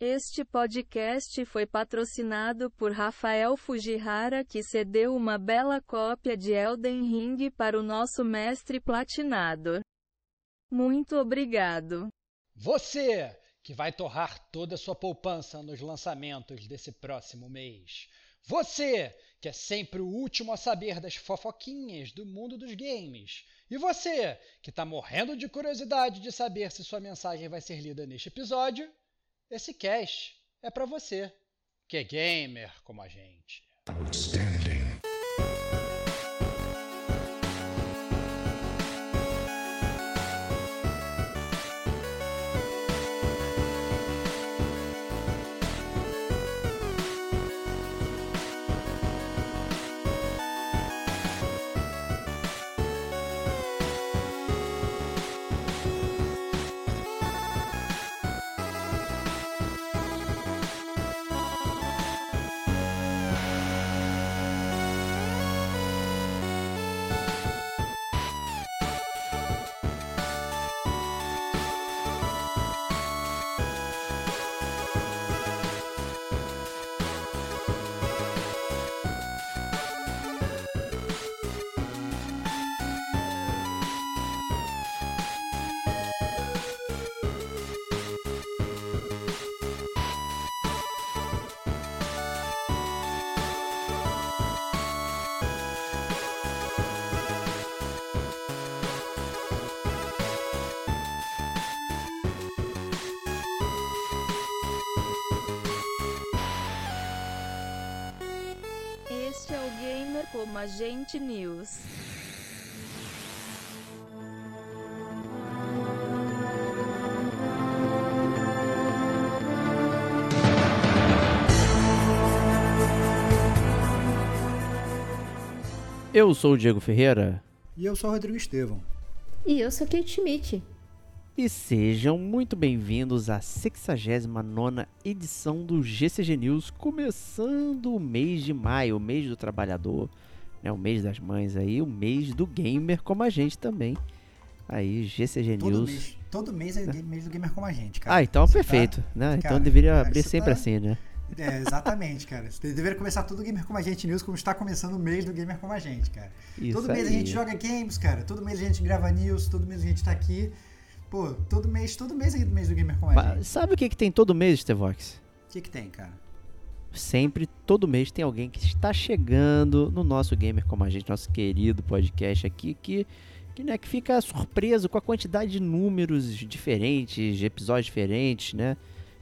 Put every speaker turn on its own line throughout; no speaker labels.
Este podcast foi patrocinado por Rafael Fujihara, que cedeu uma bela cópia de Elden Ring para o nosso mestre platinado. Muito obrigado.
Você que vai torrar toda a sua poupança nos lançamentos desse próximo mês. Você que é sempre o último a saber das fofoquinhas do mundo dos games. E você que está morrendo de curiosidade de saber se sua mensagem vai ser lida neste episódio esse cash é para você, que é gamer como a gente. Outstanding.
News.
Eu sou o Diego Ferreira.
E eu sou o Rodrigo Estevão.
E eu sou Kate Schmidt.
E sejam muito bem-vindos à 69 edição do GCG News, começando o mês de maio, o mês do trabalhador né, o mês das mães aí, o mês do gamer como a gente também. Aí, GCG
todo
News.
Mês, todo mês é né? mês do gamer como a gente, cara.
Ah, então você perfeito, tá, né? Então cara, então deveria abrir sempre tá... assim, né?
É, exatamente, cara. Você deveria começar todo o Gamer Como a Gente News como está começando o mês do Gamer Como a Gente, cara. Isso todo mês aí. a gente joga games, cara. Todo mês a gente grava news, todo mês a gente tá aqui. Pô, todo mês, todo mês aí do mês do Gamer Como a Mas, Gente.
Sabe o que, que tem todo mês, Stevox?
O que, que tem, cara?
Sempre, todo mês, tem alguém que está chegando no nosso Gamer Como a Gente, nosso querido podcast aqui, que, que, né, que fica surpreso com a quantidade de números diferentes, de episódios diferentes, né?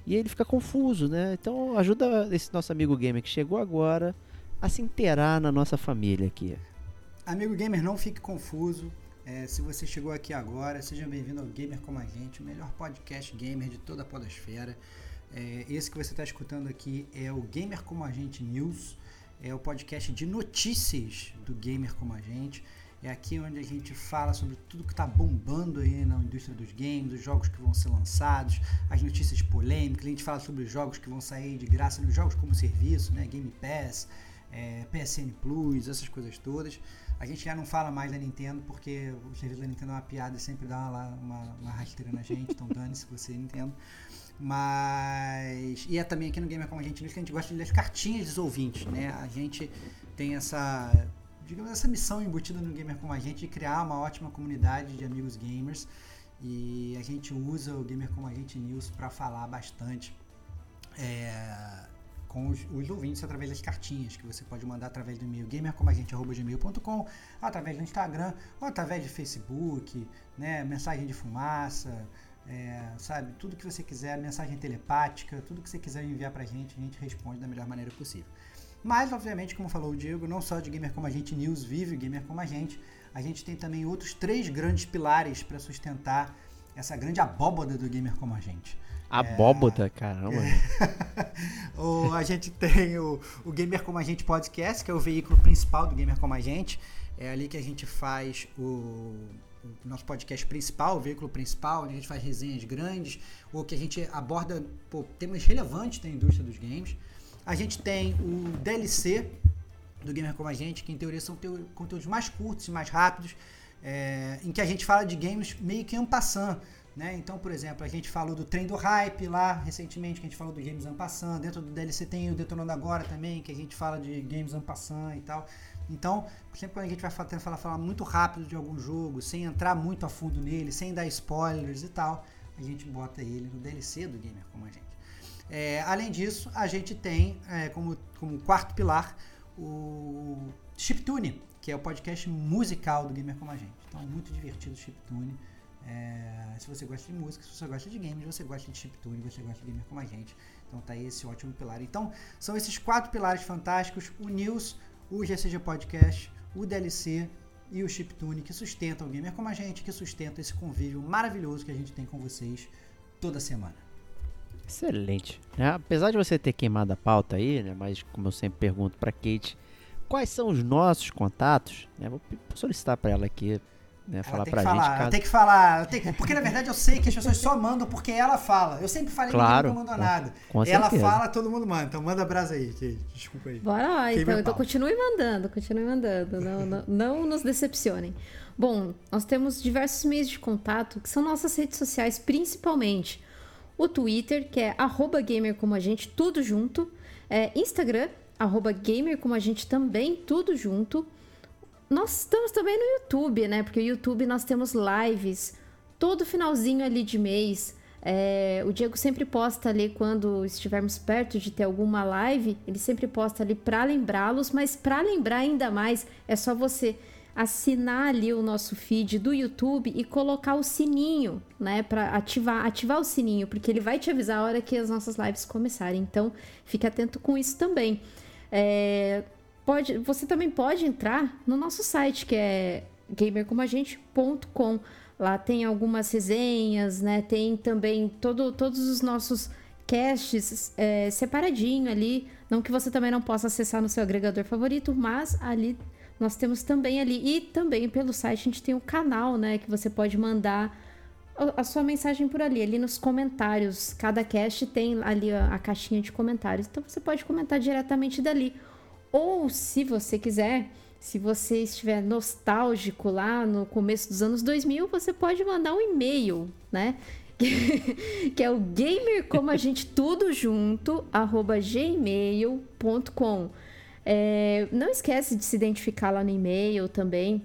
E ele fica confuso, né? Então ajuda esse nosso amigo gamer que chegou agora a se inteirar na nossa família aqui.
Amigo gamer, não fique confuso. É, se você chegou aqui agora, seja bem-vindo ao Gamer Como a Gente, o melhor podcast gamer de toda a podosfera. É, esse que você está escutando aqui é o Gamer Como a Gente News, é o podcast de notícias do Gamer Como a Gente. É aqui onde a gente fala sobre tudo que está bombando aí na indústria dos games, os jogos que vão ser lançados, as notícias polêmicas. A gente fala sobre os jogos que vão sair de graça nos jogos como serviço, né? Game Pass, é, PSN Plus, essas coisas todas. A gente já não fala mais da Nintendo porque o serviço da Nintendo é uma piada e sempre dá uma, uma, uma rasteira na gente, então dane-se você, Nintendo. Mas. E é também aqui no Gamer Como a gente diz que a gente gosta de ler as cartinhas dos ouvintes, né? A gente tem essa. Digamos, essa missão embutida no Gamer Como a gente de criar uma ótima comunidade de amigos gamers. E a gente usa o Gamer Como a gente News para falar bastante é, com os, os, ouvintes através das cartinhas que você pode mandar através do e-mail gamercomagente.gmail.com, através do Instagram ou através de Facebook, né, mensagem de fumaça, é, sabe, tudo que você quiser, mensagem telepática, tudo que você quiser enviar pra gente, a gente responde da melhor maneira possível. Mas, obviamente, como falou o Diego, não só de Gamer Como a Gente News vive o Gamer Como a Gente, a gente tem também outros três grandes pilares para sustentar essa grande abóboda do Gamer Como a Gente.
Abóboda, é... caramba.
o, a gente tem o, o Gamer Como a Gente Podcast, que é o veículo principal do Gamer Como a Gente. É ali que a gente faz o nosso podcast principal, o veículo principal, onde a gente faz resenhas grandes, ou que a gente aborda pô, temas relevantes da indústria dos games. A gente tem o DLC do Gamer Como a Gente, que em teoria são conteúdos mais curtos e mais rápidos, é, em que a gente fala de games meio que en passant, Né? Então, por exemplo, a gente falou do trem do hype lá recentemente, que a gente falou do Games Ampassan. Dentro do DLC tem o Detonando Agora também, que a gente fala de Games Ampassan e tal. Então, sempre quando a gente vai falar, falar, falar muito rápido de algum jogo, sem entrar muito a fundo nele, sem dar spoilers e tal, a gente bota ele no DLC do Gamer Como a Gente. É, além disso, a gente tem é, como, como quarto pilar o Chiptune, que é o podcast musical do Gamer Como a Gente. Então, muito divertido o Chiptune. É, se você gosta de música, se você gosta de games, você gosta de chiptune, você gosta de gamer como a gente. Então tá aí esse ótimo pilar. Então, são esses quatro pilares fantásticos: o News, o GCG Podcast, o DLC e o Chiptune que sustentam o gamer como a gente, que sustentam esse convívio maravilhoso que a gente tem com vocês toda semana.
Excelente. É, apesar de você ter queimado a pauta aí, né, mas como eu sempre pergunto para Kate, quais são os nossos contatos? Né, vou solicitar para ela aqui né? Falar pra
falar,
gente. Caso...
Tem que falar. Tem, porque na verdade eu sei que as pessoas só mandam porque ela fala. Eu sempre falei
claro,
que não mandou nada.
Com
ela fala, todo mundo manda. Então manda brasa aí, Kate. Desculpa aí.
Bora lá, então. Então continue mandando, continue mandando. Não, não, não nos decepcionem. Bom, nós temos diversos meios de contato que são nossas redes sociais, principalmente o Twitter, que é gamer como a gente, tudo junto. É, Instagram, gamer como a gente também, tudo junto. Nós estamos também no YouTube, né? Porque o YouTube nós temos lives todo finalzinho ali de mês. É, o Diego sempre posta ali quando estivermos perto de ter alguma live, ele sempre posta ali para lembrá-los, mas para lembrar ainda mais é só você assinar ali o nosso feed do YouTube e colocar o sininho, né, para ativar, ativar o sininho, porque ele vai te avisar a hora que as nossas lives começarem. Então, fique atento com isso também. É, pode, você também pode entrar no nosso site, que é gamercomagente.com. Lá tem algumas resenhas, né? Tem também todo, todos os nossos casts é, separadinho ali. Não que você também não possa acessar no seu agregador favorito, mas ali nós temos também ali. E também pelo site a gente tem um canal, né? Que você pode mandar a sua mensagem por ali, ali nos comentários. Cada cast tem ali a, a caixinha de comentários. Então você pode comentar diretamente dali. Ou, se você quiser, se você estiver nostálgico lá no começo dos anos 2000, você pode mandar um e-mail, né? que é o gamer como a gente tudo junto arroba gmail.com é, não esquece de se identificar lá no e-mail também.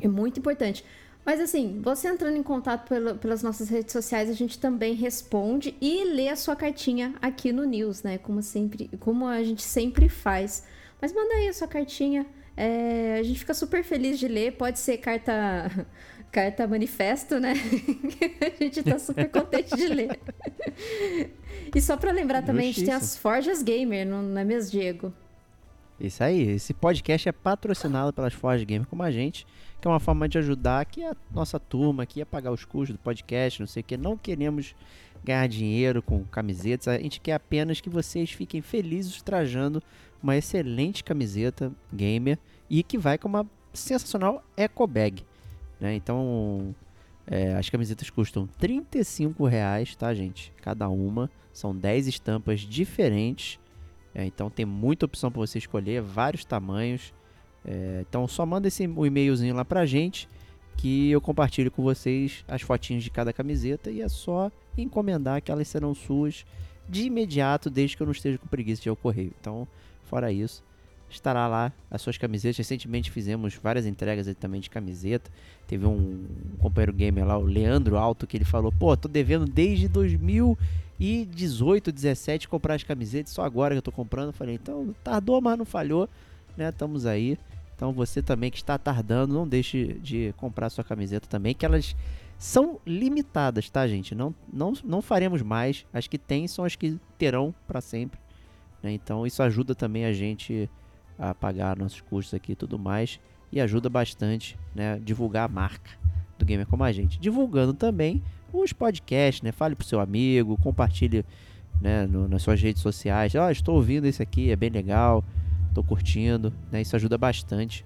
É muito importante. Mas assim você entrando em contato pelo, pelas nossas redes sociais a gente também responde e lê a sua cartinha aqui no news né? Como sempre como a gente sempre faz mas manda aí a sua cartinha. É, a gente fica super feliz de ler. Pode ser carta carta manifesto, né? a gente tá super contente de ler. e só para lembrar também, a gente tem as Forjas Gamer, não é mesmo, Diego?
Isso aí, esse podcast é patrocinado pelas Forjas Gamer como a gente, que é uma forma de ajudar aqui a nossa turma aqui a pagar os custos do podcast, não sei o que. Não queremos ganhar dinheiro com camisetas, a gente quer apenas que vocês fiquem felizes trajando uma excelente camiseta gamer e que vai com uma sensacional eco bag. Né? Então, é, as camisetas custam 35 reais, tá, gente? Cada uma. São 10 estampas diferentes. É, então tem muita opção para você escolher, vários tamanhos. É, então só manda esse e-mailzinho lá pra gente que eu compartilho com vocês as fotinhas de cada camiseta e é só encomendar que elas serão suas de imediato, desde que eu não esteja com preguiça de ir ao correio. Então Fora isso, estará lá as suas camisetas. Recentemente fizemos várias entregas também de camiseta. Teve um, companheiro gamer lá, o Leandro Alto, que ele falou: pô, tô devendo desde 2018, 17 comprar as camisetas, só agora que eu tô comprando. Eu falei: então tardou, mas não falhou, né? Estamos aí. Então você também que está tardando, não deixe de comprar sua camiseta também, que elas são limitadas, tá, gente? Não, não, não faremos mais. As que tem são as que terão para sempre. Né? Então isso ajuda também a gente a pagar nossos custos aqui e tudo mais. E ajuda bastante né, divulgar a marca do Gamer Como a Gente. Divulgando também os podcasts, né? Fale pro seu amigo, compartilhe né, no, nas suas redes sociais. Ó, oh, estou ouvindo esse aqui, é bem legal, estou curtindo. Né? Isso ajuda bastante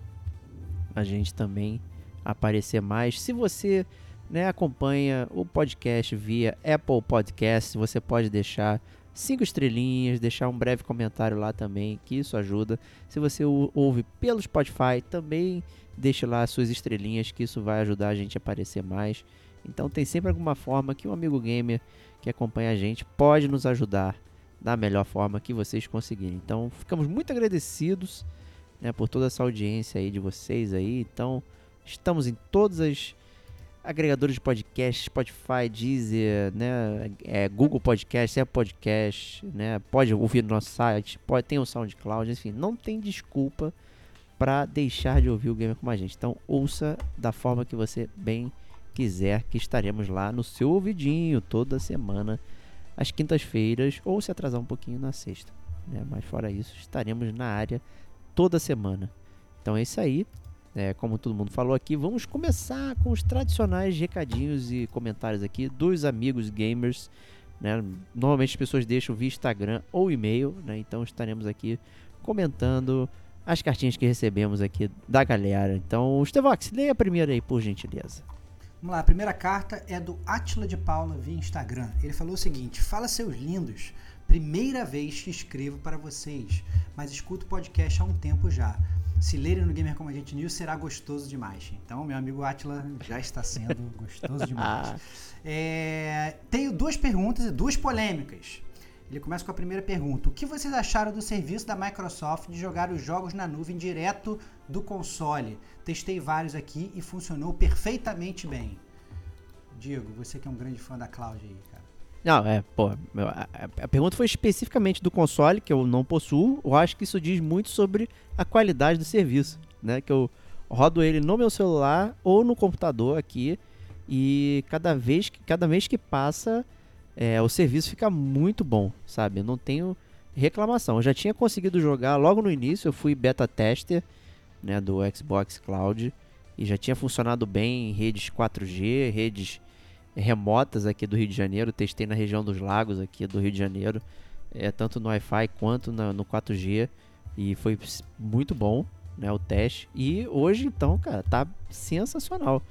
a gente também a aparecer mais. Se você né, acompanha o podcast via Apple Podcast, você pode deixar cinco estrelinhas, deixar um breve comentário lá também, que isso ajuda. Se você ouve pelo Spotify, também deixe lá suas estrelinhas, que isso vai ajudar a gente a aparecer mais Então tem sempre alguma forma que um amigo gamer que acompanha a gente pode nos ajudar da melhor forma que vocês conseguirem. Então ficamos muito agradecidos né, por toda essa audiência aí de vocês aí. Então estamos em todas as agregadores de podcast, Spotify, Deezer, né, é, Google Podcast, Apple Podcast, né, pode ouvir no nosso site, pode tem o SoundCloud, enfim, não tem desculpa para deixar de ouvir o Gamer com a gente. Então ouça da forma que você bem quiser, que estaremos lá no seu ouvidinho toda semana, às quintas-feiras, ou se atrasar um pouquinho na sexta. Né? Mas fora isso, estaremos na área toda semana. Então é isso aí. É, como todo mundo falou aqui, vamos começar com os tradicionais recadinhos e comentários aqui dos amigos gamers. Né? Normalmente as pessoas deixam via Instagram ou e-mail, né? então estaremos aqui comentando as cartinhas que recebemos aqui da galera. Então, Stevox, leia a primeira aí, por gentileza.
Vamos lá, a primeira carta é do Atila de Paula via Instagram. Ele falou o seguinte: Fala, seus lindos. Primeira vez que escrevo para vocês, mas escuto o podcast há um tempo já. Se lerem no Gamer Como a Gente News, será gostoso demais. Então, meu amigo Atila já está sendo gostoso demais. É, tenho duas perguntas e duas polêmicas. Ele começa com a primeira pergunta: O que vocês acharam do serviço da Microsoft de jogar os jogos na nuvem direto do console? Testei vários aqui e funcionou perfeitamente bem. Diego, você que é um grande fã da cloud aí.
Não, é, pô, a, pergunta foi especificamente do console, que eu não possuo. Eu acho que isso diz muito sobre a qualidade do serviço, né? Que eu rodo ele no meu celular ou no computador aqui e cada vez que cada mês que passa é, o serviço fica muito bom, sabe? Eu não tenho reclamação. Eu já tinha conseguido jogar logo no início, eu fui beta tester né, do Xbox Cloud e já tinha funcionado bem em redes 4G, redes remotas aqui do Rio de Janeiro. Testei na região dos lagos aqui do Rio de Janeiro, é, tanto no Wi-Fi quanto na, no 4G e foi muito bom né, o teste. E hoje então, cara, tá sensacional.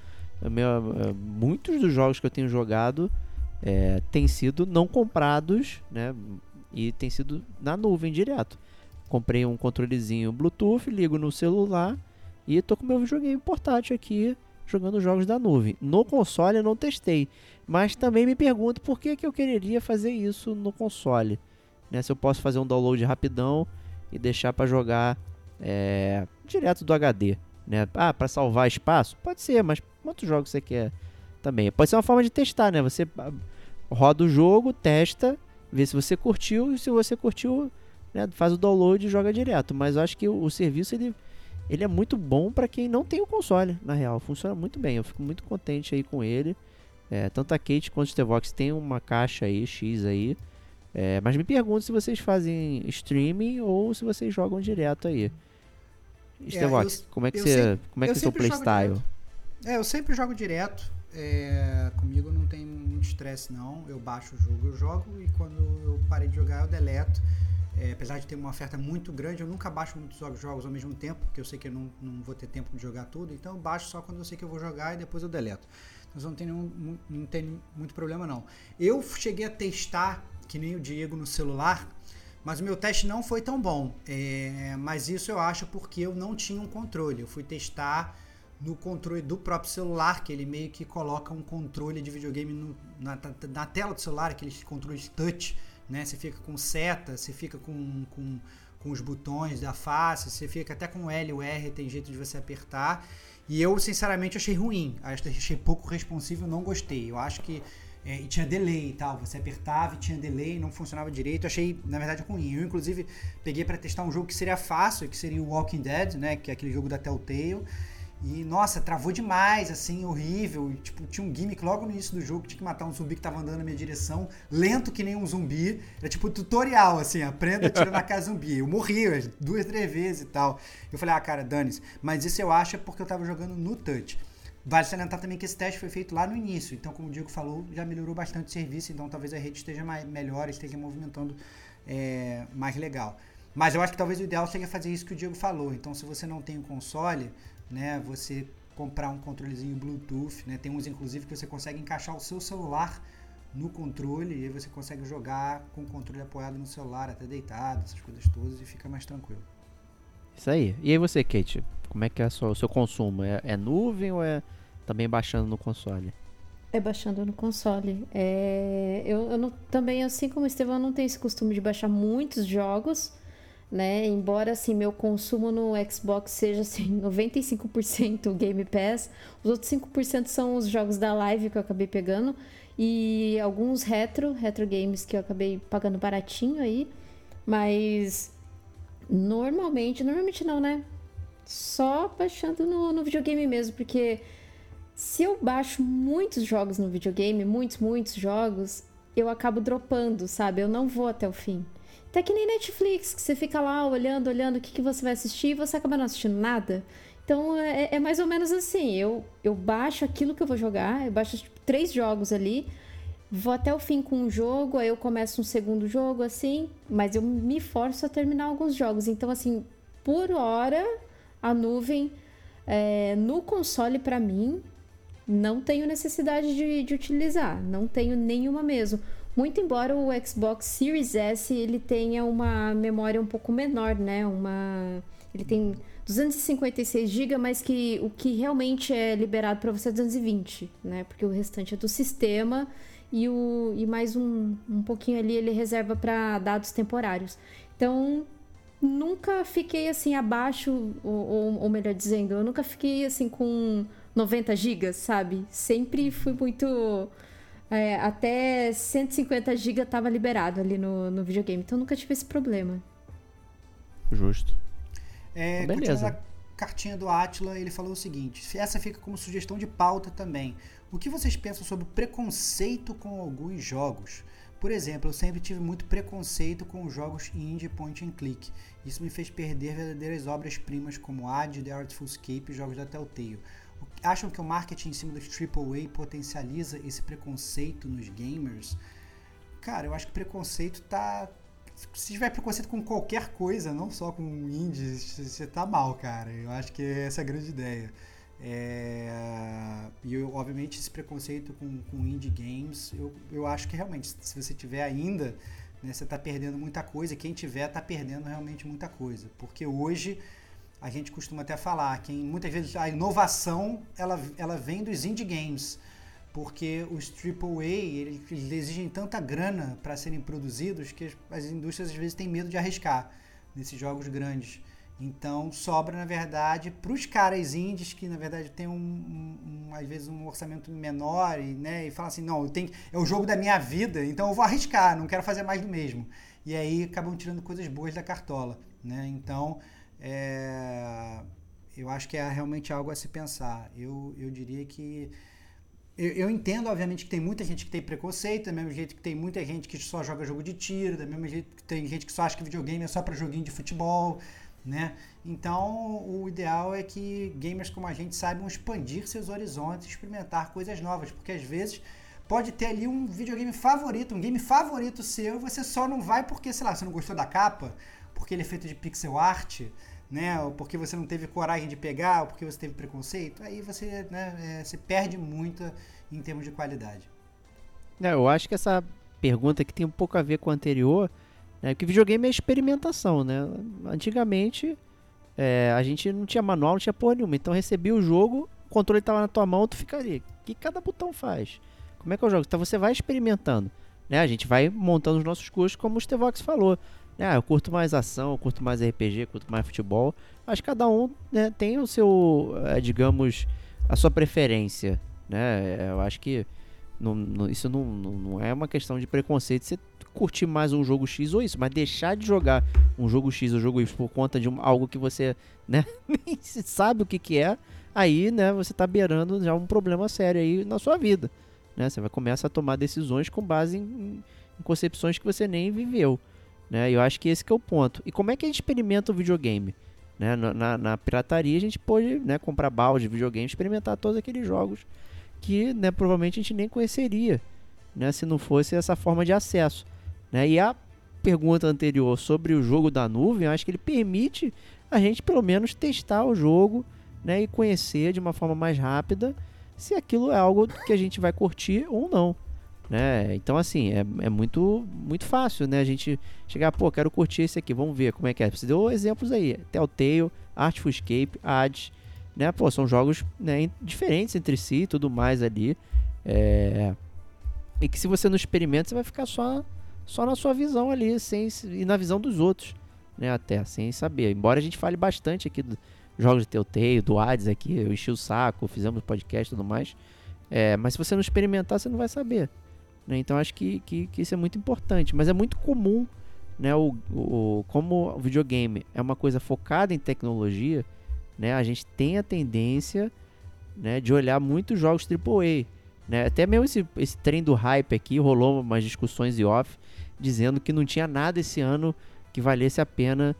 Meu, muitos dos jogos que eu tenho jogado é, têm sido não comprados, né? E tem sido na nuvem direto. Comprei um controlezinho Bluetooth, ligo no celular e tô com meu videogame portátil aqui jogando jogos da nuvem. No console eu não testei, mas também me pergunto por que, que eu quereria fazer isso no console. Né? Se eu posso fazer um download rapidão e deixar para jogar é, direto do HD. Né? Ah, para salvar espaço? Pode ser, mas quantos jogos você quer também? Pode ser uma forma de testar, né? Você roda o jogo, testa, vê se você curtiu e se você curtiu, né, faz o download e joga direto. Mas eu acho que o, o serviço ele, ele é muito bom para quem não tem o console, na real. Funciona muito bem. Eu fico muito contente aí com ele. É, tanto a Kate quanto o Stevox tem uma caixa aí, X aí. É, mas me pergunto se vocês fazem streaming ou se vocês jogam direto aí. Stevox, é, como é que você, como é que é o seu playstyle?
É, eu sempre jogo direto. É, comigo não tem muito estresse não. Eu baixo o jogo, eu jogo e quando eu parei de jogar eu deleto. É, apesar de ter uma oferta muito grande, eu nunca baixo muitos jogos ao mesmo tempo, porque eu sei que eu não, não vou ter tempo de jogar tudo, então eu baixo só quando eu sei que eu vou jogar e depois eu deleto. Então não tem, nenhum, não tem muito problema não. Eu cheguei a testar, que nem o Diego no celular, mas o meu teste não foi tão bom. É, mas isso eu acho porque eu não tinha um controle. Eu fui testar no controle do próprio celular, que ele meio que coloca um controle de videogame no, na, na, tela do celular, aqueles controles touch, né? Você fica com seta, você fica com, com, com os botões da face, você fica até com L e o R, tem jeito de você apertar. E eu, sinceramente, achei ruim. Achei pouco responsivo, não gostei. Eu acho que é, e tinha delay e tal. Você apertava e tinha delay, não funcionava direito. Eu achei, na verdade, ruim. Eu, inclusive, peguei para testar um jogo que seria fácil, que seria o Walking Dead, né? Que é aquele jogo da Telltale. E, nossa, travou demais, assim, horrível. E, tipo, tinha um gimmick logo no início do jogo tinha que matar um zumbi que tava andando na minha direção, lento que nem um zumbi. Era tipo tutorial, assim, aprenda a tirar na casa zumbi. Eu morri duas, três vezes e tal. Eu falei, ah, cara, dane-se. Mas isso eu acho é porque eu tava jogando no touch. Vale salientar também que esse teste foi feito lá no início. Então, como o Diego falou, já melhorou bastante o serviço. Então, talvez a rede esteja mais, melhor, esteja movimentando é, mais legal. Mas eu acho que talvez o ideal seja fazer isso que o Diego falou. Então, se você não tem o um console, né? Você comprar um controlezinho Bluetooth, né? Tem uns inclusive que você consegue encaixar o seu celular no controle e aí você consegue jogar com o controle apoiado no celular, até deitado, essas coisas todas e fica mais tranquilo.
Isso aí. E aí você, Kate, como é que é o seu consumo? É, é nuvem ou é também baixando no console?
É baixando no console. É, eu, eu não, também, assim como o Estevão, não tenho esse costume de baixar muitos jogos, né? Embora, assim, meu consumo no Xbox seja, assim, 95% Game Pass. Os outros 5% são os jogos da live que eu acabei pegando. E alguns retro, retro games que eu acabei pagando baratinho aí. Mas normalmente, normalmente não, né? Só baixando no, no videogame mesmo, porque se eu baixo muitos jogos no videogame, muitos, muitos jogos, eu acabo dropando, sabe? Eu não vou até o fim. Até que nem Netflix, que você fica lá olhando, olhando o que, que você vai assistir e você acaba não assistindo nada. Então é, é mais ou menos assim. Eu, eu baixo aquilo que eu vou jogar, eu baixo tipo, três jogos ali, vou até o fim com um jogo, aí eu começo um segundo jogo, assim, mas eu me forço a terminar alguns jogos. Então, assim, por hora, a nuvem é, no console, para mim, não tenho necessidade de, de utilizar, não tenho nenhuma mesmo. Muito embora o Xbox Series S ele tenha uma memória um pouco menor, né? Uma, ele tem 256 GB, mas que o que realmente é liberado para você é 220, né? Porque o restante é do sistema e, o, e mais um, um pouquinho ali ele reserva para dados temporários. Então, nunca fiquei assim abaixo, ou, ou, melhor dizendo, eu nunca fiquei assim com 90 GB, sabe? Sempre fui muito. É, até 150 GB estava liberado ali no, no videogame, então nunca tive esse problema.
Justo.
É, Beleza. a cartinha do Atila, ele falou o seguinte: essa fica como sugestão de pauta também. O que vocês pensam sobre preconceito com alguns jogos? Por exemplo, eu sempre tive muito preconceito com os jogos indie point and click. Isso me fez perder verdadeiras obras-primas como Ad, The Artful Escape e jogos da Telltale acham que o marketing em cima dos AAA potencializa esse preconceito nos gamers? Cara, eu acho que preconceito tá. Se tiver preconceito com qualquer coisa, não só com indies, você tá mal, cara. Eu acho que essa é a grande ideia. É... E eu, obviamente esse preconceito com, com indie games, eu, eu acho que realmente, se você tiver ainda, né, você está perdendo muita coisa. Quem tiver está perdendo realmente muita coisa. Porque hoje a gente costuma até falar que muitas vezes a inovação ela, ela vem dos indie games, porque os AAA eles, eles exigem tanta grana para serem produzidos que as, as indústrias às vezes têm medo de arriscar nesses jogos grandes. Então sobra, na verdade, para os caras indies que na verdade tem um, um, um, às vezes um orçamento menor e, né, e fala assim, não, eu tenho, é o jogo da minha vida, então eu vou arriscar, não quero fazer mais do mesmo. E aí acabam tirando coisas boas da cartola, né? Então é, eu acho que é realmente algo a se pensar. Eu, eu diria que. Eu, eu, entendo, obviamente, que tem muita gente que tem preconceito, do mesmo jeito que tem muita gente que só joga jogo de tiro, do mesmo jeito que tem gente que só acha que videogame é só para joguinho de futebol, né? Então, o ideal é que gamers como a gente saibam expandir seus horizontes, experimentar coisas novas, porque às vezes pode ter ali um videogame favorito, um game favorito seu, você só não vai porque, sei lá, você não gostou da capa, porque ele é feito de pixel art, né? Ou porque você não teve coragem de pegar, ou porque você teve preconceito, aí você, né, é, você perde muito em termos de qualidade.
É, eu acho que essa pergunta que tem um pouco a ver com a anterior, né, que videogame é experimentação, né? Antigamente é, a gente não tinha manual, não tinha porra nenhuma, então recebia o jogo, o controle estava na tua mão, tu ficaria. O que cada botão faz? Como é que eu jogo? Então você vai experimentando. Né? A gente vai montando os nossos cursos, como o Stevox falou. Ah, eu curto mais ação, eu curto mais RPG, curto mais futebol. Mas cada um né, tem o seu, é, digamos, a sua preferência. Né? Eu acho que não, não, isso não, não, é uma questão de preconceito. Você curtir mais um jogo X ou isso, mas deixar de jogar um jogo X ou jogo Y por conta de um, algo que você né, nem sabe o que, que é, aí né, você está beirando já um problema sério aí na sua vida. Né? Você vai começar a tomar decisões com base em, em concepções que você nem viveu. Né? Eu acho que esse que é o ponto. E como é que a gente experimenta o videogame? Né? Na, na, na pirataria a gente pode né, comprar balde de videogame, experimentar todos aqueles jogos que né, provavelmente a gente nem conheceria né, se não fosse essa forma de acesso. Né? E a pergunta anterior sobre o jogo da nuvem, eu acho que ele permite a gente pelo menos testar o jogo né, e conhecer de uma forma mais rápida se aquilo é algo que a gente vai curtir ou não. Né? Então, assim, é, é muito, muito fácil, né? A gente chegar, pô, quero curtir esse aqui, vamos ver como é que é. Você deu exemplos aí, Telltale, Artful Escape, Hades, né? Pô, são jogos né, diferentes entre si e tudo mais ali. É, e que se você não experimenta, você vai ficar só, só na sua visão ali, sem, e na visão dos outros, né? Até, sem saber. Embora a gente fale bastante aqui dos jogos de Telltale, do Hades aqui, eu enchi o saco, fizemos podcast e tudo mais. É, mas se você não experimentar, você não vai saber. Né? Então acho que, que, que, isso é muito importante. Mas é muito comum, né? O, o, como o videogame é uma coisa focada em tecnologia, né? A gente tem a tendência né, de olhar muitos jogos AAA. Né? Até mesmo esse, esse trem do hype aqui, rolou umas discussões e off, dizendo que não tinha nada esse ano que valesse a pena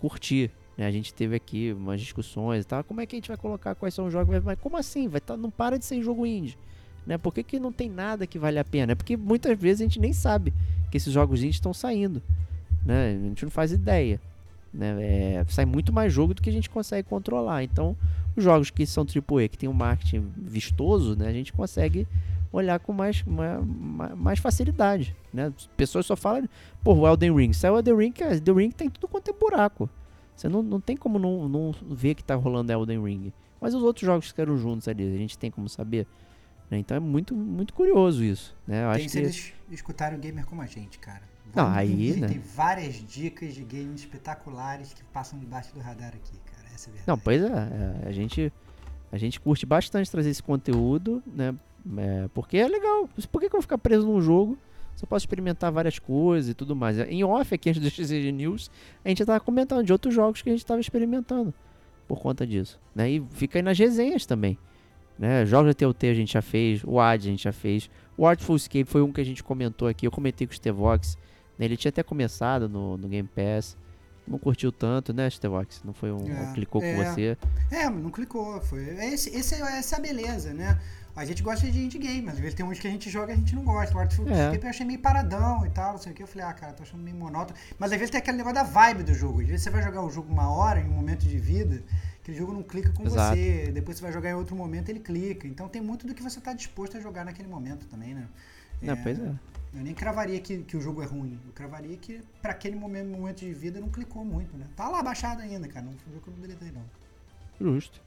curtir. Né? A gente teve aqui umas discussões e tal. Como é que a gente vai colocar quais são os jogos? Mas como assim? Vai tá, não para de ser jogo indie. Né? Por que, que não tem nada que vale a pena? É porque muitas vezes a gente nem sabe que esses jogos estão saindo. Né? A gente não faz ideia. Né? É, sai muito mais jogo do que a gente consegue controlar. Então, os jogos que são AAA, que tem um marketing vistoso, né? a gente consegue olhar com mais, mais, mais facilidade. Né? Pessoas só falam, pô, o Elden Ring. Saiu o Elden Ring, que Elden Ring tem tudo quanto é buraco. Você não, não tem como não, não ver que tá rolando Elden Ring. Mas os outros jogos que eram juntos ali, a gente tem como saber. Né? Então é muito, muito curioso isso. Né? Eu
tem
acho
se
que...
eles escutarem o gamer como a gente, cara.
Não, aí, né?
Tem várias dicas de games espetaculares que passam debaixo do radar aqui, cara. Essa é a verdade.
Não, pois é, é, a gente a gente curte bastante trazer esse conteúdo, né? É, porque é legal. Por que, que eu vou ficar preso num jogo? Só posso experimentar várias coisas e tudo mais. Em off aqui antes do XG News, a gente estava comentando de outros jogos que a gente estava experimentando por conta disso. Né? E fica aí nas resenhas também. Né? Jogos da TLT a gente já fez, o AD a gente já fez. O Artful Escape foi um que a gente comentou aqui. Eu comentei com o Stevox. Né? Ele tinha até começado no, no Game Pass. Não curtiu tanto, né, Stevox? Não foi um.
É,
clicou
é.
com você.
É, não clicou. Foi. Esse, esse, essa é a beleza, né? A gente gosta de indie game, mas às vezes tem uns que a gente joga e a gente não gosta. O Artful
É.
Escape eu achei meio paradão e tal, não sei o que. Eu falei, ah, cara, tô achando meio monótono. Mas às vezes tem aquele negócio da vibe do jogo. Às vezes você vai jogar o jogo uma hora, em um momento de vida, que o jogo não clica com
Exato.
você. Depois você vai jogar em outro momento, ele clica. Então tem muito do que você tá disposto a jogar naquele momento também, né?
Não, pois é.
Eu nem cravaria que, que o jogo é ruim. Eu cravaria que pra aquele momento, momento de vida não clicou muito, né? Tá lá baixado ainda, cara. Não foi um jogo que eu não deletei, não.
Justo.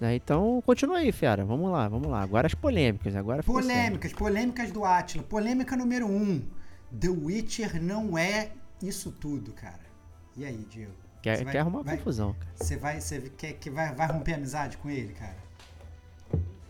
Né, então, continua aí, fera. Vamos lá, vamos lá. Agora as polêmicas. Agora.
Polêmicas, polêmicas do Atila. Polêmica número 1. Um. The Witcher não é isso tudo, cara. E aí, Diego?
Quer,
Você vai-
quer arrumar
vai-
confusão, cara.
Você vai, você quer que vai, vai romper amizade com ele, cara?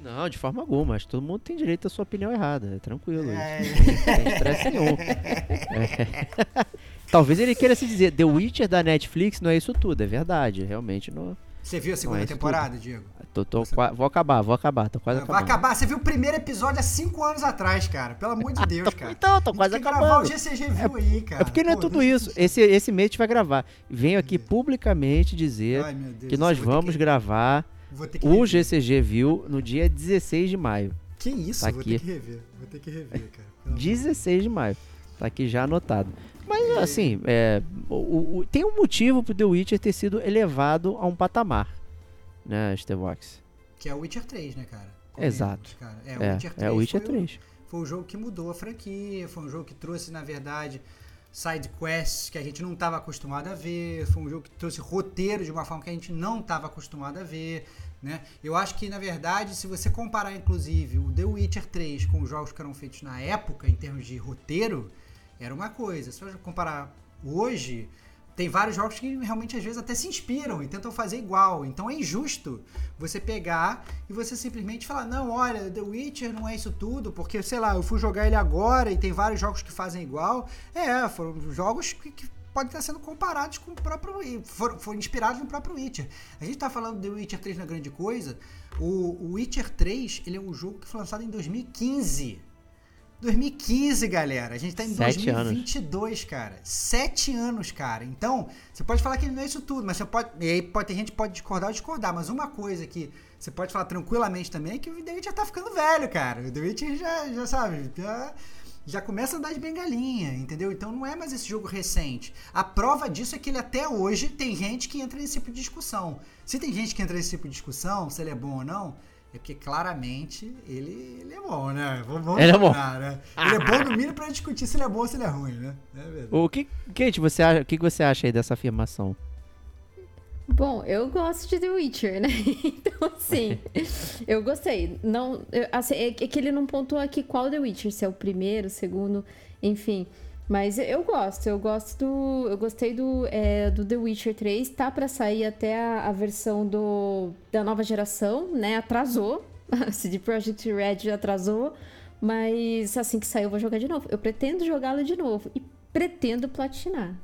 Não, de forma alguma. Acho que todo mundo tem direito à sua opinião errada. É tranquilo.
É.
Não tem estresse nenhum. É. Talvez ele queira se dizer, The Witcher da Netflix não é isso tudo. É verdade. Realmente não.
Você viu a segunda
é
temporada, Diego?
Tô, tô qua- Vou acabar, vou acabar. Tô quase
Vai
acabando.
acabar. Você viu o primeiro episódio há 5 anos atrás, cara. Pelo amor de Deus, cara.
Então, tô quase
tem que gravar o
acabando.
GCG View aí, cara.
É porque não é
Pô,
tudo
deixa
isso. Esse, esse mês a gente vai gravar. Venho aqui publicamente dizer
Ai, Deus
que nós vamos
que-
gravar o. GCG View no dia 16 de maio.
Que isso?
Tá
vou
aqui.
ter que rever. Vou ter que rever, cara. Pelo amor
16 de maio. Tá aqui já anotado. Mas assim, é, o- o- tem um motivo pro The Witcher ter sido elevado a um patamar, né, Stevox?
Que é o Witcher 3, né, cara?
Exato.
Cara. É,
É,
o Witcher 3.
é o Witcher
foi
3.
foi o jogo que mudou a franquia, foi um jogo que trouxe, na verdade, side quests que a gente não estava acostumado a ver, foi um jogo que trouxe roteiro de uma forma que a gente não estava acostumado a ver, né? Eu acho que, na verdade, se você comparar, inclusive, o The Witcher 3 com os jogos que eram feitos na época, em termos de roteiro, era uma coisa. Se você comparar hoje, tem vários jogos que realmente às vezes até se inspiram e tentam fazer igual. Então é injusto você pegar e você simplesmente falar: não, olha, The Witcher não é isso tudo, porque sei lá, eu fui jogar ele agora e tem vários jogos que fazem igual. É, foram jogos que, que podem estar sendo comparados com o próprio. Foram, foram inspirados no próprio Witcher. A gente tá falando do Witcher 3 na grande coisa. O, o Witcher 3 ele é um jogo que foi lançado em 2015. 2015, galera. A gente tá em
Sete anos.
2022, cara. Sete anos, cara. Então, você pode falar que ele não é isso tudo, mas você pode. E aí pode, tem gente que pode discordar ou discordar. Mas uma coisa que você pode falar tranquilamente também é que o Witcher já tá ficando velho, cara. O Witcher já, já sabe, já, já começa a andar de bengalinha, entendeu? Então não é mais esse jogo recente. A prova disso é que ele até hoje tem gente que entra nesse tipo de discussão. Se tem gente que entra nesse tipo de discussão, se ele é bom ou não, é porque claramente ele, ele é bom, né? Vamos, vamos
Ele é bom.
né? Ele é bom no mínimo pra discutir se ele é bom ou se ele é ruim, né? É.
O que, Kate, você acha, o que que você acha aí dessa afirmação?
Bom, eu gosto de The Witcher, né? Então, assim, eu gostei. Não, eu, assim, é que ele não pontuou aqui qual The Witcher, se é o primeiro, o segundo, enfim. Mas eu gosto, eu gosto do. Eu gostei do, é, do The Witcher 3. Tá para sair até a, a, versão do, da nova geração, né? Atrasou. A CD Projekt Red atrasou. Mas assim que sair, eu vou jogar de novo. Eu pretendo jogá-lo de novo. E pretendo platinar.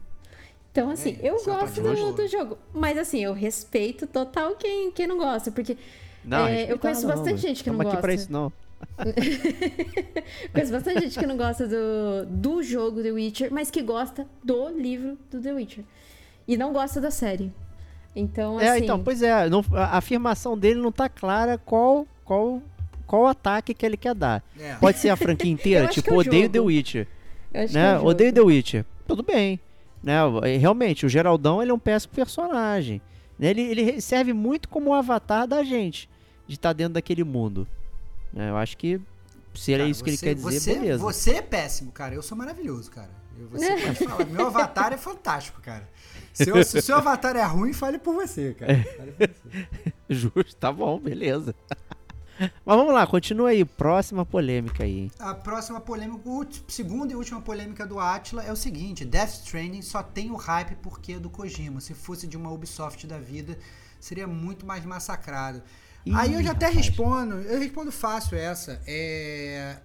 Então, assim, é, eu gosto do, do, jogo. Mas, assim, eu respeito total quem, quem não gosta. Porque não, é, eu conheço não, bastante gente que não gosta.
Aqui pra isso, não.
conheço bastante gente que não gosta do, do jogo The Witcher, mas que gosta do livro do The Witcher. E não gosta da série. Então,
é,
assim...
É, então, pois é. Não, a afirmação dele não tá clara qual, qual, qual ataque que ele quer dar. É. Pode ser a franquia inteira, tipo, é odeio jogo. The Witcher. Né? É odeio The Witcher. Tudo bem. Né? Realmente, o Geraldão ele é um péssimo personagem. Né? Ele, ele serve muito como o avatar da gente, de estar tá dentro daquele mundo. Né? Eu acho que se cara, é isso que ele quer dizer,
você,
beleza.
Você é péssimo, cara. Eu sou maravilhoso, cara. Você pode falar. Meu avatar é fantástico, cara. Se o seu avatar é ruim, fale por você, cara. Fale por você.
Justo, tá bom, beleza. Mas vamos lá, continua aí. Próxima polêmica aí.
A próxima polêmica, segunda e última polêmica do Atila é o seguinte: Death Stranding só tem o hype porque é do Kojima. Se fosse de uma Ubisoft da vida, seria muito mais massacrado. Ih, aí eu já até rapaz. respondo, eu respondo fácil essa. É,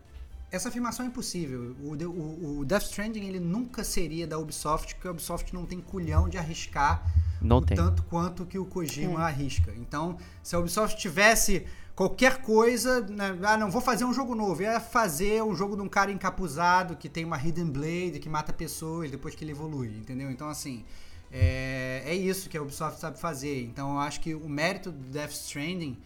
essa afirmação é impossível. O, o, o, Death Stranding ele nunca seria da Ubisoft, porque a Ubisoft não tem culhão de arriscar
não tem.
tanto quanto que o Kojima é. arrisca. Então, se a Ubisoft tivesse qualquer coisa, né? ah, não, vou fazer um jogo novo. Ia fazer um jogo de um cara encapuzado que tem uma Hidden Blade, que mata pessoas depois que ele evolui, entendeu? Então, assim, é, é isso que a Ubisoft sabe fazer. Então, eu acho que o mérito do Death Stranding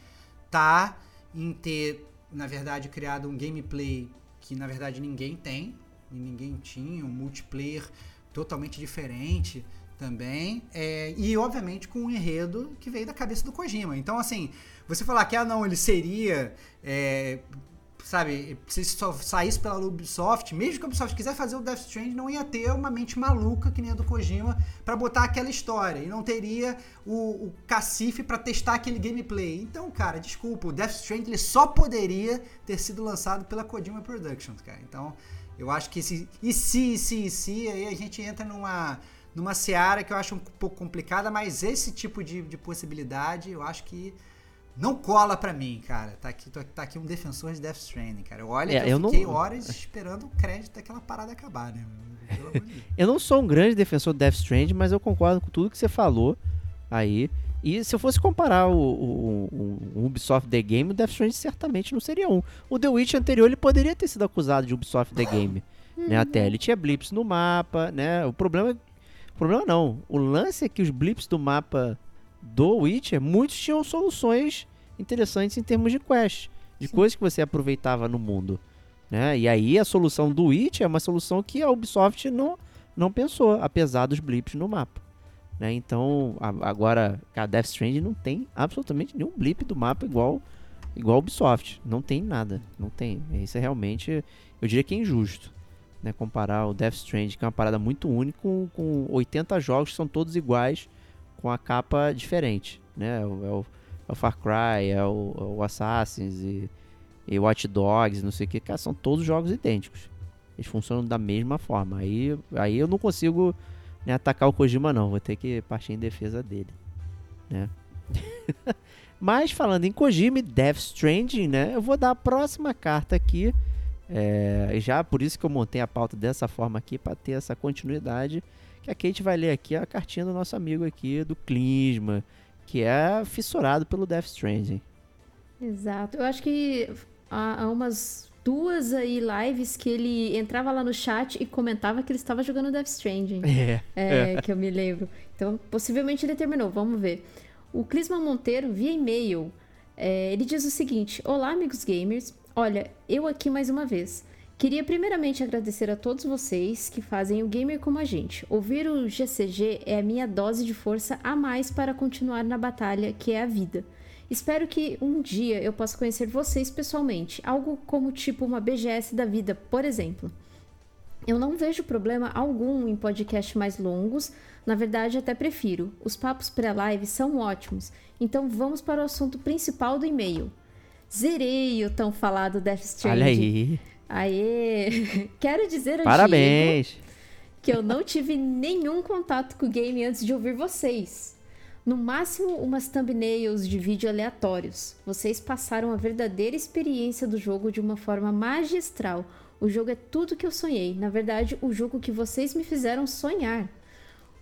em ter, na verdade, criado um gameplay que, na verdade, ninguém tem, e ninguém tinha, um multiplayer totalmente diferente também, é, e, obviamente, com um enredo que veio da cabeça do Kojima. Então, assim você falar que, ah, não, ele seria. É, sabe, se só saísse pela Ubisoft, mesmo que a Ubisoft quiser fazer o Death Stranding, não ia ter uma mente maluca que nem a do Kojima para botar aquela história. E não teria o, o cacife para testar aquele gameplay. Então, cara, desculpa, o Death Stranding ele só poderia ter sido lançado pela Kojima Productions, cara. Então, eu acho que se. E se, e se, e se, aí a gente entra numa. Numa seara que eu acho um pouco complicada, mas esse tipo de, de possibilidade eu acho que não cola pra mim, cara. Tá aqui, tá aqui um defensor de Death Stranding, cara. Olha é, eu, eu fiquei não... horas esperando o crédito daquela parada acabar, né?
eu não sou um grande defensor de Death Stranding, mas eu concordo com tudo que você falou aí. E se eu fosse comparar o, o, o, Ubisoft The Game, o Death Stranding certamente não seria um. O The Witch anterior ele poderia ter sido acusado de Ubisoft The Game, né? Até ele tinha blips no mapa, né? O problema, o problema não. O lance é que os blips do mapa do Witcher, muitos tinham soluções interessantes em termos de quest, de Sim. coisas que você aproveitava no mundo. Né? E aí a solução do Witcher é uma solução que a Ubisoft não, não pensou, apesar dos blips no mapa. Né? Então, a, agora, a Death Stranding não tem absolutamente nenhum blip do mapa igual igual a Ubisoft. Não tem nada. Não tem. Isso é realmente, eu diria que é injusto. Né? Comparar o Death Stranding, que é uma parada muito única, com, com 80 jogos que são todos iguais com a capa diferente, né? É o, é o Far Cry, é o, é o Assassins e, e Watch Dogs, não sei o que, cara, são todos jogos idênticos. Eles funcionam da mesma forma. Aí, aí eu não consigo né, atacar o Kojima não, vou ter que partir em defesa dele, né? Mas falando em Kojima e Death Stranding, né? Eu vou dar a próxima carta aqui. É, já por isso que eu montei a pauta dessa forma aqui para ter essa continuidade que a Kate vai ler aqui a cartinha do nosso amigo aqui, do Klinsma, que é fissurado pelo Death Stranding.
Exato. Eu acho que há umas duas aí lives que ele entrava lá no chat e comentava que ele estava jogando Death Stranding.
É,
é, é. Que eu me lembro. Então, possivelmente ele terminou. Vamos ver. O Clisman Monteiro, via e-mail, é, ele diz o seguinte: Olá, amigos gamers. Olha, eu aqui mais uma vez. Queria primeiramente agradecer a todos vocês que fazem o gamer como a gente. Ouvir o GCG é a minha dose de força a mais para continuar na batalha que é a vida. Espero que um dia eu possa conhecer vocês pessoalmente, algo como tipo uma BGS da vida, por exemplo. Eu não vejo problema algum em podcasts mais longos, Na verdade, até prefiro. Os papos pré-live são ótimos. Então vamos para o assunto principal do e-mail. Zerei o tão falado Death Stranding.
Olha aí.
Aê! Quero dizer ao
Parabéns.
Diego que eu não tive nenhum contato com o game antes de ouvir vocês. No máximo, umas thumbnails de vídeo aleatórios. Vocês passaram a verdadeira experiência do jogo de uma forma magistral. O jogo é tudo que eu sonhei. Na verdade, o jogo que vocês me fizeram sonhar.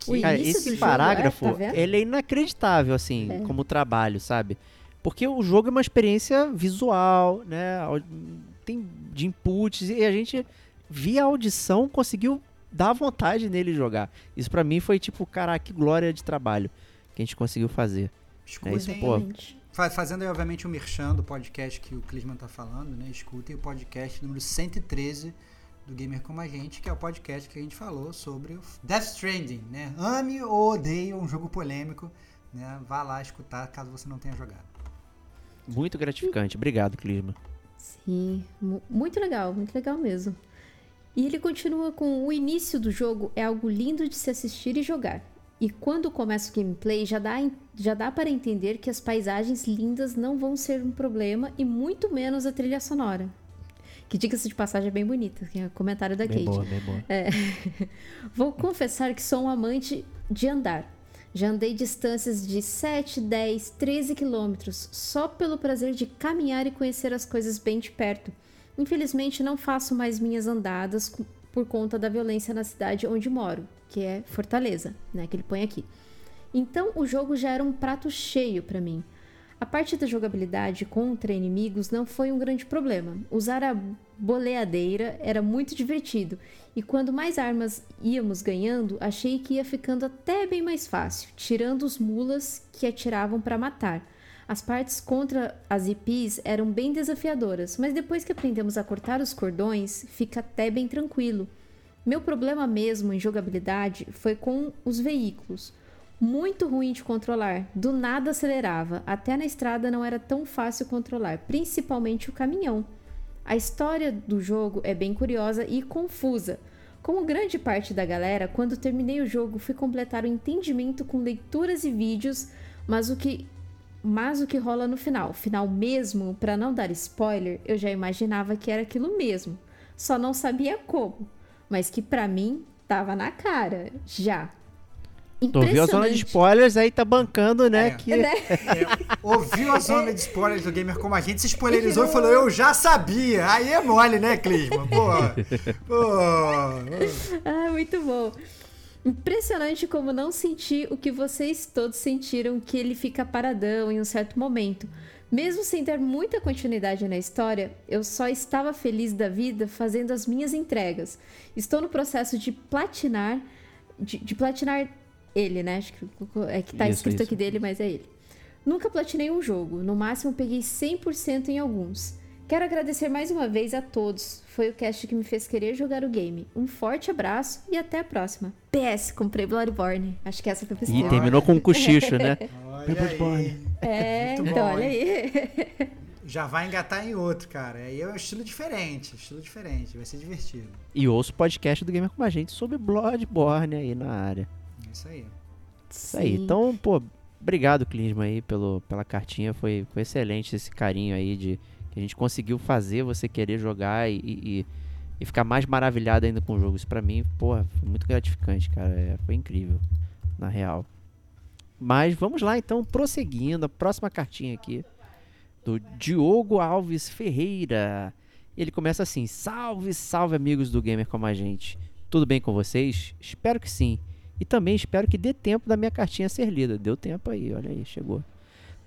O
Cara,
início
esse
do jogo
parágrafo,
é, tá
ele é inacreditável, assim,
É.
como trabalho, sabe? Porque o jogo é uma experiência visual, né? Tem de inputs e a gente, via audição, conseguiu dar vontade nele jogar. Isso pra mim foi tipo, caraca, que glória de trabalho que a gente conseguiu fazer.
Escutem,
É isso, pô.
Fazendo aí, obviamente, o merchan do podcast que o Clisman tá falando, né? Escutem o podcast número 113 do Gamer Como a Gente, que é o podcast que a gente falou sobre o Death Stranding, né? Ame ou odeie um jogo polêmico, né? Vá lá escutar caso você não tenha jogado.
Muito gratificante. Obrigado, Clisma.
Sim, mu- muito legal, muito legal mesmo. E ele continua com o início do jogo é algo lindo de se assistir e jogar. E quando começa o gameplay, já dá, já dá para entender que as paisagens lindas não vão ser um problema e muito menos a trilha sonora. Que diga-se de passagem é bem bonita, que é o comentário da
Bem
Kate.
boa, bem boa.
Vou confessar que sou um amante de andar. Já andei distâncias de 7, 10, 13 quilômetros só pelo prazer de caminhar e conhecer as coisas bem de perto. Infelizmente, não faço mais minhas andadas por conta da violência na cidade onde moro, que é Fortaleza, né, que ele põe aqui. Então, o jogo já era um prato cheio para mim. A parte da jogabilidade contra inimigos não foi um grande problema. Usar a boleadeira era muito divertido, e quando mais armas íamos ganhando, achei que ia ficando até bem mais fácil, tirando os mulas que atiravam para matar. As partes contra as IPs eram bem desafiadoras, mas depois que aprendemos a cortar os cordões, fica até bem tranquilo. Meu problema mesmo em jogabilidade foi com os veículos. Muito ruim de controlar, do nada acelerava, até na estrada não era tão fácil controlar, principalmente o caminhão. A história do jogo é bem curiosa e confusa. Como grande parte da galera, quando terminei o jogo fui completar o entendimento com leituras e vídeos, mas o que mas o que rola no final, final mesmo, pra não dar spoiler, eu já imaginava que era aquilo mesmo. Só não sabia como, mas que pra mim tava na cara, já.
Tu ouviu a zona de spoilers, aí tá bancando, né?
É.
que...
É, ouviu a zona de spoilers do Gamer Como a Gente, se spoilerizou e falou, eu já sabia. Aí é mole, né, Clisma? Pô, pô.
Ah, muito bom. Impressionante como não senti o que vocês todos sentiram que ele fica paradão em um certo momento. Mesmo sem dar muita continuidade na história, eu só estava feliz da vida fazendo as minhas entregas. Estou no processo de platinar, de, de platinar ele, né? Acho que é que tá
Isso,
escrito
isso.
aqui dele, mas é ele. Nunca platinei um jogo, no máximo peguei 100% em alguns. Quero agradecer mais uma vez a todos. Foi o cast que me fez querer jogar o game. Um forte abraço e até a próxima. PS, comprei Bloodborne. Acho que essa foi pra
E
esquerda.
terminou com um cochicho, né?
Olha
Bloodborne.
aí.
É,
Muito
então,
bom,
olha
hein?
aí.
Já vai engatar em outro, cara. Aí é um estilo diferente, estilo diferente. Vai ser divertido.
E ouço o podcast do Gamer com a gente sobre Bloodborne aí na área.
É Isso aí.
Isso aí.
Sim.
Então, pô, obrigado, Clisma, aí, pelo, pela cartinha. Foi, foi excelente esse carinho aí de que a gente conseguiu fazer você querer jogar e, e, e ficar mais maravilhado ainda com o jogo. Isso pra mim, porra, foi muito gratificante, cara. É, foi incrível, na real. Mas vamos lá, então, prosseguindo. A próxima cartinha aqui do Diogo Alves Ferreira. Ele começa assim: Salve, salve, amigos do Gamer como a gente. Tudo bem com vocês? Espero que sim. E também espero que dê tempo da minha cartinha ser lida. Deu tempo aí, olha aí, chegou.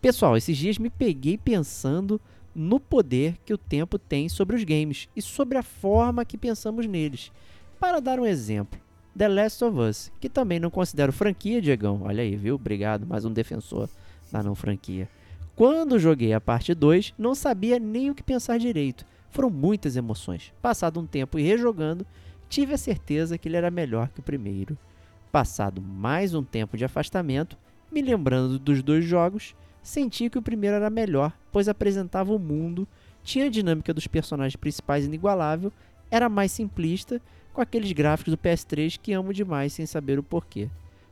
Pessoal, esses dias me peguei pensando no poder que o tempo tem sobre os games e sobre a forma que pensamos neles. Para dar um exemplo, The Last of Us, que também não considero franquia, Diegão. Olha aí, viu? Obrigado, mais um defensor da não franquia. Quando joguei a parte 2, não sabia nem o que pensar direito. Foram muitas emoções. Passado um tempo e rejogando, tive a certeza que ele era melhor que o primeiro. Passado mais um tempo de afastamento, me lembrando dos dois jogos, senti que o primeiro era melhor, pois apresentava o mundo, tinha a dinâmica dos personagens principais inigualável, era mais simplista, com aqueles gráficos do PS3 que amo demais sem saber o porquê.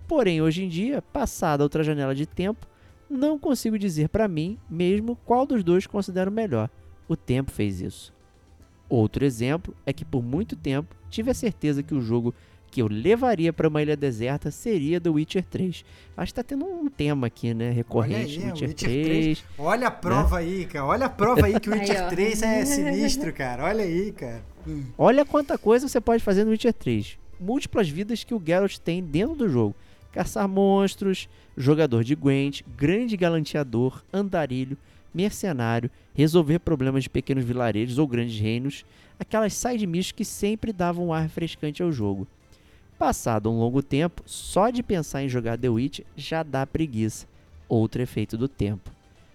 Porém, hoje em dia, passada outra janela de tempo, não consigo dizer para mim mesmo qual dos dois considero melhor. O tempo fez isso. Outro exemplo é que por muito tempo tive a certeza que o jogo que eu levaria para uma ilha deserta seria The Witcher 3. Acho que tá tendo um tema aqui, né? Recorrente
Olha aí,
Witcher,
Witcher
3.
3. Olha a prova aí, cara. Olha a prova aí que o Witcher
ó.
3 é sinistro, cara. Olha aí, cara.
Olha quanta coisa você pode fazer no Witcher 3. Múltiplas vidas que o Geralt tem dentro do jogo. Caçar monstros, jogador de Gwent, grande galanteador, andarilho, mercenário, resolver problemas de pequenos vilarejos ou grandes reinos, aquelas side missions que sempre davam um ar refrescante ao jogo. Passado um longo tempo, só de pensar em jogar The Witch já dá preguiça. Outro efeito do tempo.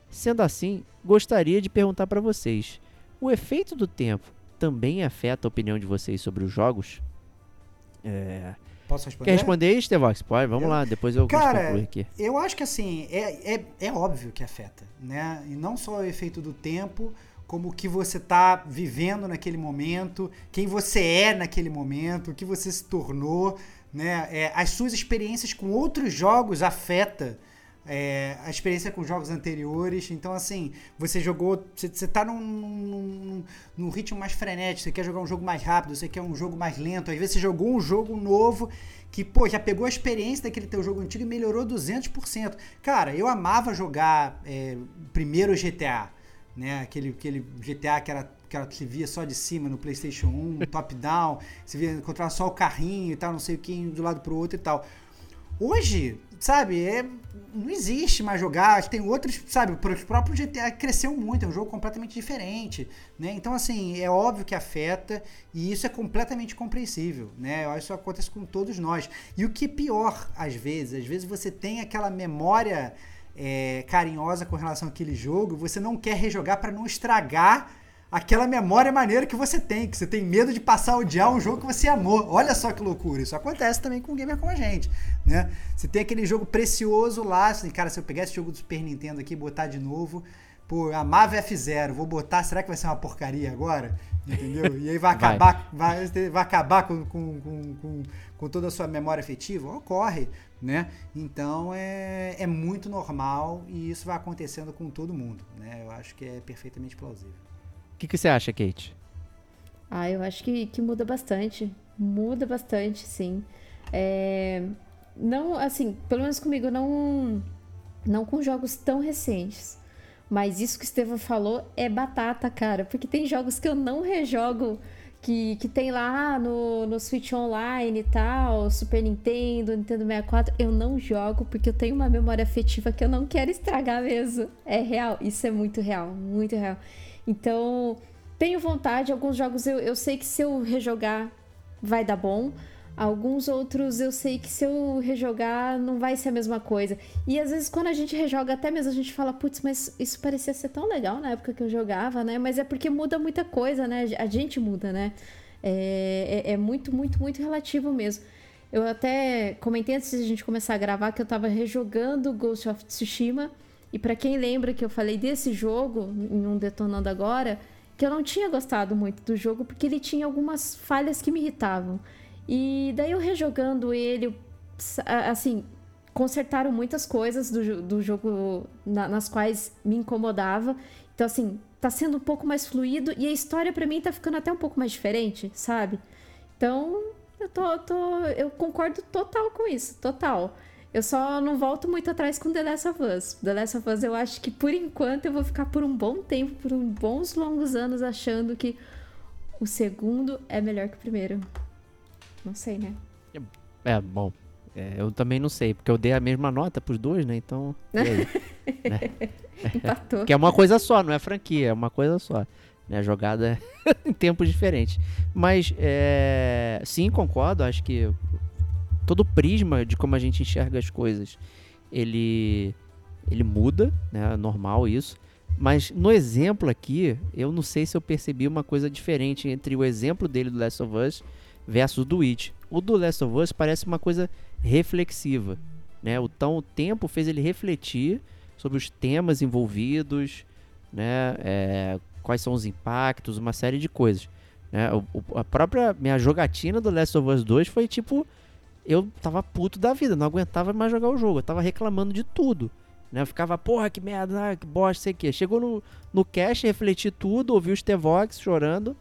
Sendo assim, gostaria de perguntar para vocês: o efeito do tempo também afeta a opinião de vocês sobre os jogos? É...
Posso responder?
Quer responder aí, Stevox? Pode, vamos
Eu-
lá, depois eu
Cara,
aqui.
Eu acho que assim, é, é, é óbvio que afeta, né? E não só o efeito do tempo, como o que você tá vivendo naquele momento, quem você é naquele momento, o que você se tornou, né? É, as suas experiências com outros jogos afeta é, a experiência com jogos anteriores. Então, assim, você jogou. Você, você tá num, num, num ritmo mais frenético, você quer jogar um jogo mais rápido, você quer um jogo mais lento. Às vezes você jogou um jogo novo que, pô, já pegou a experiência daquele teu jogo antigo e melhorou 200%. Cara, eu amava jogar é, primeiro GTA, né? Aquele, aquele GTA que era que ela se via só de cima no PlayStation 1, top-down, você via encontrar só o carrinho e tal, não sei o que, um lado pro outro e tal. Hoje, sabe, é, não existe mais jogar, tem outros, sabe, o próprio GTA cresceu muito, é um jogo completamente diferente, né? Então, assim, é óbvio que afeta e isso é completamente compreensível, né? Eu acho que isso acontece com todos nós. E o que é pior, às vezes, às vezes você tem aquela memória é, carinhosa com relação àquele jogo, você não quer rejogar para não estragar aquela memória maneira que você tem, que você tem medo de passar a odiar um jogo que você amou. Olha só que loucura, isso acontece também com um gamer como a gente, né? Você tem aquele jogo precioso lá, assim, cara, se eu pegar esse jogo do Super Nintendo aqui e botar de novo, pô, amava F0, vou botar, será que vai ser uma porcaria agora? Entendeu? E aí vai
Vai.
acabar, vai, vai acabar com, com, com, com, com toda a sua memória afetiva? Ocorre, né? Então é, é muito normal e isso vai acontecendo com todo mundo, né? Eu acho que é perfeitamente plausível.
O que, que você acha, Kate?
Ah, eu acho que, que muda bastante. Muda bastante, sim. É, não, assim, pelo menos comigo, não, não com jogos tão recentes. Mas isso que o Estevão falou é batata, cara. Porque tem jogos que eu não rejogo, que, que tem lá no, no Switch Online e tal, Super Nintendo, Nintendo 64. Eu não jogo porque eu tenho uma memória afetiva que eu não quero estragar mesmo. É real, isso é muito real, muito real. Então, tenho vontade. Alguns jogos eu, eu sei que se eu rejogar vai dar bom. Alguns outros eu sei que se eu rejogar não vai ser a mesma coisa. E às vezes quando a gente rejoga, até mesmo a gente fala, putz, mas isso parecia ser tão legal na época que eu jogava, né? Mas é porque muda muita coisa, né? A gente muda, né? É, é, é muito, muito, muito relativo mesmo. Eu até comentei antes de a gente começar a gravar que eu tava rejogando Ghost of Tsushima. E pra quem lembra que eu falei desse jogo em um Detonando Agora, que eu não tinha gostado muito do jogo porque ele tinha algumas falhas que me irritavam. E daí eu rejogando ele, assim, consertaram muitas coisas do, do jogo na- nas quais me incomodava. Então, assim, tá sendo um pouco mais fluido e a história pra mim tá ficando até um pouco mais diferente, sabe? Então, eu tô, tô eu concordo total com isso, total. Eu só não volto muito atrás com The Last of Us. The Last of Us eu acho que por enquanto eu vou ficar por um bom tempo, por uns bons longos anos achando que o segundo é melhor que o primeiro. Não sei, né?
É, bom. é, eu também não sei, porque eu dei a mesma nota pros dois, né? Então. Aí?
Empatou.
Que é uma coisa só, não é franquia, é uma coisa só. Né? Jogada em tempos diferentes. Mas, é, sim, concordo. Acho que todo o prisma de como a gente enxerga as coisas, ele, ele muda, né? É normal isso. Mas no exemplo aqui, eu não sei se eu percebi uma coisa diferente entre o exemplo dele do Last of Us versus do It. O do Last of Us parece uma coisa reflexiva, né? O, então o tempo fez ele refletir sobre os temas envolvidos, né? É, quais são os impactos, uma série de coisas. Né? O, a própria minha jogatina do Last of Us 2 foi tipo eu tava puto da vida, não aguentava mais jogar o jogo. Eu tava reclamando de tudo. Né? Eu ficava, porra, que merda, ah, que bosta, sei o quê. Chegou no, no cache, refleti tudo, ouvi os T-Vox chorando,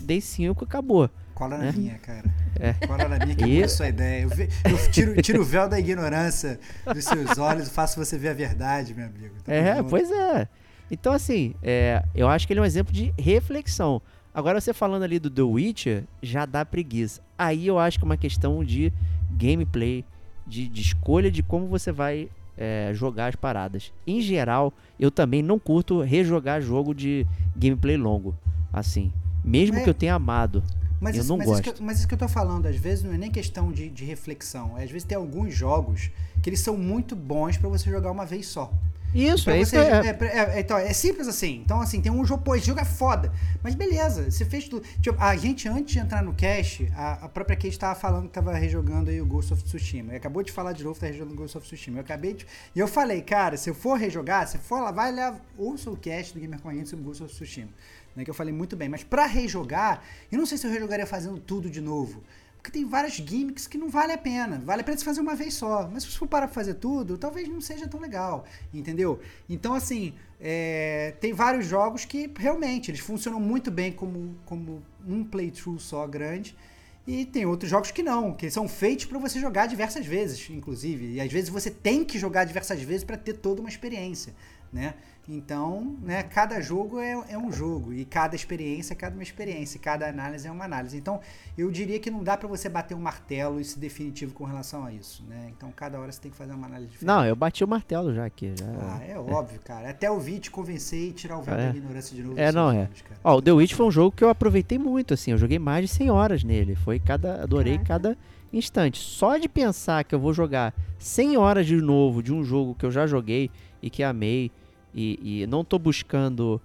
dei 5 acabou.
Cola na minha, cara.
É.
Cola na minha que
E-
é a sua ideia. Eu, ve- eu tiro, tiro o véu da ignorância dos seus olhos e faço você ver a verdade, meu amigo. Tamo
É, pois é. Então, assim, é, eu acho que ele é um exemplo de reflexão. Agora, você falando ali do The Witcher, já dá preguiça. Aí eu acho que é uma questão de gameplay, de, de escolha de como você vai é, jogar as paradas. Em geral, eu também não curto rejogar jogo de gameplay longo. Assim, mesmo
É.
que eu tenha amado.
Mas,
Eu
isso,
não
mas, isso
gosto.
que eu, mas isso que eu tô falando, às vezes não é nem questão de, de reflexão. Às vezes tem alguns jogos que eles são muito bons pra você jogar uma vez só.
Isso, é isso
você-
que é.
é, pra- é, então, é simples assim. Então, assim, tem um jogo, pô, esse jogo é foda. Mas beleza, você fez tudo. Tipo, a gente, antes de entrar no cache, a, a própria Kate tava falando que tava rejogando aí o Ghost of Tsushima. E acabou de falar de novo que tá rejogando o Ghost of Tsushima. Eu acabei de. E eu falei, cara, se eu for rejogar, se for lá, vai lá, ouça o cast do Gamer gente sobre o Ghost of Tsushima. Né, que eu falei muito bem. Mas pra rejogar, eu não sei se eu rejogaria fazendo tudo de novo. Porque tem várias gimmicks que não vale a pena. Vale a pena você fazer uma vez só. Mas se for parar pra fazer tudo, talvez não seja tão legal. Entendeu? Então, assim, é, tem vários jogos que realmente eles funcionam muito bem como, como um playthrough só grande. E tem outros jogos que não, que são feitos para você jogar diversas vezes, inclusive. E às vezes você tem que jogar diversas vezes para ter toda uma experiência, né? Então, né, cada jogo é, é um jogo e cada experiência é cada uma experiência, e cada análise é uma análise. Então, eu diria que não dá para você bater um martelo e ser definitivo com relação a isso, né? Então, cada hora você tem que fazer uma análise diferente.
Não, eu bati o martelo já aqui. Já...
Ah, é, óbvio, cara. Até ouvir te convencer e tirar o véu
É.
da ignorância de novo.
É, não, é.
cara.
Ó, o The Witch foi um jogo que eu aproveitei muito, assim. Eu joguei mais de 100 horas nele. Foi cada. Adorei
Caraca.
cada instante. Só de pensar que eu vou jogar 100 horas de novo de um jogo que eu já joguei e que amei e, e não tô buscando,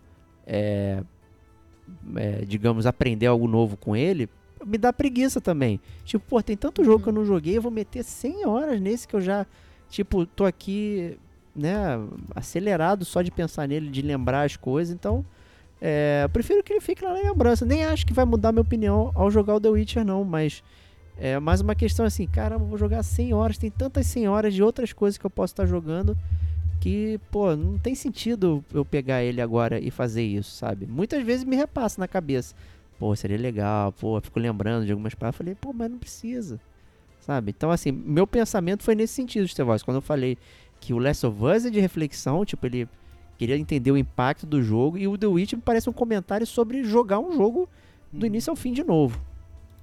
é, é, digamos, aprender algo novo com ele, me dá preguiça também. Tipo, pô, tem tanto jogo que eu não joguei, eu vou meter 100 horas nesse que eu já, tipo, tô aqui, né, acelerado só de pensar nele, de lembrar as coisas. Então, é, eu prefiro que ele fique lá na lembrança. Nem acho que vai mudar minha opinião ao jogar o The Witcher, não, mas é mais uma questão assim, caramba, eu vou jogar 100 horas, tem tantas 100 horas de outras coisas que eu posso estar jogando que, pô, não tem sentido eu pegar ele agora e fazer isso, sabe? Muitas vezes me repassa na cabeça, pô, seria legal, pô, fico lembrando de algumas paradas, falei, pô, mas não precisa, sabe? Então, assim, meu pensamento foi nesse sentido, Stevox, quando eu falei que o Last of Us é de reflexão, tipo, ele queria entender o impacto do jogo, e o The Witch me parece um comentário sobre jogar um jogo do
Uhum.
início ao fim de novo.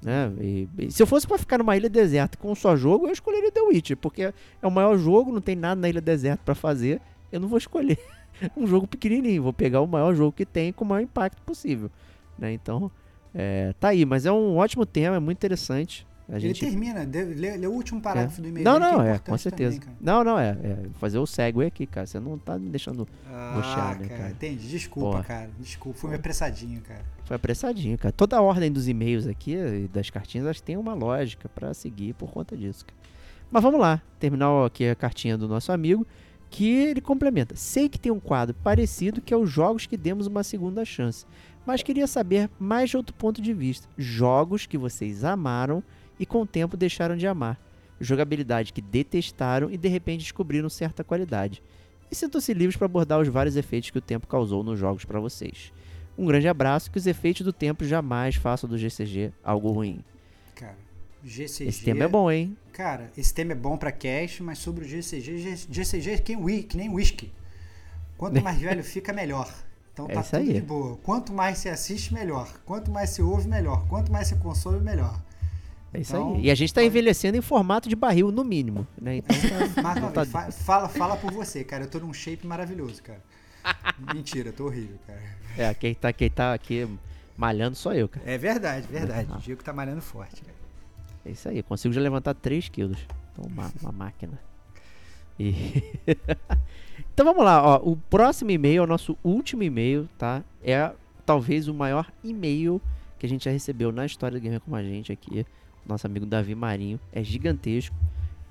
Né? E, e se eu fosse pra ficar numa ilha deserta com só jogo, eu escolheria The Witcher, porque é o maior jogo, não tem nada na ilha deserta pra fazer. Eu não vou escolher um jogo pequenininho, vou pegar o maior jogo que tem com o maior impacto possível. Né? Então, é, tá aí, mas é um ótimo tema, é muito interessante. A
Ele
gente
termina, dê- lê, lê o último parágrafo do e-mail
não,
que
não,
é
é, com certeza.
também,
não, não, é, é. Fazer o segue aqui, cara. Você não tá me deixando.
Ah,
Puxar, né,
cara,
cara?
entendi. Desculpa,
Porra.
cara. Desculpa, fui meio apressadinho, cara.
Foi apressadinho, cara. Toda a ordem dos e-mails aqui e das cartinhas, elas têm uma lógica pra seguir por conta disso, cara. Mas vamos lá, terminar aqui a cartinha do nosso amigo, que ele complementa. Sei que tem um quadro parecido que é os jogos que demos uma segunda chance, mas queria saber mais de outro ponto de vista. Jogos que vocês amaram e com o tempo deixaram de amar. Jogabilidade que detestaram e de repente descobriram certa qualidade. E sintam-se livres para abordar os vários efeitos que o tempo causou nos jogos para vocês. Um grande abraço, que os efeitos do tempo jamais façam do GCG algo ruim.
Cara, GCG.
Esse tema é bom, hein?
Cara, esse tema é bom pra cash, mas sobre o GCG, GCG é que, nem whisky. Quanto mais velho fica, melhor. Então
É
tá tudo
aí.
de boa. Quanto mais você assiste, melhor. Quanto mais você ouve, melhor. Quanto mais você consome, melhor.
É isso
Então,
aí. E a gente tá
pode-
envelhecendo em formato de barril, no mínimo. Né? Então tá,
Marco,
tá-
fa- fala, fala por você, cara. Eu tô num shape maravilhoso, cara. Mentira, tô horrível, cara.
É, quem tá, quem tá aqui malhando sou eu, cara.
É verdade, verdade.
Ah.
O Diego tá malhando forte, cara.
É isso aí, eu consigo já levantar 3 quilos. Então, uma, uma máquina. E- então vamos lá, ó. O próximo e-mail, o nosso último e-mail, tá? É talvez o maior e-mail que a gente já recebeu na história do Gamer com a gente aqui. Nosso amigo Davi Marinho. É gigantesco.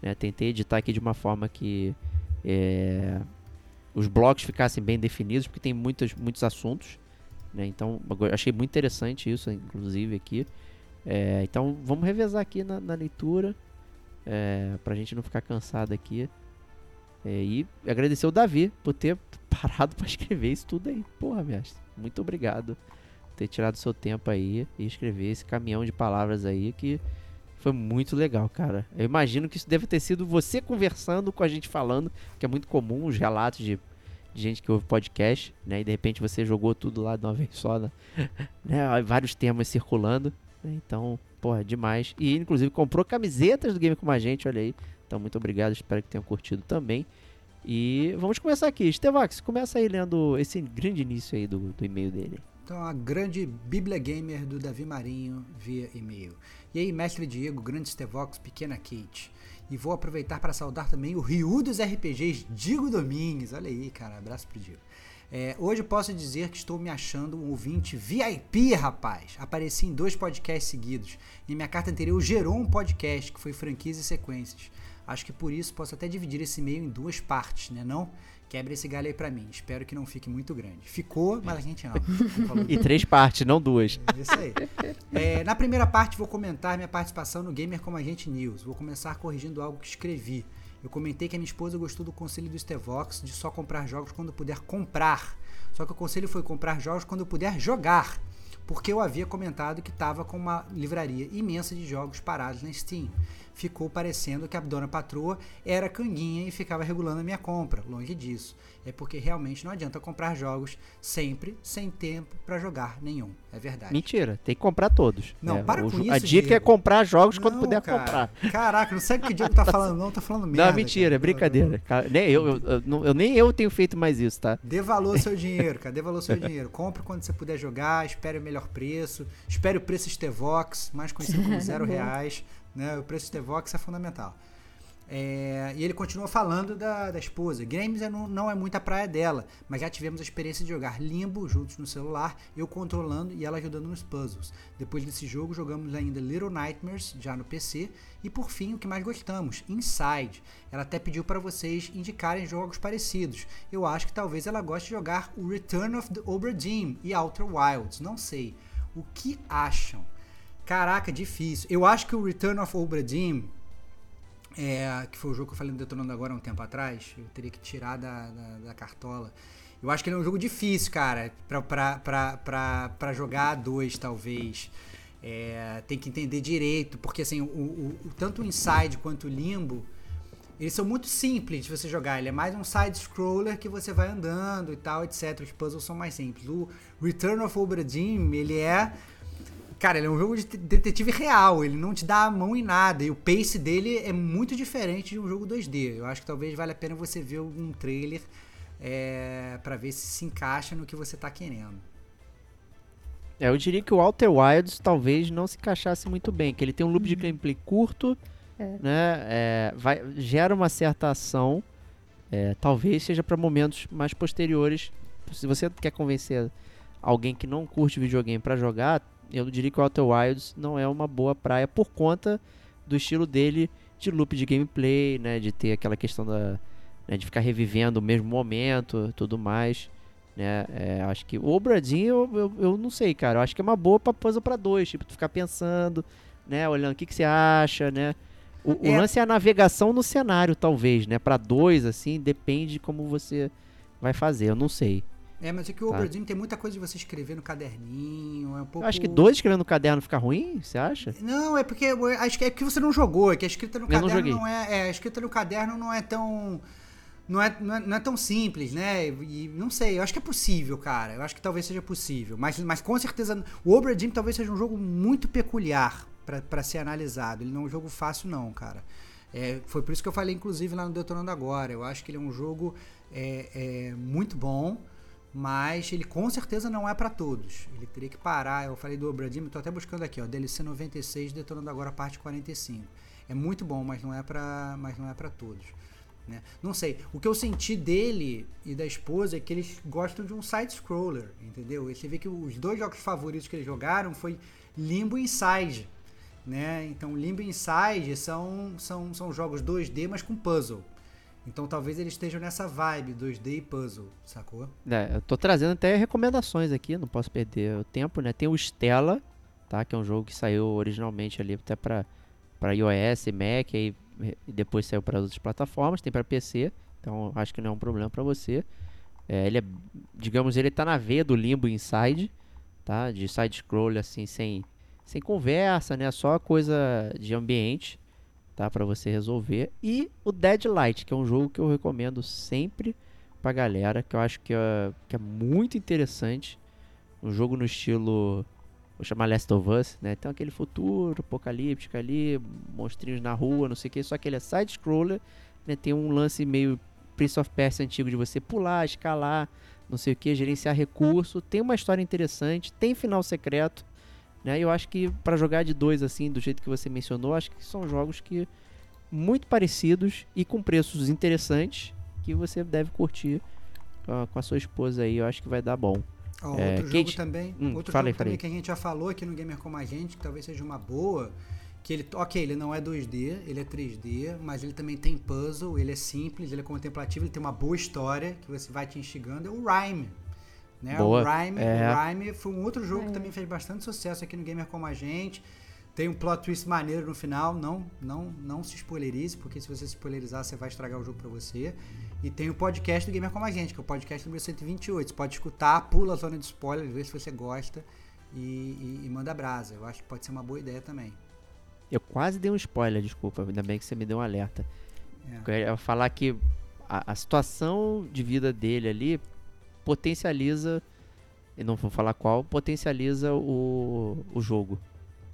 né? Tentei editar aqui de uma forma que é, os blocos ficassem bem definidos, porque tem muitos, muitos assuntos. Né? Então, achei muito interessante isso, inclusive, aqui. É, então vamos revezar aqui na, na leitura. É, pra gente não ficar cansado aqui. É, e agradecer o Davi por ter parado para escrever isso tudo aí. Porra, mestre. Muito obrigado por ter tirado seu tempo aí e escrever esse caminhão de palavras aí que foi muito legal, cara. Eu imagino que isso deve ter sido você conversando com a gente falando, que é muito comum os relatos de, de gente que ouve podcast, né? E de repente você jogou tudo lá de uma vez só, né? né? Vários temas circulando. Né? Então, porra, demais. E inclusive comprou camisetas do Game com a gente, olha aí. Então, muito obrigado, espero que tenham curtido também. E vamos começar aqui. Estevax, começa aí lendo esse grande início aí do, do e-mail dele.
Então, a grande Bíblia Gamer do Davi Marinho via e-mail. E aí, mestre Diego, grande Stevox, pequena Kate. E vou aproveitar para saudar também o Ryu dos RPGs, Diego Domingues. Olha aí, cara, abraço pro Diego. É, hoje posso dizer que estou me achando um ouvinte VIP, rapaz. Apareci em dois podcasts seguidos. Em minha carta anterior gerou um podcast que foi franquias e sequências. Acho que por isso posso até dividir esse e-mail em duas partes, né não? Quebra esse galho aí pra mim. Espero que não fique muito grande. Ficou, mas a gente ama.
e três partes, não duas.
É isso aí. É, na primeira parte, vou comentar minha participação no Gamer Como Agente News. Vou começar corrigindo algo que escrevi. Eu comentei que a minha esposa gostou do conselho do Stevox de só comprar jogos quando puder comprar. Só que o conselho foi comprar jogos quando eu puder jogar. Porque eu havia comentado que estava com uma livraria imensa de jogos parados na Steam ficou parecendo que a dona patroa era canguinha e ficava regulando a minha compra. Longe disso. É porque realmente não adianta comprar jogos sempre sem tempo para jogar nenhum. É verdade.
Mentira, tem que comprar todos.
Não,
é,
para
o,
com isso.
A dica
Diego.
é comprar jogos
não,
quando puder
cara.
comprar.
Caraca, não sei o que o Diego tá falando, não, tá falando merda.
Não, mentira,
cara.
é brincadeira. Cara, nem eu, eu, eu, eu, nem eu tenho feito mais isso, tá?
Dê valor ao seu dinheiro, cara. Dê valor ao seu dinheiro. Compre quando você puder jogar, espere o melhor preço. Espere o preço Stevox, mais conhecido como zero reais. Né? O preço Stevox é fundamental. É, e ele continua falando da, da esposa. Games é não, não é muito a praia dela, mas já tivemos a experiência de jogar Limbo juntos no celular, eu controlando e ela ajudando nos puzzles. Depois desse jogo, jogamos ainda Little Nightmares, já no PC. E por fim, o que mais gostamos, Inside. Ela até pediu para vocês indicarem jogos parecidos. Eu acho que talvez ela goste de jogar o Return of the Obra Dinn e Outer Wilds. Não sei. O que acham? Caraca, difícil. Eu acho que o Return of Obra Dinn é, que foi o jogo que eu falei no Detonando agora há um tempo atrás, eu teria que tirar da, da, da cartola. Eu acho que ele é um jogo difícil, cara, pra, jogar dois, talvez. É, tem que entender direito, porque assim, o, o, o, tanto o Inside quanto o Limbo, eles são muito simples de você jogar. Ele é mais um side-scroller que você vai andando e tal, etc. Os puzzles são mais simples. O Return of Obra Dinn, ele é Cara, ele é um jogo de detetive real, ele não te dá a mão em nada. E o pace dele é muito diferente de um jogo 2D. Eu acho que talvez valha a pena você ver um trailer é, para ver se se encaixa no que você tá querendo.
É, eu diria que o Outer Wilds talvez não se encaixasse muito bem, que ele tem um loop de gameplay curto, é. né? É, vai, gera uma certa ação. É, talvez seja para momentos mais posteriores. Se você quer convencer alguém que não curte videogame para jogar, eu diria que o Outer Wilds não é uma boa praia por conta do estilo dele de loop de gameplay, né, de ter aquela questão da né, de ficar revivendo o mesmo momento, tudo mais, né? É, acho que o Obradinho eu, eu, eu, não sei, cara. Eu acho que é uma boa para puzzle para dois, tipo, tu ficar pensando, né, olhando o que que você acha, né? O, é. o lance é a navegação no cenário, talvez, né? Para dois, assim, depende de como você vai fazer. Eu não sei.
É, mas é que o tá. Obradinho tem muita coisa de você escrever no caderninho. É um pouco...
Eu acho que dois escrevendo no caderno fica ruim, você acha?
Não, é porque acho que é porque você não jogou, é que a escrita no eu caderno não, não, é, é. A escrita no caderno não é tão. Não é, não é, não é, tão simples, né? E não sei, eu acho que é possível, cara. Eu acho que talvez seja possível. Mas, mas com certeza, o Obradinho talvez seja um jogo muito peculiar para ser analisado. Ele não é um jogo fácil, não, cara. É, foi por isso que eu falei, inclusive, lá no Detonando Agora. Eu acho que ele é um jogo é, é muito bom mas ele com certeza não é para todos. Ele teria que parar. Eu falei do Obradim, estou até buscando aqui, ó, DLC 96, detonando agora a parte 45. É muito bom, mas não é para, mas não é para todos. Né? Não sei. O que eu senti dele e da esposa é que eles gostam de um side scroller, entendeu? E você vê que os dois jogos favoritos que eles jogaram foi Limbo Inside. Né? Então, Limbo Inside são, são, são jogos 2D, mas com puzzle. Então talvez eles estejam nessa vibe 2D e puzzle, sacou?
É, eu tô trazendo até recomendações aqui, não posso perder o tempo, né? Tem o Stella, tá? Que é um jogo que saiu originalmente ali até pra, pra iOS, Mac, aí e depois saiu para outras plataformas, tem para PC, então acho que não é um problema para você. É, ele é, digamos, ele tá na veia do Limbo Inside, tá? De side scroll assim sem sem conversa, né? Só coisa de ambiente, tá? Para você resolver. E o Deadlight, que é um jogo que eu recomendo sempre pra galera, que eu acho que é, que é muito interessante. Um jogo no estilo vou chamar Last of Us, né? Tem aquele futuro apocalíptico ali, monstrinhos na rua, não sei o que, só que ele é side-scroller, né? Tem um lance meio Prince of Persia antigo de você pular, escalar, não sei o que, gerenciar recurso. Tem uma história interessante, tem final secreto, né? Eu acho que para jogar de dois assim, do jeito que você mencionou, acho que são jogos que muito parecidos e com preços interessantes que você deve curtir uh, com a sua esposa aí. Eu acho que vai dar bom.
Oh, é, outro Kate... jogo também, hum, outro jogo também que a gente já falou aqui no Gamer Como a Gente, que talvez seja uma boa, que ele, ok, ele não é 2D, ele é 3D, mas ele também tem puzzle, ele é simples, ele é contemplativo, ele tem uma boa história que você vai te instigando, é o Rhyme. Né? Boa. O, Rhyme, é. o Rhyme foi um outro jogo é. que também fez bastante sucesso aqui no Gamer Como a Gente. Tem um plot twist maneiro no final, não não não se spoilerize, porque se você se spoilerizar, você vai estragar o jogo para você. E tem o podcast do Gamer Como a Gente, que é o podcast número 128. Você pode escutar, pula a zona de spoiler, vê se você gosta e, e, e manda brasa. Eu acho que pode ser uma boa ideia também.
Eu quase dei um spoiler, desculpa, ainda bem que você me deu um alerta. É. Eu ia falar que a, a situação de vida dele ali potencializa, e não vou falar qual, potencializa o, o jogo,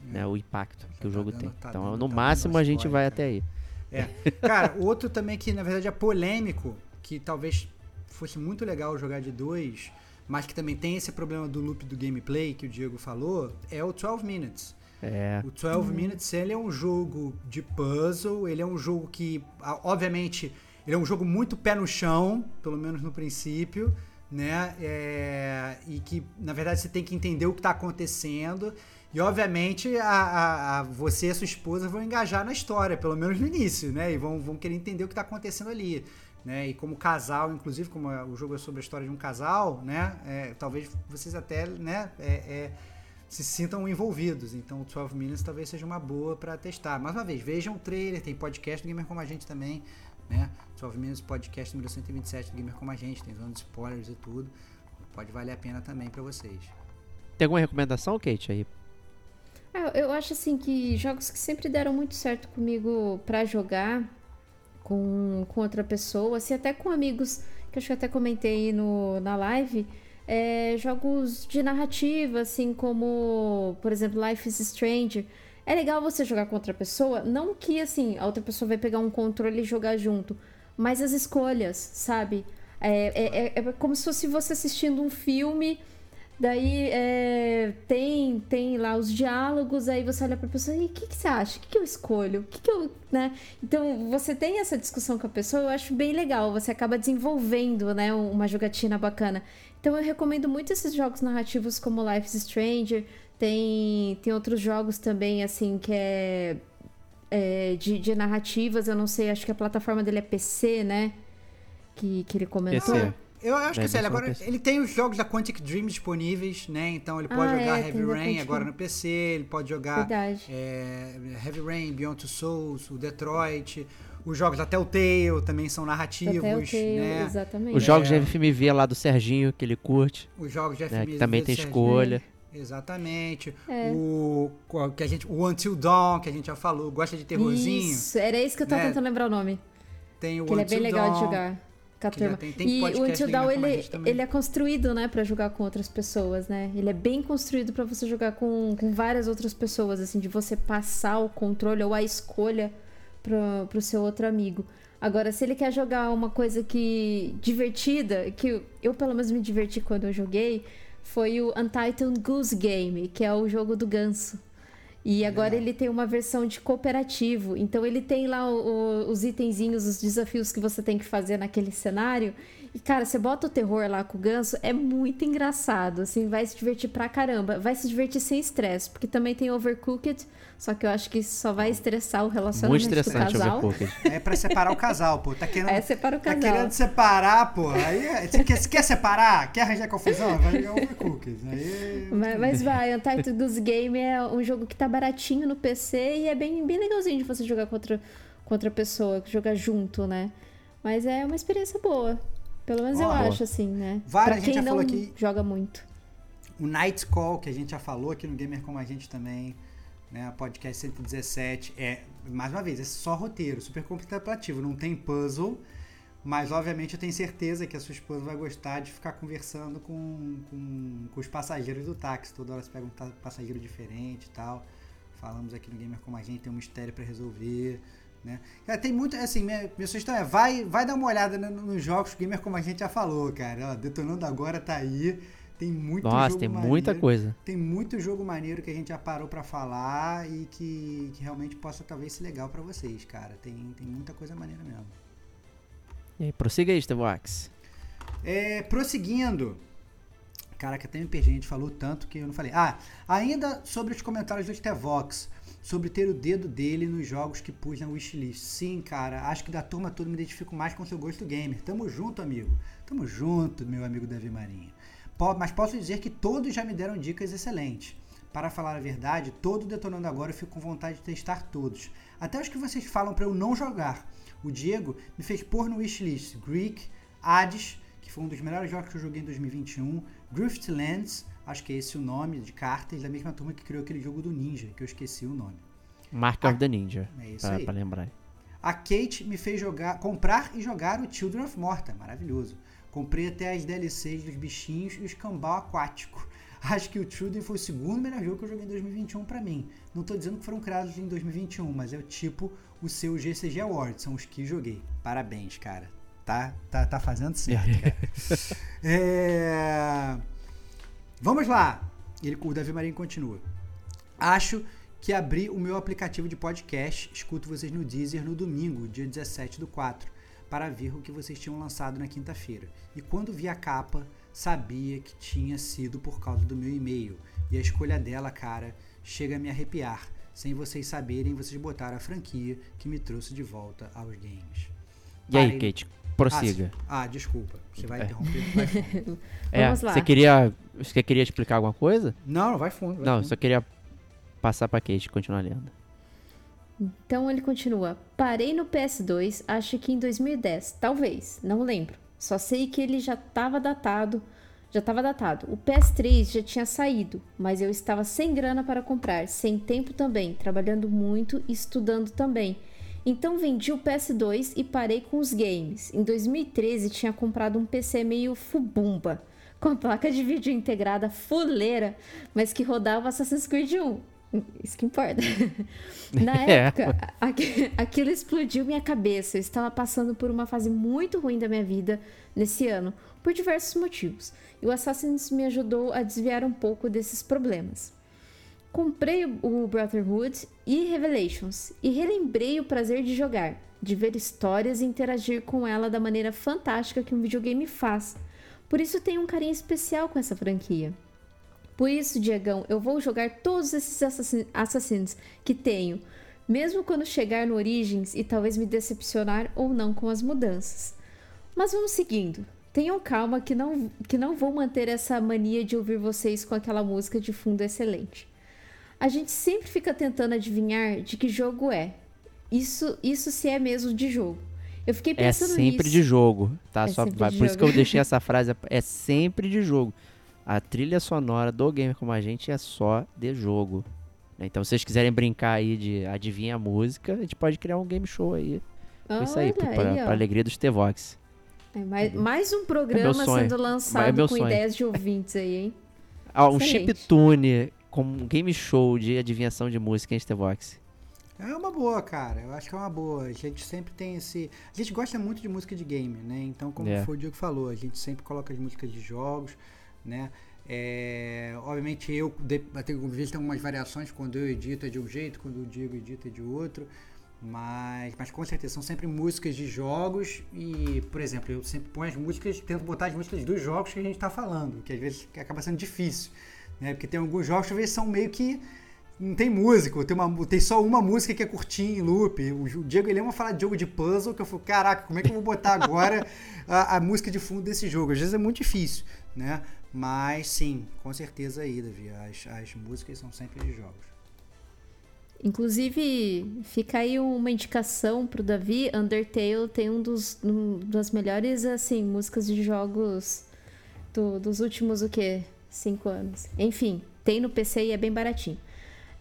é. né, o impacto que o tá jogo dando, tem. Tá então, dando, no tá máximo, a gente vai cara. até aí.
É. Cara, outro também que na verdade é polêmico, que talvez fosse muito legal jogar de dois, mas que também tem esse problema do loop do gameplay que o Diego falou, é o 12 Minutes.
É.
O 12 Minutes ele é um jogo de puzzle, ele é um jogo que, obviamente, ele é um jogo muito pé no chão, pelo menos no princípio, né? É, e que, na verdade, você tem que entender o que está acontecendo. E obviamente a, a, a, você e a sua esposa vão engajar na história, pelo menos no início, né? E vão, vão querer entender o que está acontecendo ali. Né? E como casal, inclusive, como o jogo é sobre a história de um casal, né? É, talvez vocês até né, é, é, se sintam envolvidos. Então, o 12 Minutes talvez seja uma boa para testar. Mais uma vez, vejam o trailer, tem podcast do Gamer Como a Gente também, né? 12 Minutes Podcast número 127 do Gamer Como a Gente, tem zona de spoilers e tudo. Pode valer a pena também para vocês.
Tem alguma recomendação, Kate, aí
é, eu acho assim que jogos que sempre deram muito certo comigo para jogar com, com outra pessoa, assim, até com amigos, que acho que até comentei no, na live, é, jogos de narrativa, assim como, por exemplo, Life is Strange. É legal você jogar com outra pessoa, não que assim, a outra pessoa vai pegar um controle e jogar junto, mas as escolhas, sabe? É, é, é, é como se fosse você assistindo um filme Daí é, tem, tem lá os diálogos, aí você olha pra pessoa e o que, que você acha? O que, que eu escolho? O que, que eu. Né? Então você tem essa discussão com a pessoa, eu acho bem legal. Você acaba desenvolvendo né, uma jogatina bacana. Então eu recomendo muito esses jogos narrativos como Life is Stranger. Tem, tem outros jogos também, assim, que é, é de, de narrativas. Eu não sei, acho que a plataforma dele é PC, né? Que, que ele comentou.
PC. Eu acho que sim, agora ele tem os jogos da Quantic Dream disponíveis, né? Então ele pode ah, jogar é, Heavy Rain agora no PC, ele pode jogar é, Heavy Rain, Beyond Two Souls, o Detroit. Os jogos da Telltale também são narrativos, Telltale, né?
Exatamente.
Os jogos é. de FMV lá do Serginho, que ele curte.
Os jogos de FMV
né, que também tem Serginho. escolha.
Exatamente. É. O, que a gente, o Until Dawn, que a gente já falou, gosta de terrorzinho.
Isso, era isso que eu tava né? tentando lembrar o nome.
Tem o
que
Until
ele é bem legal
Dawn,
de jogar com a turma. Tem, tem e o Until Dawn, ele, ele é construído, né, para jogar com outras pessoas, né? Ele é bem construído para você jogar com, com várias outras pessoas, assim, de você passar o controle ou a escolha pro, pro seu outro amigo. Agora, se ele quer jogar uma coisa que divertida, que eu pelo menos me diverti quando eu joguei, foi o Untitled Goose Game, que é o jogo do ganso. E agora ele tem uma versão de cooperativo. Então ele tem lá o, o, os itenzinhos, os desafios que você tem que fazer naquele cenário. E, cara, você bota o terror lá com o ganso, é muito engraçado. Assim, vai se divertir pra caramba. Vai se divertir sem estresse, porque também tem Overcooked. Só que eu acho que só vai estressar o relacionamento
Muito
do casal.
Overcooked.
É pra separar o casal, pô. Tá querendo,
é, separa o casal.
Tá querendo separar, pô. Aí, é, você, quer, você quer separar? Quer arranjar confusão? Vai jogar Overcooked. Aí...
Mas, mas vai, Untitled Goose Game é um jogo que tá baratinho no PC e é bem, bem legalzinho de você jogar contra com outra pessoa, jogar junto, né? Mas é uma experiência boa. Pelo menos eu acho, assim, né?
Várias,
pra quem
já
não
aqui.
joga muito.
O Night Call, que a gente já falou aqui no Gamer Como a Gente também, né? Podcast 117. É, mais uma vez, é só roteiro, super contemplativo, não tem puzzle. Mas, obviamente, eu tenho certeza que a sua esposa vai gostar de ficar conversando com, com, com os passageiros do táxi. Toda hora você pega um passageiro diferente e tal. Falamos aqui no Gamer Como a Gente, tem um mistério pra resolver. Né? Cara, tem muito, assim, minha, minha sugestão é, vai, vai dar uma olhada no- nos jogos Gamer Como a Gente já falou, cara. Ó, Detonando Agora tá aí. Tem muito
Nossa,
jogo
tem
maneiro.
muita coisa.
Tem muito jogo maneiro que a gente já parou pra falar e que, que realmente possa talvez ser legal pra vocês, cara. Tem, tem muita coisa maneira mesmo.
E aí, prossiga aí, Stevox.
É, prosseguindo. Caraca, até me perdi, a gente falou tanto que eu não falei. Ah, ainda sobre os comentários do Stevox, sobre ter o dedo dele nos jogos que pus na wishlist. Sim, cara, acho que da turma toda me identifico mais com seu gosto gamer. Tamo junto, amigo. Tamo junto, meu amigo Davi Marinho. Mas posso dizer que todos já me deram dicas excelentes. Para falar a verdade, todo Detonando Agora eu fico com vontade de testar todos. Até os que vocês falam para eu não jogar. O Diego me fez pôr no wishlist Greek, Hades, que foi um dos melhores jogos que eu joguei em 2021, Griftlands, acho que é esse o nome, de cartas, da mesma turma que criou aquele jogo do Ninja, que eu esqueci o nome.
Mark of the Ninja.
É isso
Pra,
aí.
pra lembrar.
A Kate me fez jogar, comprar e jogar o Children of Morta, maravilhoso. Comprei até as DLCs dos bichinhos e o escambau aquático. Acho que o Children foi o segundo melhor jogo que eu joguei em 2021 pra mim. Não tô dizendo que foram criados em 2021, mas é o tipo o seu GCG Awards, são os que joguei. Parabéns, cara. Tá, tá, tá fazendo certo, cara. É, Vamos lá. Ele, o Davi Marinho continua. Acho que abri o meu aplicativo de podcast, escuto vocês no Deezer no domingo, dia 17 do 4, para ver o que vocês tinham lançado na quinta-feira. E quando vi a capa, sabia que tinha sido por causa do meu e-mail. E a escolha dela, cara, chega a me arrepiar. Sem vocês saberem, vocês botaram a franquia que me trouxe de volta aos games.
E aí, Kate, prossiga.
Ah, ah, desculpa. Você vai
É.
interromper. Vai.
É,
Vamos lá.
Você queria, você queria explicar alguma coisa?
Não, não, vai fundo. vai
Não,
fundo.
só queria passar pra Kate continuar lendo.
Então ele continua. Parei no PS2, acho que em 2010, talvez, não lembro. Só sei que ele já estava datado, já estava datado. O PS3 já tinha saído, mas eu estava sem grana para comprar, sem tempo também, trabalhando muito e estudando também. Então vendi o PS2 e parei com os games. Em 2013 tinha comprado um PC meio fubumba, com a placa de vídeo integrada fuleira, mas que rodava Assassin's Creed 1. Isso que importa. Na
É.
época, aqu- aquilo explodiu minha cabeça. Eu estava passando por uma fase muito ruim da minha vida nesse ano, por diversos motivos. E o Assassin's me ajudou a desviar um pouco desses problemas. Comprei o Brotherhood e Revelations e relembrei o prazer de jogar, de ver histórias e interagir com ela da maneira fantástica que um videogame faz. Por isso tenho um carinho especial com essa franquia. Por isso, Diegão, eu vou jogar todos esses assassin- Assassins que tenho, mesmo quando chegar no Origins e talvez me decepcionar ou não com as mudanças. Mas vamos seguindo. Tenham calma que não, que não vou manter essa mania de ouvir vocês com aquela música de fundo excelente. A gente sempre fica tentando adivinhar de que jogo é. Isso, isso se é mesmo de jogo. Eu fiquei
É
pensando
sempre
nisso.
de jogo, tá?
É
Só,
sempre
vai- por isso que
jogo.
eu deixei essa frase. É sempre de jogo. A trilha sonora do Gamer Como a Gente é só de jogo. né? Então, se vocês quiserem brincar aí de adivinha a música, a gente pode criar um game show aí. Com isso aí,
Olha
pra,
aí,
pra
ó.
alegria dos T-Vox.
É, mais, mais um programa
sonho.
sendo lançado
É
com
sonho.
ideias de ouvintes aí, hein?
Ah, um chiptune com um game show de adivinhação de música, hein, T-Vox?
É uma boa, cara. Eu acho que é uma boa. A gente sempre tem esse. A gente gosta muito de música de game, né? Então, como
É.
foi o Diego falou, a gente sempre coloca as músicas de jogos, né? É, obviamente eu tenho visto algumas variações quando eu edito é de um jeito, quando o Diego edita é de outro. Mas, mas com certeza são sempre músicas de jogos e, por exemplo, eu sempre ponho as músicas, tento botar as músicas dos jogos que a gente está falando, que às vezes acaba sendo difícil, né? Porque tem alguns jogos que às vezes são meio que não tem músico, tem, uma, tem só uma música que é curtinha em loop. O, Diego ele ama falar de jogo de puzzle, que eu falo, caraca, como é que eu vou botar agora a, a música de fundo desse jogo? Às vezes é muito difícil, né? Mas sim, com certeza aí, Davi, as, as músicas são sempre de jogos.
Inclusive, fica aí uma indicação pro Davi, Undertale tem um dos um das melhores assim músicas de jogos do, dos últimos o quê? Cinco anos. Enfim, tem no PC e é bem baratinho.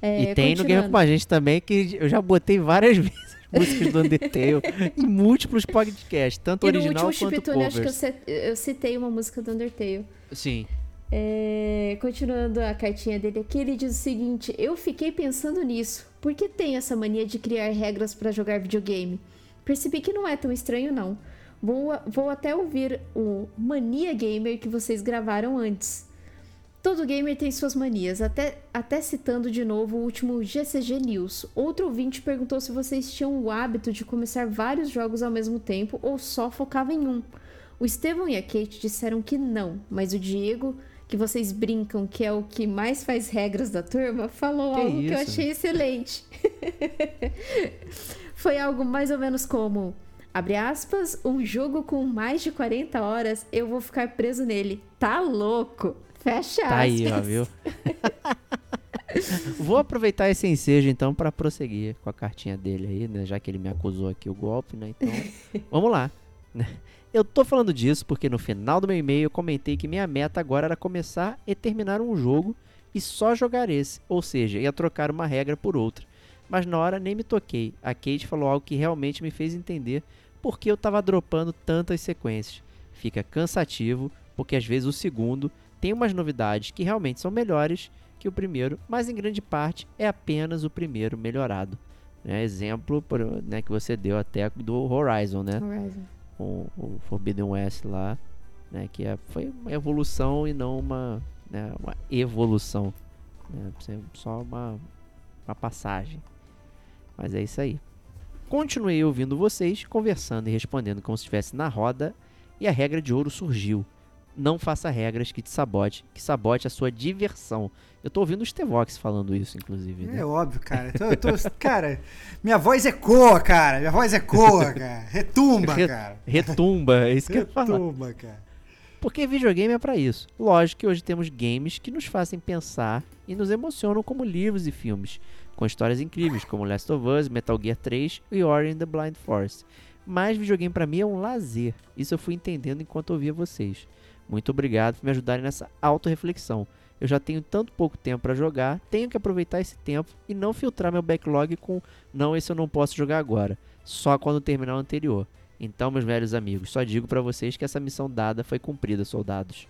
É, e tem no Game com a gente também, que eu já botei várias vezes músicas do Undertale em múltiplos podcasts, tanto e original quanto Chiptune, covers.
acho que eu, citei uma música do Undertale.
Sim.
É, continuando a cartinha dele aqui, ele diz o seguinte: Eu fiquei pensando nisso. Por que tem essa mania de criar regras para jogar videogame? Percebi que não é tão estranho, não. Vou, vou até ouvir o Mania Gamer que vocês gravaram antes. Todo gamer tem suas manias, até, até citando de novo o último GCG News. Outro ouvinte perguntou se vocês tinham o hábito de começar vários jogos ao mesmo tempo ou só focava em um. O Estevão e a Kate disseram que não, mas o Diego, que vocês brincam que é o que mais faz regras da turma, falou que algo isso? que eu achei excelente. Foi algo mais ou menos como: abre aspas, um jogo com mais de 40 horas, eu vou ficar preso nele. Tá louco! Fecha
Tá aí, ó, viu? Vou aproveitar esse ensejo então para prosseguir com a cartinha dele aí, né? Já que ele me acusou aqui o golpe, né? Então, vamos lá. Eu tô falando disso porque no final do meu e-mail eu comentei que minha meta agora era começar e terminar um jogo e só jogar esse, ou seja, ia trocar uma regra por outra. Mas na hora nem me toquei. A Kate falou algo que realmente me fez entender por que eu tava dropando tantas sequências. Fica cansativo, porque às vezes o segundo tem umas novidades que realmente são melhores que o primeiro, mas em grande parte é apenas o primeiro melhorado. Né? Exemplo né, que você deu até do Horizon, né?
Horizon.
O, o Forbidden West lá, né? Que é, foi uma evolução e não uma, né, uma evolução. Né? Só uma, uma passagem. Mas é isso aí. Continuei ouvindo vocês, conversando e respondendo como se estivesse na roda, e a regra de ouro surgiu não faça regras que te sabote, que sabote a sua diversão. Eu tô ouvindo o Stevox falando isso, inclusive. Né?
É óbvio, cara. Eu tô, eu tô, cara, minha voz ecoa, cara. Minha voz ecoa, cara. Retumba, cara.
Retumba, é isso que Retumba, eu falo.
Retumba, cara.
Porque videogame é para isso. Lógico que hoje temos games que nos fazem pensar e nos emocionam como livros e filmes, com histórias incríveis como Last of Us, Metal Gear 3 e Ori and the Blind Force. Mas videogame para mim é um lazer. Isso eu fui entendendo enquanto ouvia vocês. Muito obrigado por me ajudarem nessa autorreflexão. Eu já tenho tanto pouco tempo para jogar, tenho que aproveitar esse tempo e não filtrar meu backlog com não, esse eu não posso jogar agora, só quando terminar o anterior. Então, meus velhos amigos, só digo para vocês que essa missão dada foi cumprida, soldados.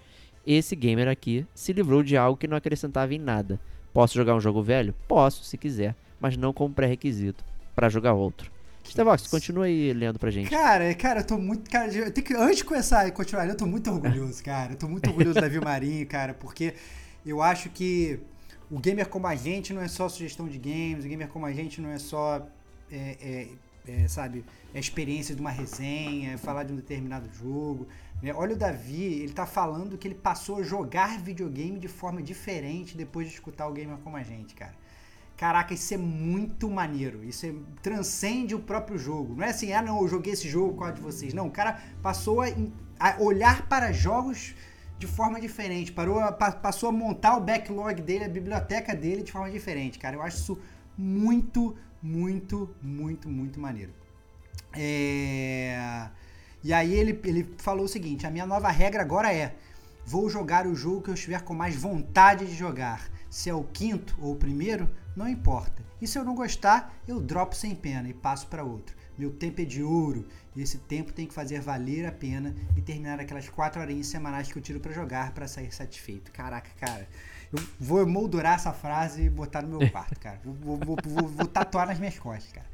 Esse gamer aqui se livrou de algo que não acrescentava em nada. Posso jogar um jogo velho? Posso, se quiser, mas não como pré-requisito para jogar outro. Stevox, continua aí lendo pra gente.
Cara, cara, eu tô muito. Cara, eu tenho que, antes de começar e continuar, eu tô muito orgulhoso, cara. Eu tô muito orgulhoso da Davi Marinho, cara, porque eu acho que o gamer como a gente não é só sugestão de games, o gamer como a gente não é só. É, é, é, sabe, a experiência de uma resenha, falar de um determinado jogo. Né? Olha o Davi, ele tá falando que ele passou a jogar videogame de forma diferente depois de escutar o gamer como a gente, cara. Caraca, isso é muito maneiro. Isso é, transcende o próprio jogo. Não é assim, ah, não, eu joguei esse jogo com a de vocês. Não, o cara passou a, a olhar para jogos de forma diferente. Parou, a, passou a montar o backlog dele, a biblioteca dele de forma diferente, cara. Eu acho isso muito, muito, muito, muito maneiro. É... E aí ele, ele falou o seguinte: a minha nova regra agora é: vou jogar o jogo que eu estiver com mais vontade de jogar. Se é o quinto ou o primeiro, não importa. E se eu não gostar, eu dropo sem pena e passo para outro. Meu tempo é de ouro e esse tempo tem que fazer valer a pena e terminar aquelas quatro horinhas semanais que eu tiro para jogar para sair satisfeito. Caraca, cara. Eu vou moldurar essa frase e botar no meu quarto, cara. Vou, vou, vou, vou tatuar nas minhas costas, cara.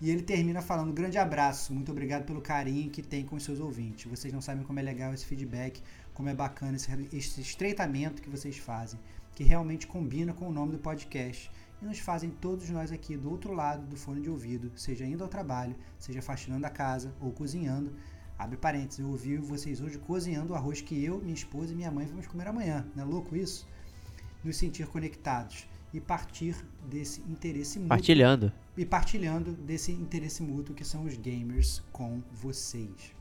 E ele termina falando: grande abraço, muito obrigado pelo carinho que tem com os seus ouvintes. Vocês não sabem como é legal esse feedback, como é bacana esse, esse estreitamento que vocês fazem, que realmente combina com o nome do podcast e nos fazem todos nós aqui do outro lado do fone de ouvido, seja indo ao trabalho, seja faxinando a casa ou cozinhando. Abre parênteses, eu ouvi vocês hoje cozinhando o arroz que eu, minha esposa e minha mãe vamos comer amanhã. Não é louco isso? Nos sentir conectados e partir desse interesse mútuo.
Partilhando.
E partilhando desse interesse mútuo que são os gamers com vocês.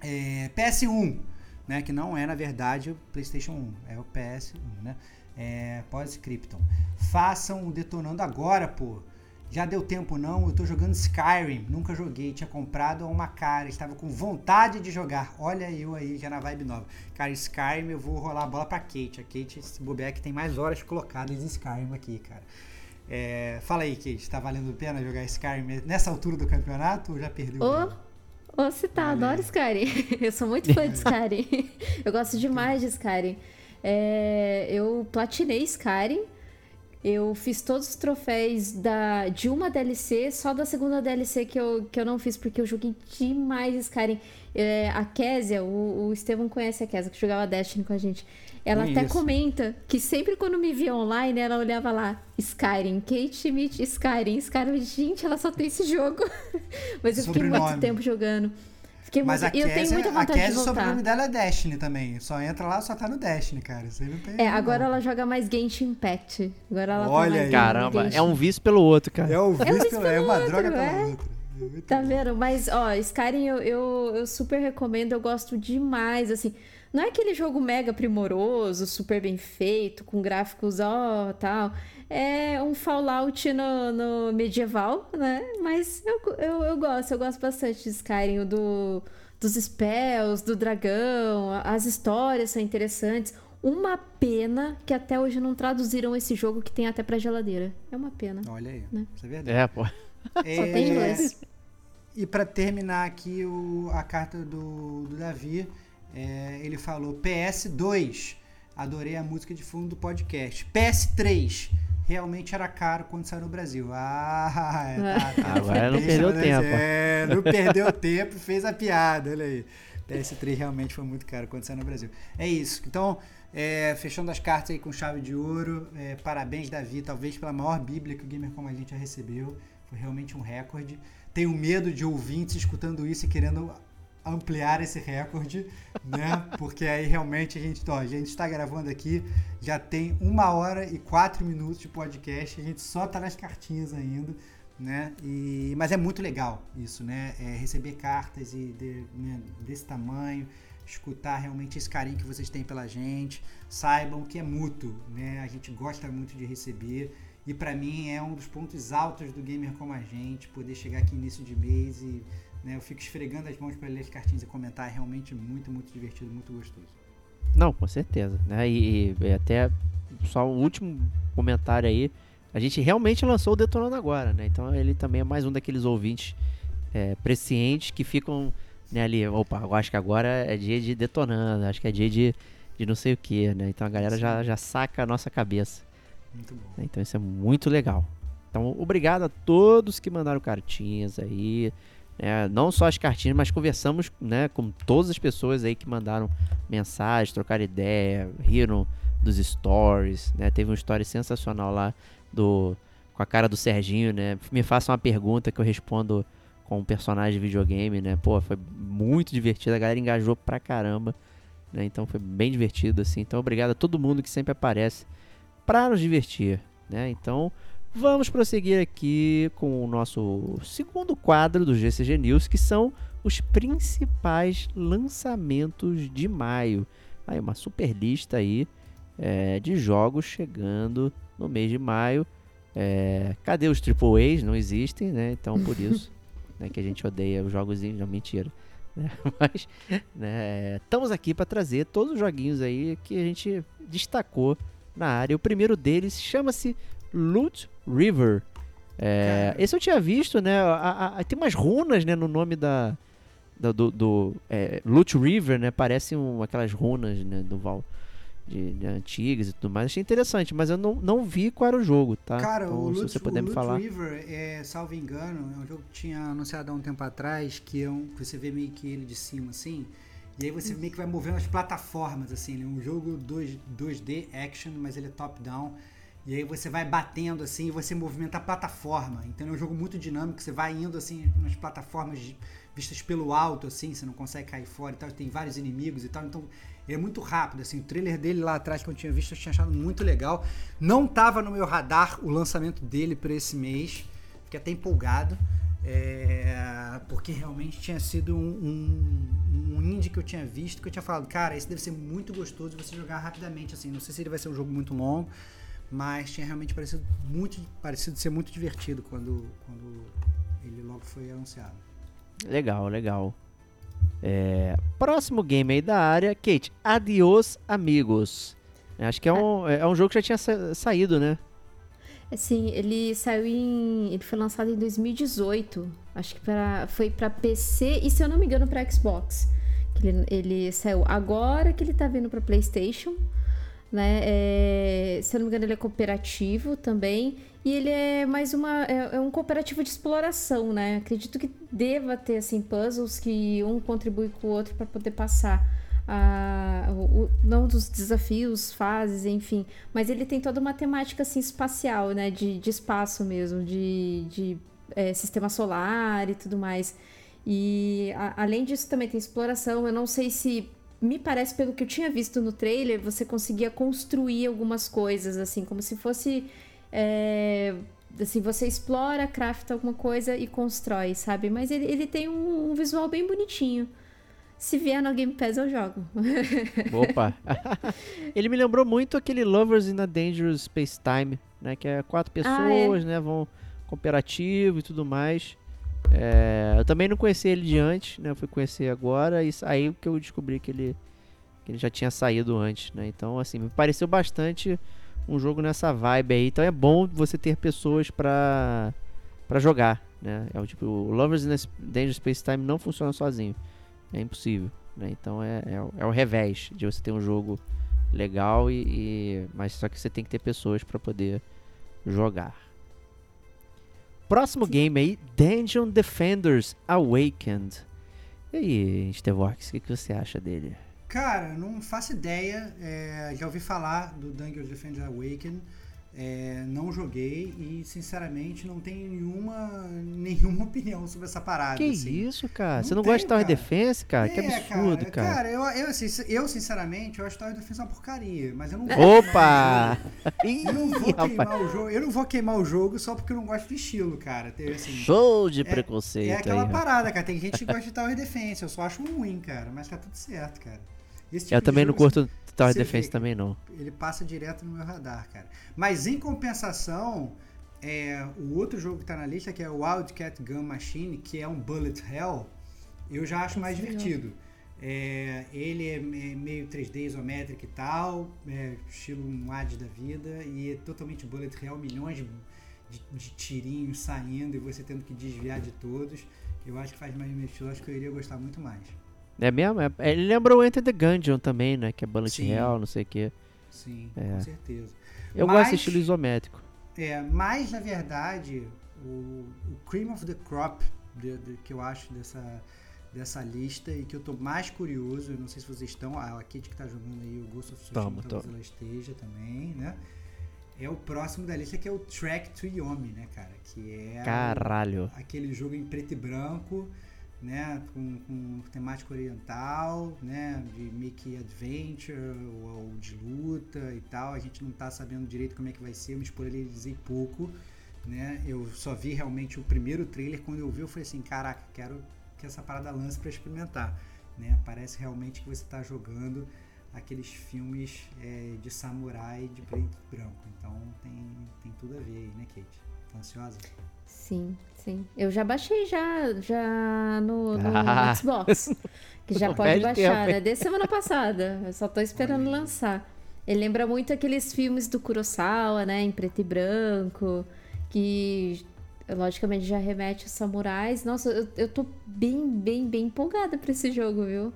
É, PS1, né, que não é na verdade o PlayStation 1, é o PS1, né? É, pós-Krypton. Façam o Detonando agora, pô. Já deu tempo não, eu tô jogando Skyrim, nunca joguei, tinha comprado uma cara, estava com vontade de jogar. Olha eu aí, já na vibe nova. Cara, Skyrim eu vou rolar a bola pra Kate. A Kate, esse bobeck tem mais horas colocadas em Skyrim aqui, cara. É, fala aí, Kate, tá valendo a pena jogar Skyrim nessa altura do campeonato ou já perdeu?
Ô, oh, você tá, adoro Skyrim. Eu sou muito fã de Skyrim. Eu gosto demais de Skyrim. É, eu platinei Skyrim eu fiz todos os troféus da, de uma DLC, só da segunda DLC que eu, que eu não fiz, porque eu joguei demais Skyrim. É, a Késia, o, o Estevão conhece a Késia, que jogava Destiny com a gente. Ela até comenta que sempre quando me via online, ela olhava lá, Skyrim, Kate Schmidt, Skyrim, Skyrim. Gente, ela só tem esse jogo. Mas eu fiquei muito tempo jogando.
Fiquei Mas muito... a Kézia, eu tenho muita vontade a Kézia, de voltar. o sobrenome dela é Destiny também. Só entra lá, só tá no Destiny, cara. Você não tem.
É, agora não. ela joga mais Genshin Impact. Agora ela tá
Olha
tá mais
Caramba, é um vício pelo outro, cara.
É um vício, é um vício pelo, é uma outro, droga pela é? outra.
É tá vendo? Mas, ó, Skyrim eu, eu, eu super recomendo, eu gosto demais, assim. Não é aquele jogo mega primoroso, super bem feito, com gráficos, ó, tal é um Fallout no, no medieval, né? Mas eu, eu, eu gosto, eu gosto bastante de Skyrim, do, dos spells, do dragão, as histórias são interessantes. Uma pena que até hoje não traduziram esse jogo que tem até pra geladeira. É uma pena.
Olha aí, né? isso é verdade.
É, pô.
É... Só tem inglês.
E para terminar aqui o, a carta do, do Davi, é, ele falou PS2, adorei a música de fundo do podcast. PS3, realmente era caro quando saiu no Brasil. Ah, é, tá,
tá, agora não perdeu né? tempo.
É, não perdeu tempo, fez a piada, olha aí. PS3 realmente foi muito caro quando saiu no Brasil. É isso. Então, é, fechando as cartas aí com chave de ouro, é, parabéns, Davi, talvez pela maior bíblia que o Gamer Como a gente já recebeu. Foi realmente um recorde. Tenho medo de ouvintes escutando isso e querendo ampliar esse recorde, né? Porque aí realmente a gente, ó, a gente está gravando aqui, já tem uma hora e quatro minutos de podcast, a gente só tá nas cartinhas ainda, né? E, mas é muito legal isso, né? É receber cartas e de, né, desse tamanho, escutar realmente esse carinho que vocês têm pela gente, saibam que é mútuo, né? A gente gosta muito de receber. E para mim é um dos pontos altos do gamer como a gente, poder chegar aqui início de mês e né? Eu fico esfregando as mãos para ler as cartinhas e comentar. É realmente muito, muito divertido, muito gostoso.
Não, com certeza. Né? E, e até só o último comentário aí. A gente realmente lançou o Detonando agora, né? Então ele também é mais um daqueles ouvintes é, prescientes que ficam né, ali. Opa, eu acho que agora é dia de Detonando, acho que é dia de, de não sei o que, né? Então a galera já, já saca a nossa cabeça.
Muito bom.
Então isso é muito legal. Então, obrigado a todos que mandaram cartinhas aí. É, não só as cartinhas, mas conversamos né, com todas as pessoas aí que mandaram mensagens, trocaram ideia, riram dos stories. Né? Teve uma story sensacional lá do com a cara do Serginho, né? Me faça uma pergunta que eu respondo com um personagem de videogame, né? Pô, foi muito divertido, a galera engajou pra caramba, né? Então foi bem divertido assim. Então obrigado a todo mundo que sempre aparece para nos divertir, né? Então, Vamos prosseguir aqui com o nosso segundo quadro do GCG News, que são os principais lançamentos de maio. Aí uma super lista aí é, de jogos chegando no mês de maio. É, cadê os AAAs? Não existem, né? Então por isso né, que a gente odeia os jogos. Não, mentira. Né? Mas né, estamos aqui para trazer todos os joguinhos aí que a gente destacou na área. O primeiro deles chama-se Loot River. É, esse eu tinha visto, né? A, a, tem umas runas né, no nome da, da do, do é, Loot River, né? Parecem um, aquelas runas né, do Val. De, de, antigas e tudo mais. Achei interessante, mas eu não, não vi qual era o jogo, tá?
Cara, então, o Loot, você puder o me Loot falar. River, é, salvo engano, é um jogo que tinha anunciado há um tempo atrás, que, é um, você vê meio que ele de cima, assim, e aí você meio que vai movendo as plataformas, assim, ele é um jogo 2, 2D action, mas ele é top-down. E aí você vai batendo assim e você movimenta a plataforma. Então é um jogo muito dinâmico, você vai indo assim nas plataformas vistas pelo alto, assim, você não consegue cair fora e tal, tem vários inimigos e tal. Então é muito rápido, assim. O trailer dele lá atrás, que eu tinha visto, eu tinha achado muito legal. Não tava no meu radar o lançamento dele para esse mês. Fiquei até empolgado. É, porque realmente tinha sido um, um, um, indie que eu tinha visto, que eu tinha falado, cara, esse deve ser muito gostoso de você jogar rapidamente, assim. Não sei se ele vai ser um jogo muito longo, mas tinha realmente parecido muito parecido ser muito divertido quando, quando ele logo foi anunciado.
Legal, legal. É, próximo game aí da área, Kate, Adios Amigos. Acho que é um, é um jogo que já tinha sa saído, né?
Sim, ele saiu em. Ele foi lançado em 2018. Acho que pra, foi para PC e, se eu não me engano, para Xbox. Ele, ele saiu agora que ele tá vindo para PlayStation. Né? É, se eu não me engano, ele é cooperativo também. E ele é mais uma. É, é, um cooperativo de exploração, né? Acredito que deva ter assim, puzzles que um contribui com o outro para poder passar. A, o, não dos desafios, fases, enfim. Mas ele tem toda uma temática assim, espacial, né? De, de espaço mesmo, de, de é, sistema solar e tudo mais. E a, além disso, também tem exploração. Eu não sei se. Me parece, pelo que eu tinha visto no trailer, você conseguia construir algumas coisas, assim, como se fosse é, assim, você explora, crafta alguma coisa e constrói, sabe? Mas ele, ele tem um, um visual bem bonitinho. Se vier no Game Pass, eu jogo.
Opa! ele me lembrou muito aquele Lovers in a Dangerous Space Time, né? Que é quatro pessoas, ah, é. né? Vão cooperativo e tudo mais. É, eu também não conhecia ele de antes, né? Eu fui conhecer agora e aí que eu descobri que ele, que ele já tinha saído antes, né? Então, assim, me pareceu bastante um jogo nessa vibe aí. Então é bom você ter pessoas pra, pra jogar, né? É o tipo, o Lovers in the Danger Space Time não funciona sozinho. É impossível, né? Então é, é, é o revés de você ter um jogo legal e, e, mas só que você tem que ter pessoas para poder jogar. Próximo game aí, Dungeon Defenders Awakened. E aí, Stevox, o que, que você acha dele?
Cara, não faço ideia. É, já ouvi falar do Dungeon Defender Awaken. É, não joguei e sinceramente não tenho nenhuma, nenhuma opinião sobre essa parada.
Que
assim.
isso, cara? Não Você não tenho, gosta de Tower Defense, cara? É, que absurdo, cara.
Cara, cara eu, eu, assim, eu, sinceramente eu acho Tower Defense uma porcaria, mas eu não
Opa!
eu não vou queimar o jogo. Eu não vou queimar o jogo só porque eu não gosto de estilo, cara. Tem, assim,
Show de é, preconceito. É
aquela
aí,
parada, cara. Tem gente que gosta de Tower Defense, eu só acho ruim, cara. Mas tá tudo certo, cara.
Tipo eu também não curto Tower Defense vê, também não.
Ele passa direto no meu radar, cara. Mas em compensação, é, o outro jogo que tá na lista, que é o Wildcat Gun Machine, que é um Bullet Hell, eu já acho mais divertido. É, ele é meio 3D isométrico e tal, é, estilo um AD da vida, e é totalmente Bullet Hell, milhões de, de, de, tirinhos saindo e você tendo que desviar de todos. Eu acho que faz mais meu estilo, acho que eu iria gostar muito mais.
É mesmo? É, ele lembra o Enter the Gungeon também, né? Que é bullet Sim. hell, não sei o que.
Sim, é. com certeza.
Eu mas, gosto de estilo isométrico.
É, mas na verdade, o, o cream of the crop de, de, que eu acho dessa, dessa lista e que eu tô mais curioso, eu não sei se vocês estão, a Kate que tá jogando aí o Ghost of Tsushima, talvez ela esteja também, né? É o próximo da lista que é o Track to Yomi, né, cara? Que é
Caralho.
O, aquele jogo em preto e branco né, com, com temática oriental, né, de make adventure ou, ou, de luta e tal. A gente não está sabendo direito como é que vai ser, me spoilerizei pouco, né? Eu só vi realmente o primeiro trailer, quando eu vi eu falei assim, caraca, quero que essa parada lance para experimentar, né? Parece realmente que você está jogando aqueles filmes é, de samurai de preto e branco. Então tem, tem tudo a ver aí, né, Kate? Tá ansiosa?
Sim, sim. Eu já baixei já, já no, no ah. Xbox. Que já pode baixar, né? Desde semana passada. Eu só tô esperando lançar. Ele lembra muito aqueles filmes do Kurosawa, né? Em preto e branco. Que logicamente já remete aos samurais. Nossa, eu, eu tô bem, bem, bem empolgada pra esse jogo, viu?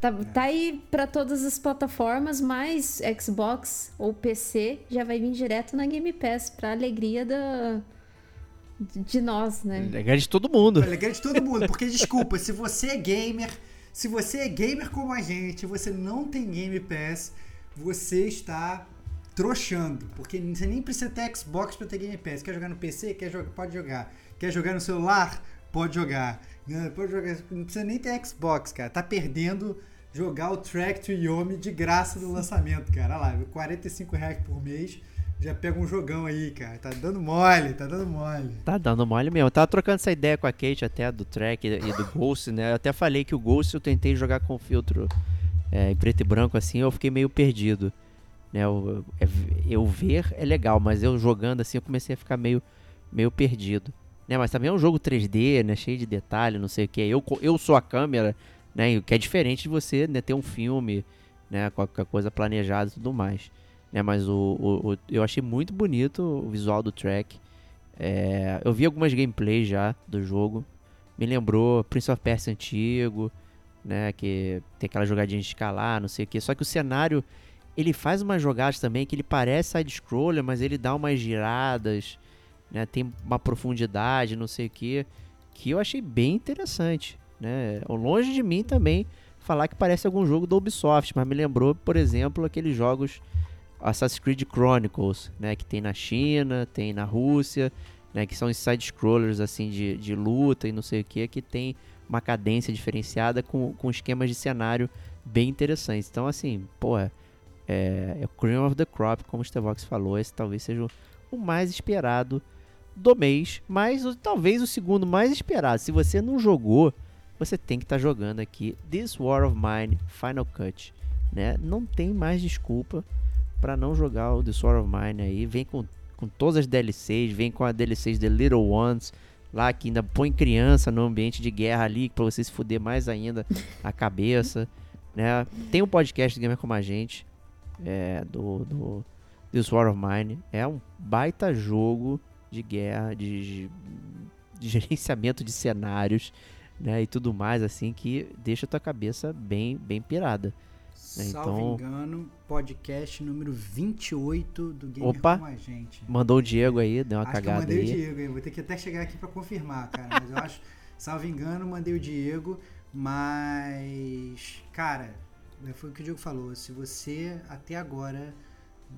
Tá, é. tá aí para todas as plataformas, mas Xbox ou PC já vai vir direto na Game Pass, pra alegria da, de nós, né?
Legal de todo mundo.
Legal de todo mundo, porque desculpa, se você é gamer, se você é gamer como a gente, você não tem Game Pass, você está trouxando, porque você nem precisa ter Xbox para ter Game Pass. Quer jogar no PC? Quer jogar? Pode jogar. Quer jogar no celular? Pode jogar. Pode jogar. Não precisa nem ter Xbox, cara. Tá perdendo jogar o Track to Yomi de graça no lançamento, cara. Olha lá, 45 reais por mês já pega um jogão aí, cara. Tá dando mole, tá dando mole.
Tá dando mole mesmo. Eu tava trocando essa ideia com a Kate até do track e do Ghost, né? Eu até falei que o Ghost eu tentei jogar com filtro é, em preto e branco assim, eu fiquei meio perdido. Né? Eu, é, eu ver é legal, mas eu jogando assim eu comecei a ficar meio, meio perdido. Né? Mas também é um jogo 3D, né? Cheio de detalhe, não sei o que. Eu, eu sou a câmera, né? O que é diferente de você né? ter um filme, né? Qualquer coisa planejada e tudo mais. Né? Mas o, o, o, eu achei muito bonito o visual do track. É, eu vi algumas gameplays já do jogo. Me lembrou Prince of Persia antigo, né? Que tem aquela jogadinha de escalar, não sei o que. Só que o cenário ele faz umas jogadas também que ele parece side-scroller, mas ele dá umas giradas, né? Tem uma profundidade, não sei o que, que eu achei bem interessante, né? Longe de mim também falar que parece algum jogo da Ubisoft, mas me lembrou, por exemplo, aqueles jogos Assassin's Creed Chronicles, né? Que tem na China, tem na Rússia, né? Que são side-scrollers, assim, de, de luta e não sei o que, que tem uma cadência diferenciada com, com esquemas de cenário bem interessantes. Então, assim, porra é, é o Cream of the Crop, como o Stevox falou. Esse talvez seja o mais esperado do mês, mas talvez o segundo mais esperado. Se você não jogou, você tem que estar tá jogando aqui This War of Mine Final Cut. Né? Não tem mais desculpa para não jogar o This War of Mine aí. Vem com, com todas as DLCs, vem com a DLCs The Little Ones, lá que ainda põe criança no ambiente de guerra ali, para você se fuder mais ainda a cabeça. Né? Tem um podcast de Gamer Como a Gente, é, do, do This War of Mine. É um baita jogo de guerra, de, de gerenciamento de cenários, né, e tudo mais assim que deixa a tua cabeça bem bem pirada.
Salvo então, engano, podcast número 28 do Gamer
Opa,
com a gente.
Mandou o Diego aí, deu uma
acho
cagada
que eu mandei
aí.
o Diego, aí. vou ter que até chegar aqui para confirmar, cara, mas eu acho, salvo engano, mandei o Diego, mas cara, foi o que o Diego falou. Se você até agora,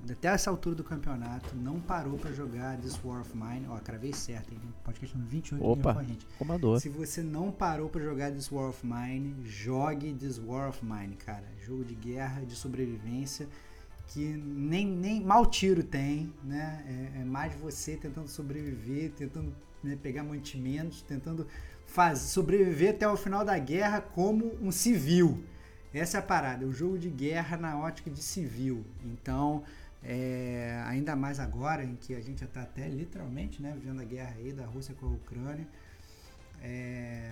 até essa altura do campeonato, não parou para jogar This War of Mine, ó, cravei certo, hein? Podcast número 28
Opa,
com a gente.
Comandou.
Se você não parou para jogar This War of Mine, jogue This War of Mine, cara. Jogo de guerra, de sobrevivência que nem, nem mal tiro tem, né? É, é mais você tentando sobreviver, tentando né, pegar mantimentos, tentando fazer, sobreviver até o final da guerra como um civil. Essa é a parada, é um jogo de guerra na ótica de civil. Então, é, ainda mais agora, em que a gente já está até literalmente né, vivendo a guerra aí da Rússia com a Ucrânia, é,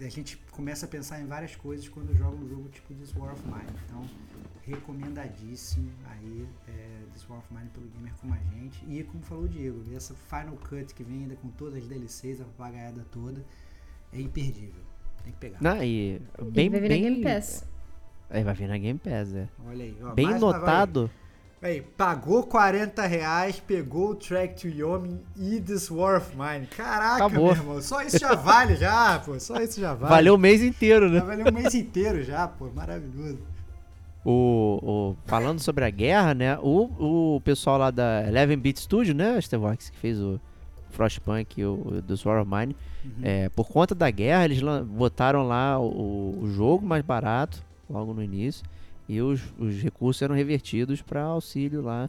a gente começa a pensar em várias coisas quando joga um jogo tipo This War of Mine. Então, recomendadíssimo aí é, This War of Mine pelo gamer como a gente. E como falou o Diego, essa Final Cut que vem ainda com todas as DLCs, a papagaiada toda, é imperdível. Tem que pegar.
Não, e bem,
vai vir
bem...
na Game Pass.
É, vai vir na Game Pass, é.
Olha aí, ó,
Bem notado.
Aí, pagou 40 reais, pegou o Track to Yomi e This War of Mine. Caraca,
Acabou.
meu irmão. Só isso já vale, já, pô. Só isso já vale.
Valeu o mês inteiro, né?
Já valeu o mês inteiro já, pô. Maravilhoso.
O, o, falando sobre a guerra, né? O, o pessoal lá da Eleven Beat Studio, né, Stevox, que fez o Frostpunk e o, o The War of Mine,
Uhum.
é, por conta da guerra, eles botaram lá o, o jogo mais barato, logo no início, e os, os recursos eram revertidos para auxílio lá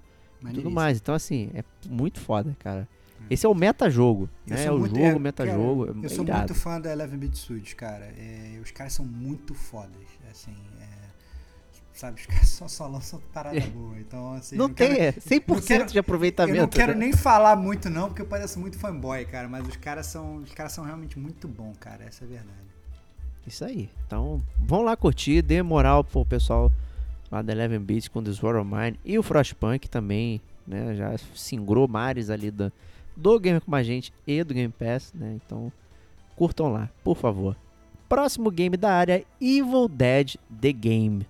e tudo mais. Então, assim, é muito foda, cara. Esse é o meta-jogo, né?
sou
É o
muito-
jogo,
é,
meta-jogo.
cara,
É
Eu sou
irado.
muito fã da Eleven Beat Studios, cara. É, os caras são muito fodas. Assim, é, sabe, os caras só, só lançam parada boa. Então, assim.
Não
eu
tem,
quero-
é 100%
quero-
de aproveitamento.
Eu não quero
né?
nem falar muito não, porque eu pareço muito fanboy, cara, mas os caras são, os caras são realmente muito bons, cara, essa é a verdade.
Isso aí. Então, vão lá curtir, dê moral pro pessoal lá da Eleven Beats com The Sword of Mine e o Frostpunk também, né? Já singrou mares ali do, do Game com a gente e do Game Pass, né? Então, curtam lá, por favor. Próximo game da área, Evil Dead The Game.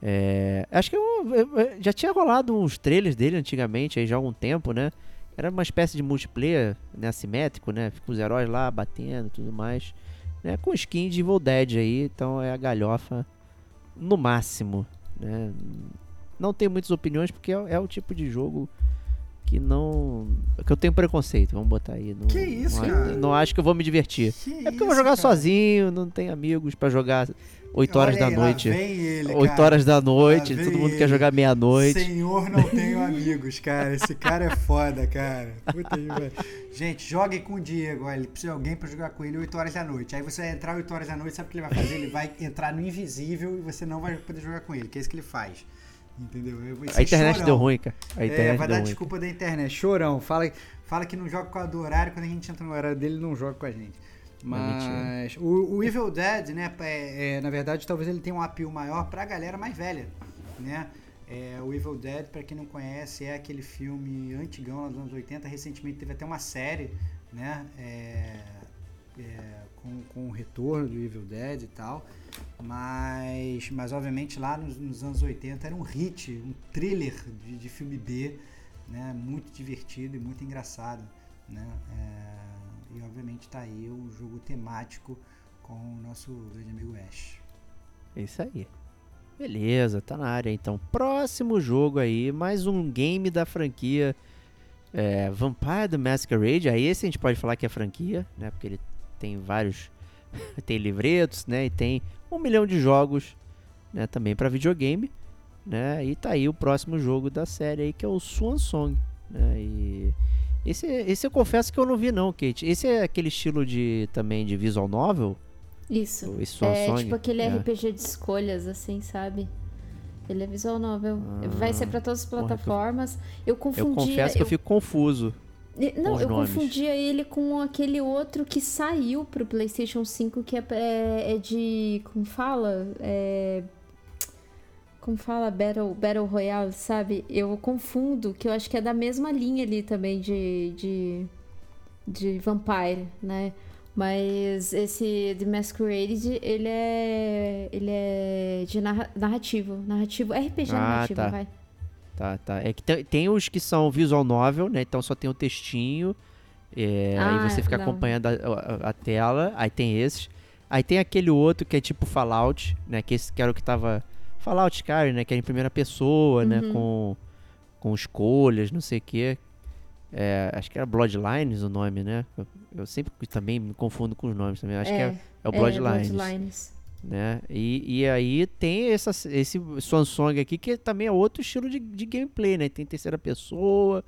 É, acho que eu, eu- já tinha rolado uns trailers dele antigamente, aí já há algum tempo, né? Era uma espécie de multiplayer né, assimétrico, né? Fica os heróis lá batendo e tudo mais né, com skin de Evil Dead aí, então é a galhofa no máximo, né? Não tenho muitas opiniões porque é, é o tipo de jogo que não que eu tenho preconceito, vamos botar aí. Não,
Que isso,
não,
cara?
não acho que eu vou me divertir.
Que
É porque eu vou
isso,
jogar
cara?
sozinho, não tenho amigos pra jogar 8 horas
Olha
da
aí, lá
noite.
vem ele,
8
cara.
horas da noite,
Lá
todo mundo quer
ele.
jogar meia-noite.
Senhor, não tenho amigos, cara. Esse cara é foda, cara. Puta. Gente, jogue com o Diego. Ele precisa de alguém pra jogar com ele 8 horas da noite. Aí você vai entrar 8 horas da noite, sabe o que ele vai fazer? Ele vai entrar no invisível e você não vai poder jogar com ele, que é isso que ele faz. Entendeu?
A internet chorão. deu ruim, cara. A internet
é, vai dar
ruim.
desculpa da internet. Chorão. Fala, fala que não joga com a do horário, quando a gente entra no horário dele, não joga com a gente. Mas o, o, Evil Dead, né, é, é, na verdade, talvez ele tenha um apelo maior pra galera mais velha, né? É, o Evil Dead, para quem não conhece, é aquele filme antigão dos anos 80. Recentemente teve até uma série, né? É, é, com, com o retorno do Evil Dead e tal. Mas, mas obviamente lá nos, nos anos 80 era um hit, um thriller de, de filme B, né? Muito divertido e muito engraçado, né? E obviamente está aí o jogo temático com o nosso grande amigo Ash.
É isso aí. Beleza, tá na área então. Próximo jogo aí, mais um game da franquia é, Vampire the Masquerade. Aí esse a gente pode falar que é franquia, né? Porque ele tem vários. tem livretos, né? E tem um milhão de jogos né? também para videogame. Né? E tá aí o próximo jogo da série aí, que é o Swan Song. Né? E esse, esse eu confesso que eu não vi não, Kate. Esse é aquele estilo de também de visual novel?
Isso. é Song? tipo aquele é. RPG de escolhas, assim, sabe? Ele é visual novel. Ah, Vai ser para todas as plataformas. Eu confundi.
Eu confesso que eu fico confuso.
Não, eu
nomes.
confundia ele com aquele outro que saiu pro PlayStation 5 que é, é, é de. Como fala? É, como fala? Battle, Battle Royale, sabe? Eu confundo, que eu acho que é da mesma linha ali também de. de, de Vampire, né? Mas esse The Masquerade, ele é. Ele é de narrativo. Narrativo. RPG ah, narrativo,
tá.
vai.
Tá, tá. É que tem, tem, os que são visual novel, né? Então só tem o textinho. É, ah, aí você fica não. acompanhando a, a, a, tela. Aí tem esses. Aí tem aquele outro que é tipo Fallout, né? Que esse que era o que tava. Fallout Skyrim, né? Que é em primeira pessoa, né, uhum. né? Com, com escolhas, não sei o quê. É, acho que era Bloodlines o nome, né? Eu, eu, sempre também me confundo com os nomes também. Acho é, que é, é o Bloodlines. É, Bloodlines. Né? E, e aí tem essa, esse Swansong aqui que também é outro estilo de, de gameplay, né? Tem terceira pessoa,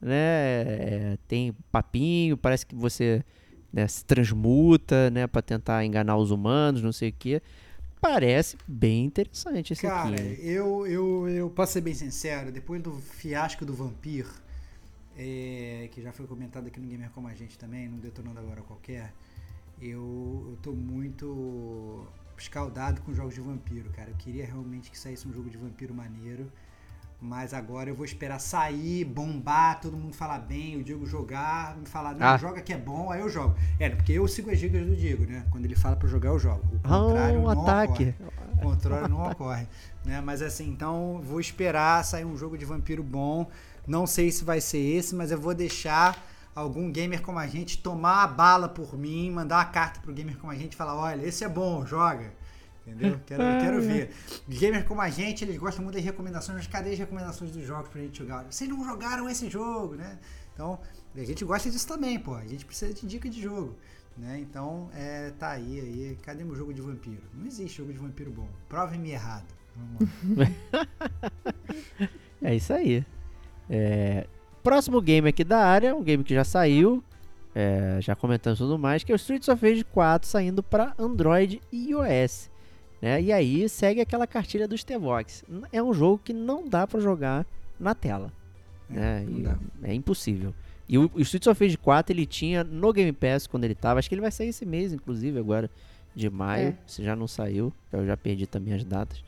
né? É, tem papinho, parece que você né, se transmuta, né? Pra tentar enganar os humanos, não sei o que. Parece bem interessante esse
Cara,
aqui.
Cara, eu, eu, eu posso ser bem sincero, depois do fiasco do Vampir, é, que já foi comentado aqui no Gamer Como a Gente também, no Detonando Agora Qualquer, eu, eu tô muito escaldado com jogos de vampiro, cara. Eu queria realmente que saísse um jogo de vampiro maneiro. Mas agora eu vou esperar sair, bombar, todo mundo falar bem, o Diego jogar, me falar, não, ah. joga que é bom, aí eu jogo. É, porque eu sigo as dicas do Diego, né? Quando ele fala pra jogar, eu jogo. O contrário
oh, um
não
ataque.
ocorre. O contrário não ocorre. Né? Mas assim, então vou esperar sair um jogo de vampiro bom. Não sei se vai ser esse, mas eu vou deixar algum gamer como a gente tomar a bala por mim, mandar uma carta pro gamer como a gente e falar: olha, esse é bom, joga. Entendeu? Quero, quero ver. Gamer como a gente, eles gostam muito das recomendações, mas cadê as recomendações dos jogos pra gente jogar? Vocês não jogaram esse jogo, né? Então, a gente gosta disso também, pô. A gente precisa de dica de jogo. Né? Então, é, tá aí, aí. Cadê meu jogo de vampiro? Não existe jogo de vampiro bom. Prove-me errado.
é isso aí. É, próximo game aqui da área, um game que já saiu, é, já comentando tudo mais, que é o Streets of Rage 4 saindo para Android e iOS. Né? E aí segue aquela cartilha dos T-Vox. É um jogo que não dá para jogar na tela. É, né? é impossível. E o, o Streets of Rage 4 ele tinha no Game Pass quando ele tava. Acho que ele vai sair esse mês, inclusive, agora de maio. É. Se já não saiu, eu já perdi também as datas.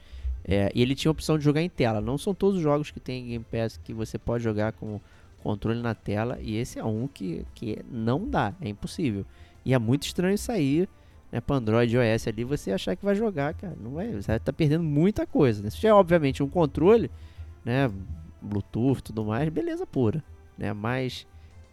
É, e ele tinha a opção de jogar em tela. Não são todos os jogos que tem Game Pass que você pode jogar com controle na tela. E esse é um que, que não dá, é impossível. E é muito estranho sair né, para Android e iOS ali você achar que vai jogar, cara. Não vai, você vai estar tá perdendo muita coisa. Né? Se tiver, obviamente, um controle, né, Bluetooth tudo mais, beleza pura. Né? Mas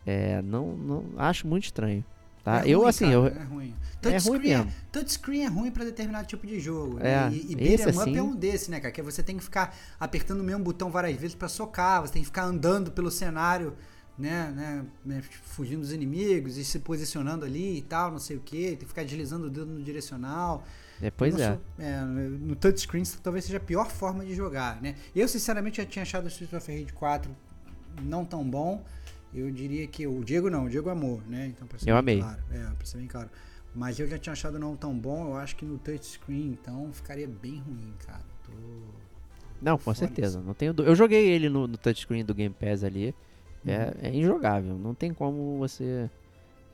é, não, não acho muito estranho. Tá? É eu ruim, assim, cara, eu,
é ruim. É ruim mesmo. É, touchscreen é ruim para determinado tipo de jogo. Né? É, e, e beat'em up assim... é um desse, né, cara? Que você tem que ficar apertando o mesmo botão várias vezes para socar, você tem que ficar andando pelo cenário, né, né, né, fugindo dos inimigos e se posicionando ali e tal, não sei o que, tem que ficar deslizando o dedo no direcional.
É, pois é.
é. No touchscreen talvez seja a pior forma de jogar, né? Eu, sinceramente, já tinha achado o Street of Rage 4 não tão bom. Eu diria que o Diego não, o Diego amou, né? Então, pra ser
eu amei.
Claro, é, pra ser bem claro. Mas eu já tinha achado não tão bom, eu acho que no touchscreen, então, ficaria bem ruim, cara. Tô,
Não, com certeza. Não tenho Eu joguei ele no, no touchscreen do Game Pass ali. É, é injogável. Não tem como você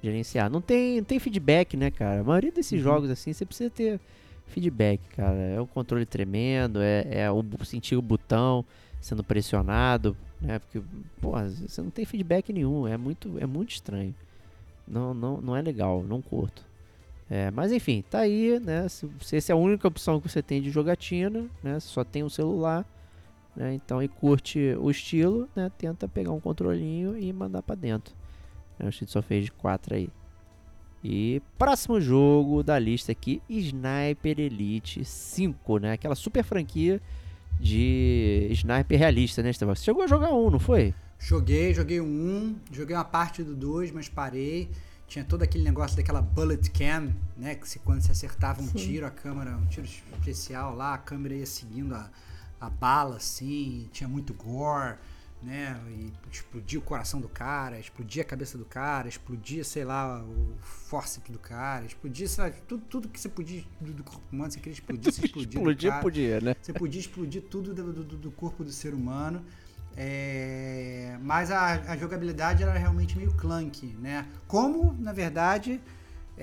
gerenciar. Não tem, não tem feedback, né, cara? A maioria desses uhum. jogos assim, você precisa ter feedback, cara. É o controle tremendo, é, é o sentir o botão sendo pressionado, né? Porque, pô, você não tem feedback nenhum. É muito, é muito estranho. Não, não, não é legal, não curto. É, mas enfim, tá aí, né? Se, se essa é a única opção que você tem de jogatina, né? Só tem um celular, né? Então, e curte o estilo, né? Tenta pegar um controlinho e mandar para dentro. Né? O Street só fez de 4 aí. E próximo jogo da lista aqui, Sniper Elite 5, né? Aquela super franquia de sniper realista, né, Estevão? Você chegou a jogar um, não foi?
Joguei, joguei um, joguei uma parte do 2, mas parei tinha todo aquele negócio daquela bullet cam, né? Que se, quando se acertava um Sim. tiro, a câmera, um tiro especial lá, a câmera ia seguindo a, a bala, assim, tinha muito gore, né? E explodia o coração do cara, explodia a cabeça do cara, explodia, sei lá, o fórceps do cara, explodia, sei lá, tudo, tudo que você podia do, do corpo humano, você queria explodir, você explodia.
explodia, podia, né?
Você podia explodir tudo do, do, do corpo do ser humano. É, mas a, a, jogabilidade era realmente meio clunky, né? Como, na verdade,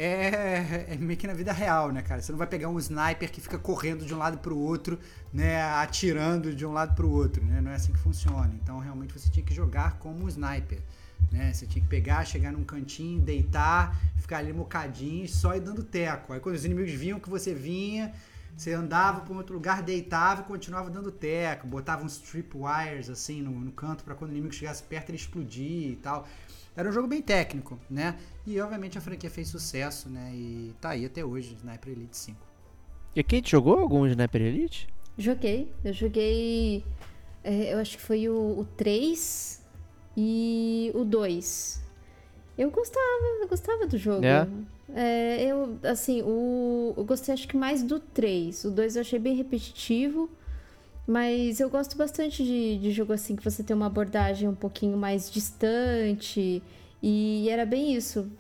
é, é, meio que na vida real, né, cara? Você não vai pegar um sniper que fica correndo de um lado para o outro, né? Atirando de um lado para o outro, né? Não é assim que funciona. Então, realmente, você tinha que jogar como um sniper. Né? Você tinha que pegar, chegar num cantinho, deitar, ficar ali mocadinho, só ir dando teco. Aí quando os inimigos vinham que você vinha, você andava para outro lugar, deitava e continuava dando teco, botava uns tripwires assim no, no canto para quando o inimigo chegasse perto ele explodir e tal. Era um jogo bem técnico, né? E obviamente a franquia fez sucesso, né? E tá aí até hoje, Sniper Elite 5.
E a Kate jogou algum Sniper Elite?
Joguei. Eu joguei. É, eu acho que foi o, o 3 e o 2. Eu gostava, eu gostava do jogo. É. É, eu, assim, o, eu gostei acho que mais do 3. O 2 eu achei bem repetitivo. Mas eu gosto bastante de, de jogo assim, que você tem uma abordagem um pouquinho mais distante. E era bem isso.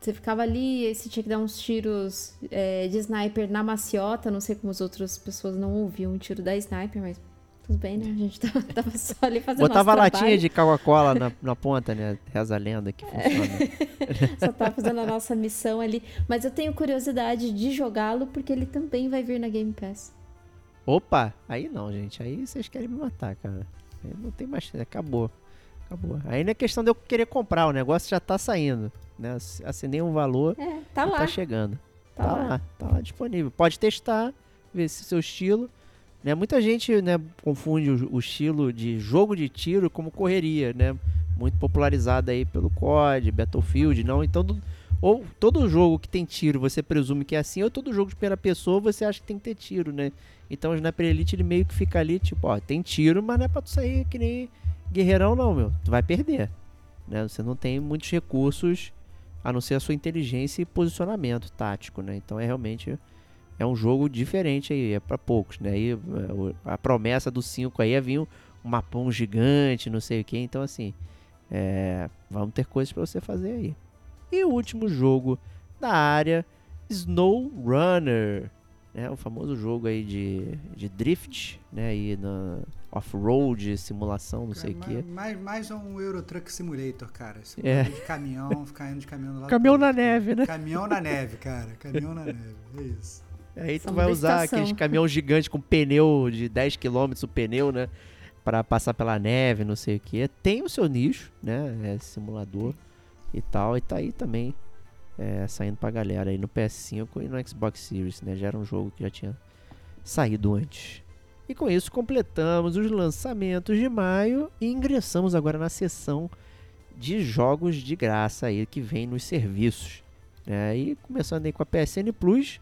Você ficava ali, e você tinha que dar uns tiros é, de sniper na maciota. Não sei como as outras pessoas não ouviam o tiro da sniper, mas tudo bem, né? A gente tava, tava só ali fazendo
Botava latinha de Coca-Cola na, na ponta, né? Reza a lenda que funciona.
só tava fazendo a nossa missão ali. Mas eu tenho curiosidade de jogá-lo porque ele também vai vir na Game Pass.
Opa! Aí não, gente. Aí vocês querem me matar, cara. Aí não tem mais. Acabou. Acabou. Aí não é questão de eu querer comprar, o negócio já tá saindo. Né? Assinei um valor.
É, tá lá.
Tá chegando. Tá, tá lá. lá. Tá lá disponível. Pode testar, ver se seu estilo. Né? Muita gente né, confunde o, o, estilo de jogo de tiro como correria, né? Muito popularizado aí pelo COD, Battlefield, não. Então, do, ou todo jogo que tem tiro você presume que é assim, ou todo jogo de primeira pessoa você acha que tem que ter tiro, né? Então o Sniper Elite ele meio que fica ali, tipo, ó, tem tiro, mas não é pra tu sair que nem guerreirão, não, meu. Tu vai perder. Né? Você não tem muitos recursos a não ser a sua inteligência e posicionamento tático, né? Então é realmente é um jogo diferente aí, é para poucos, né? É, a promessa do 5 aí é vir um, um mapão gigante, não sei o que, então assim, é, vamos ter coisas para você fazer aí. E o último jogo da área, Snow Runner, né? O famoso jogo aí de, de drift, né? Aí na off-road, simulação, não cara, sei o que.
Mais, mais um Euro Truck Simulator, cara. É. de caminhão, ficar indo de caminhão do lado
Caminhão na neve, né?
Caminhão na neve, cara. Caminhão na neve, é isso.
Aí tu vai usar aqueles caminhão gigante com pneu de 10 km o pneu, né? Para passar pela neve, não sei o que. Tem o seu nicho, né? É simulador e tal. E tá aí também é, saindo pra galera aí no PS5 e no Xbox Series, né? Já era um jogo que já tinha saído antes. E com isso completamos os lançamentos de maio e ingressamos agora na sessão de jogos de graça aí que vem nos serviços. Né? E começando aí com a PSN Plus,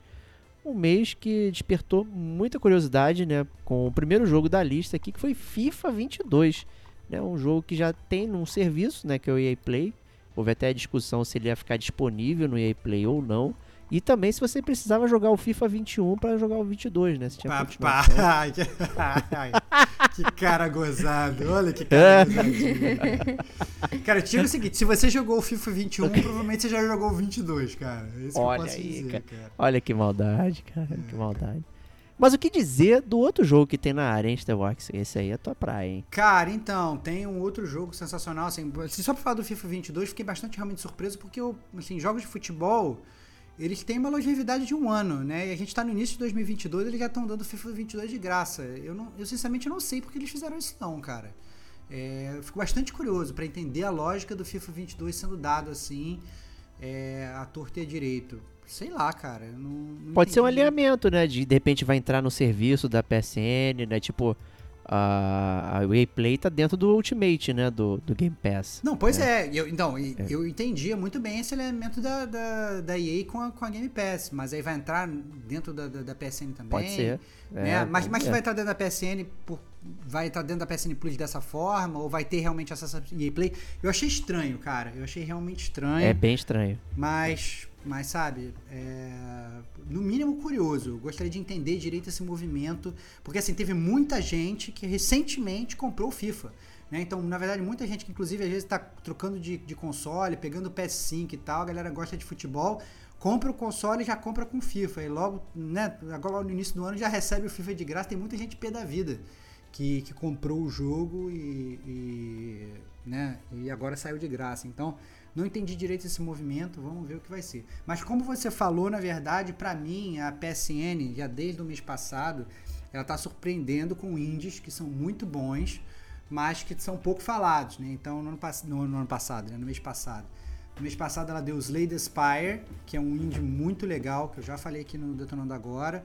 um mês que despertou muita curiosidade, né, com o primeiro jogo da lista aqui, que foi FIFA 22, né, um jogo que já tem num serviço, né, que é o EA Play. Houve até a discussão se ele ia ficar disponível no EA Play ou não. E também se você precisava jogar o FIFA 21 para jogar o 22, né? Se tinha
Papai, que cara gozado. Olha que cara gozadinho. Cara, tira o seguinte, se você jogou o FIFA 21, provavelmente você já jogou o 22, cara.
Olha aí, dizer, cara. cara. Olha que maldade, cara, é. que maldade. Mas o que dizer do outro jogo que tem na área, hein, Starbox? Esse aí é tua praia, hein?
Cara, então, tem um outro jogo sensacional, assim, só pra falar do FIFA 22, fiquei bastante realmente surpreso, porque, eu, assim, jogos de futebol, eles têm uma longevidade de um ano, né? E a gente tá no início de 2022, eles já estão dando FIFA 22 de graça. Eu, não, eu sinceramente não sei porque eles fizeram isso não, cara. É, eu fico bastante curioso para entender a lógica do FIFA 22 sendo dado assim, é, a torta e a direito. Sei lá, cara. Não, não
Pode ser um alinhamento, né? De de repente vai entrar no serviço da PSN, né? Tipo, a, a EA Play tá dentro do Ultimate, né? Do, do Game Pass.
Não, pois é. Eu, então, e- eu entendia muito bem esse elemento da, da, da EA com a, com a Game Pass, mas aí vai entrar dentro da, da, da PSN também.
Pode ser.
né?
É,
mas mas
é.
vai estar dentro da PSN por, vai estar dentro da PSN Plus dessa forma ou vai ter realmente acesso a EA Play? Eu achei estranho, cara. Eu achei realmente estranho.
É bem estranho.
Mas, mas sabe, é, no mínimo curioso. Gostaria de entender direito esse movimento, porque assim teve muita gente que recentemente comprou o FIFA. Né? Então, na verdade, muita gente que inclusive às vezes está trocando de, de console, pegando o PS5 e tal, a galera gosta de futebol, compra o console e já compra com FIFA. E logo, né, agora no início do ano já recebe o FIFA de graça. Tem muita gente pé da vida que, que comprou o jogo e, e, né, e agora saiu de graça. Então, não entendi direito esse movimento, vamos ver o que vai ser. Mas como você falou, na verdade, para mim, a PSN, já desde o mês passado, ela está surpreendendo com indies que são muito bons, mas que são pouco falados, né? Então, no ano, no- no ano passado, né? no mês passado. No mês passado ela deu Slay the Spire, que é um indie muito legal, que eu já falei aqui no Detonando Agora,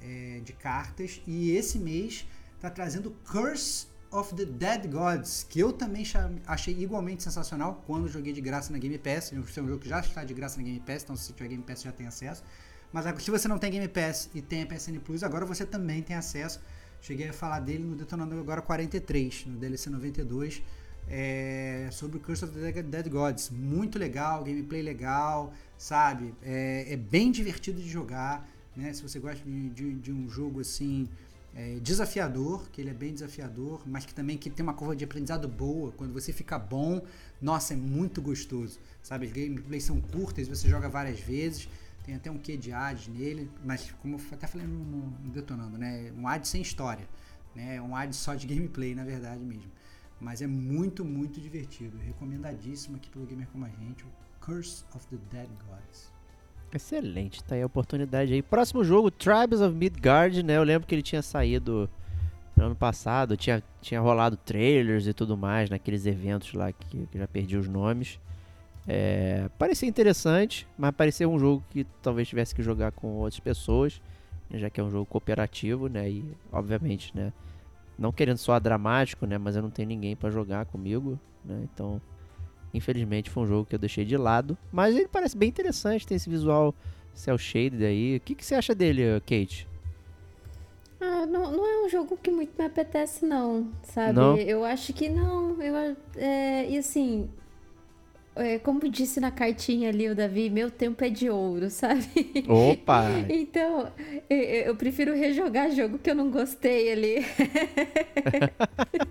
é, de cartas. E esse mês tá trazendo Curse of the Dead Gods, que eu também achei igualmente sensacional quando joguei de graça na Game Pass. É um jogo que já está de graça na Game Pass, então se tiver Game Pass já tem acesso. Mas agora, se você não tem Game Pass e tem a PSN Plus, agora você também tem acesso. Cheguei a falar dele no Detonando Agora 43, no DLC 92, é, sobre o Curse of the Dead Gods. Muito legal, gameplay legal, sabe? É, é bem divertido de jogar, né? Se você gosta de, de, de um jogo assim é, desafiador, que ele é bem desafiador, mas que também que tem uma curva de aprendizado boa. Quando você fica bom, nossa, é muito gostoso, sabe? As gameplays são curtas, você joga várias vezes. Tem até um quê de ad nele, mas como eu até falei no, Detonando, né? Um ad sem história, né? Um ad só de gameplay, na verdade mesmo. Mas é muito, muito divertido. Recomendadíssimo aqui pelo Gamer Como a Gente, o Curse of the Dead Gods.
Excelente, tá aí a oportunidade aí. Próximo jogo, Tribes of Midgard, né? Eu lembro que ele tinha saído no ano passado, tinha, tinha rolado trailers e tudo mais naqueles eventos lá que, que já perdi os nomes. É, parecia interessante, mas parecia um jogo que talvez tivesse que jogar com outras pessoas, né, já que é um jogo cooperativo, né? E obviamente, né? Não querendo soar dramático, né? Mas eu não tenho ninguém pra jogar comigo, né? Então, infelizmente foi um jogo que eu deixei de lado, mas ele parece bem interessante, tem esse visual cel shaded aí. O que, que você acha dele, Kate?
Ah, não, não é um jogo que muito me apetece, não, sabe?
Não?
Eu acho que não. Eu, é, e assim, é, como disse na cartinha ali o Davi, meu tempo é de ouro, sabe?
Opa!
Então, eu, eu prefiro rejogar jogo que eu não gostei ali.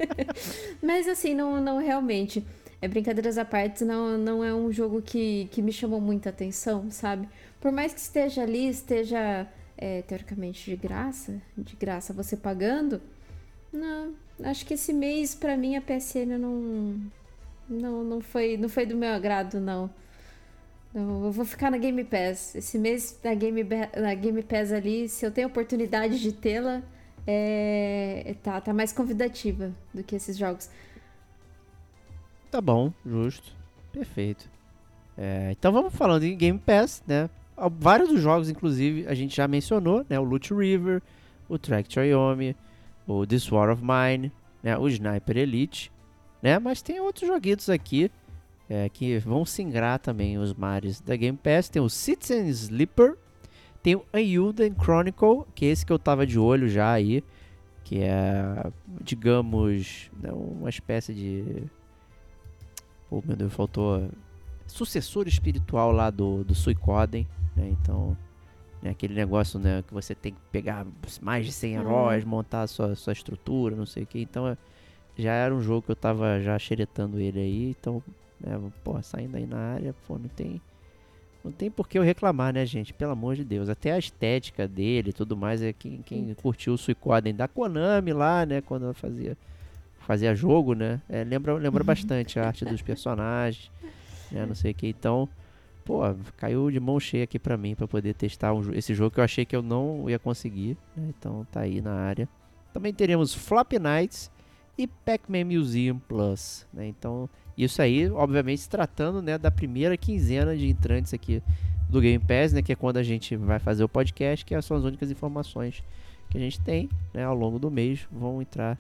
Mas assim, não, não realmente. É brincadeiras à parte, não, não é um jogo que, que me chamou muita atenção, sabe? Por mais que esteja ali, esteja é, teoricamente de graça, de graça você pagando, não, acho que esse mês pra mim a PSN não não, não foi não foi do meu agrado não. Eu vou ficar na Game Pass. Esse mês na Game, na Game Pass ali, se eu tenho oportunidade de tê-la, é, tá, tá mais convidativa do que esses jogos.
Tá bom, justo. Perfeito. É, então vamos falando em Game Pass, né? Vários dos jogos, inclusive, a gente já mencionou, né? O Loot River, o Track Triomi, o This War of Mine, né? o Sniper Elite, né? Mas tem outros joguitos aqui é, que vão singrar também os mares da Game Pass. Tem o Citizen Sleeper, tem o Ayuden Chronicle, que é esse que eu tava de olho já aí, que é, digamos, né, uma espécie de Pô, meu Deus, faltou sucessor espiritual lá do, do Suicoden, né? Então, né, aquele negócio, né, que você tem que pegar mais de 100
Hum.
heróis, montar a sua, sua estrutura, não sei o que. Então, é, já era um jogo que eu tava já xeretando ele aí. Então, né, pô, saindo aí na área, pô, não tem não tem por que eu reclamar, né, gente? Pelo amor de Deus. Até a estética dele e tudo mais, é quem, quem curtiu o Suicoden da Konami lá, né, quando ela fazia, fazia jogo, né? É, lembra lembra bastante a arte dos personagens, né, não sei o que. Então, pô, caiu de mão cheia aqui pra mim, pra poder testar um, esse jogo que eu achei que eu não ia conseguir, né? Então tá aí na área. Também teremos Flop Nights e Pac-Man Museum Plus, né? Então, isso aí, obviamente, se tratando, né, da primeira quinzena de entrantes aqui do Game Pass, né, que é quando a gente vai fazer o podcast, que são as únicas informações que a gente tem, né, ao longo do mês vão entrar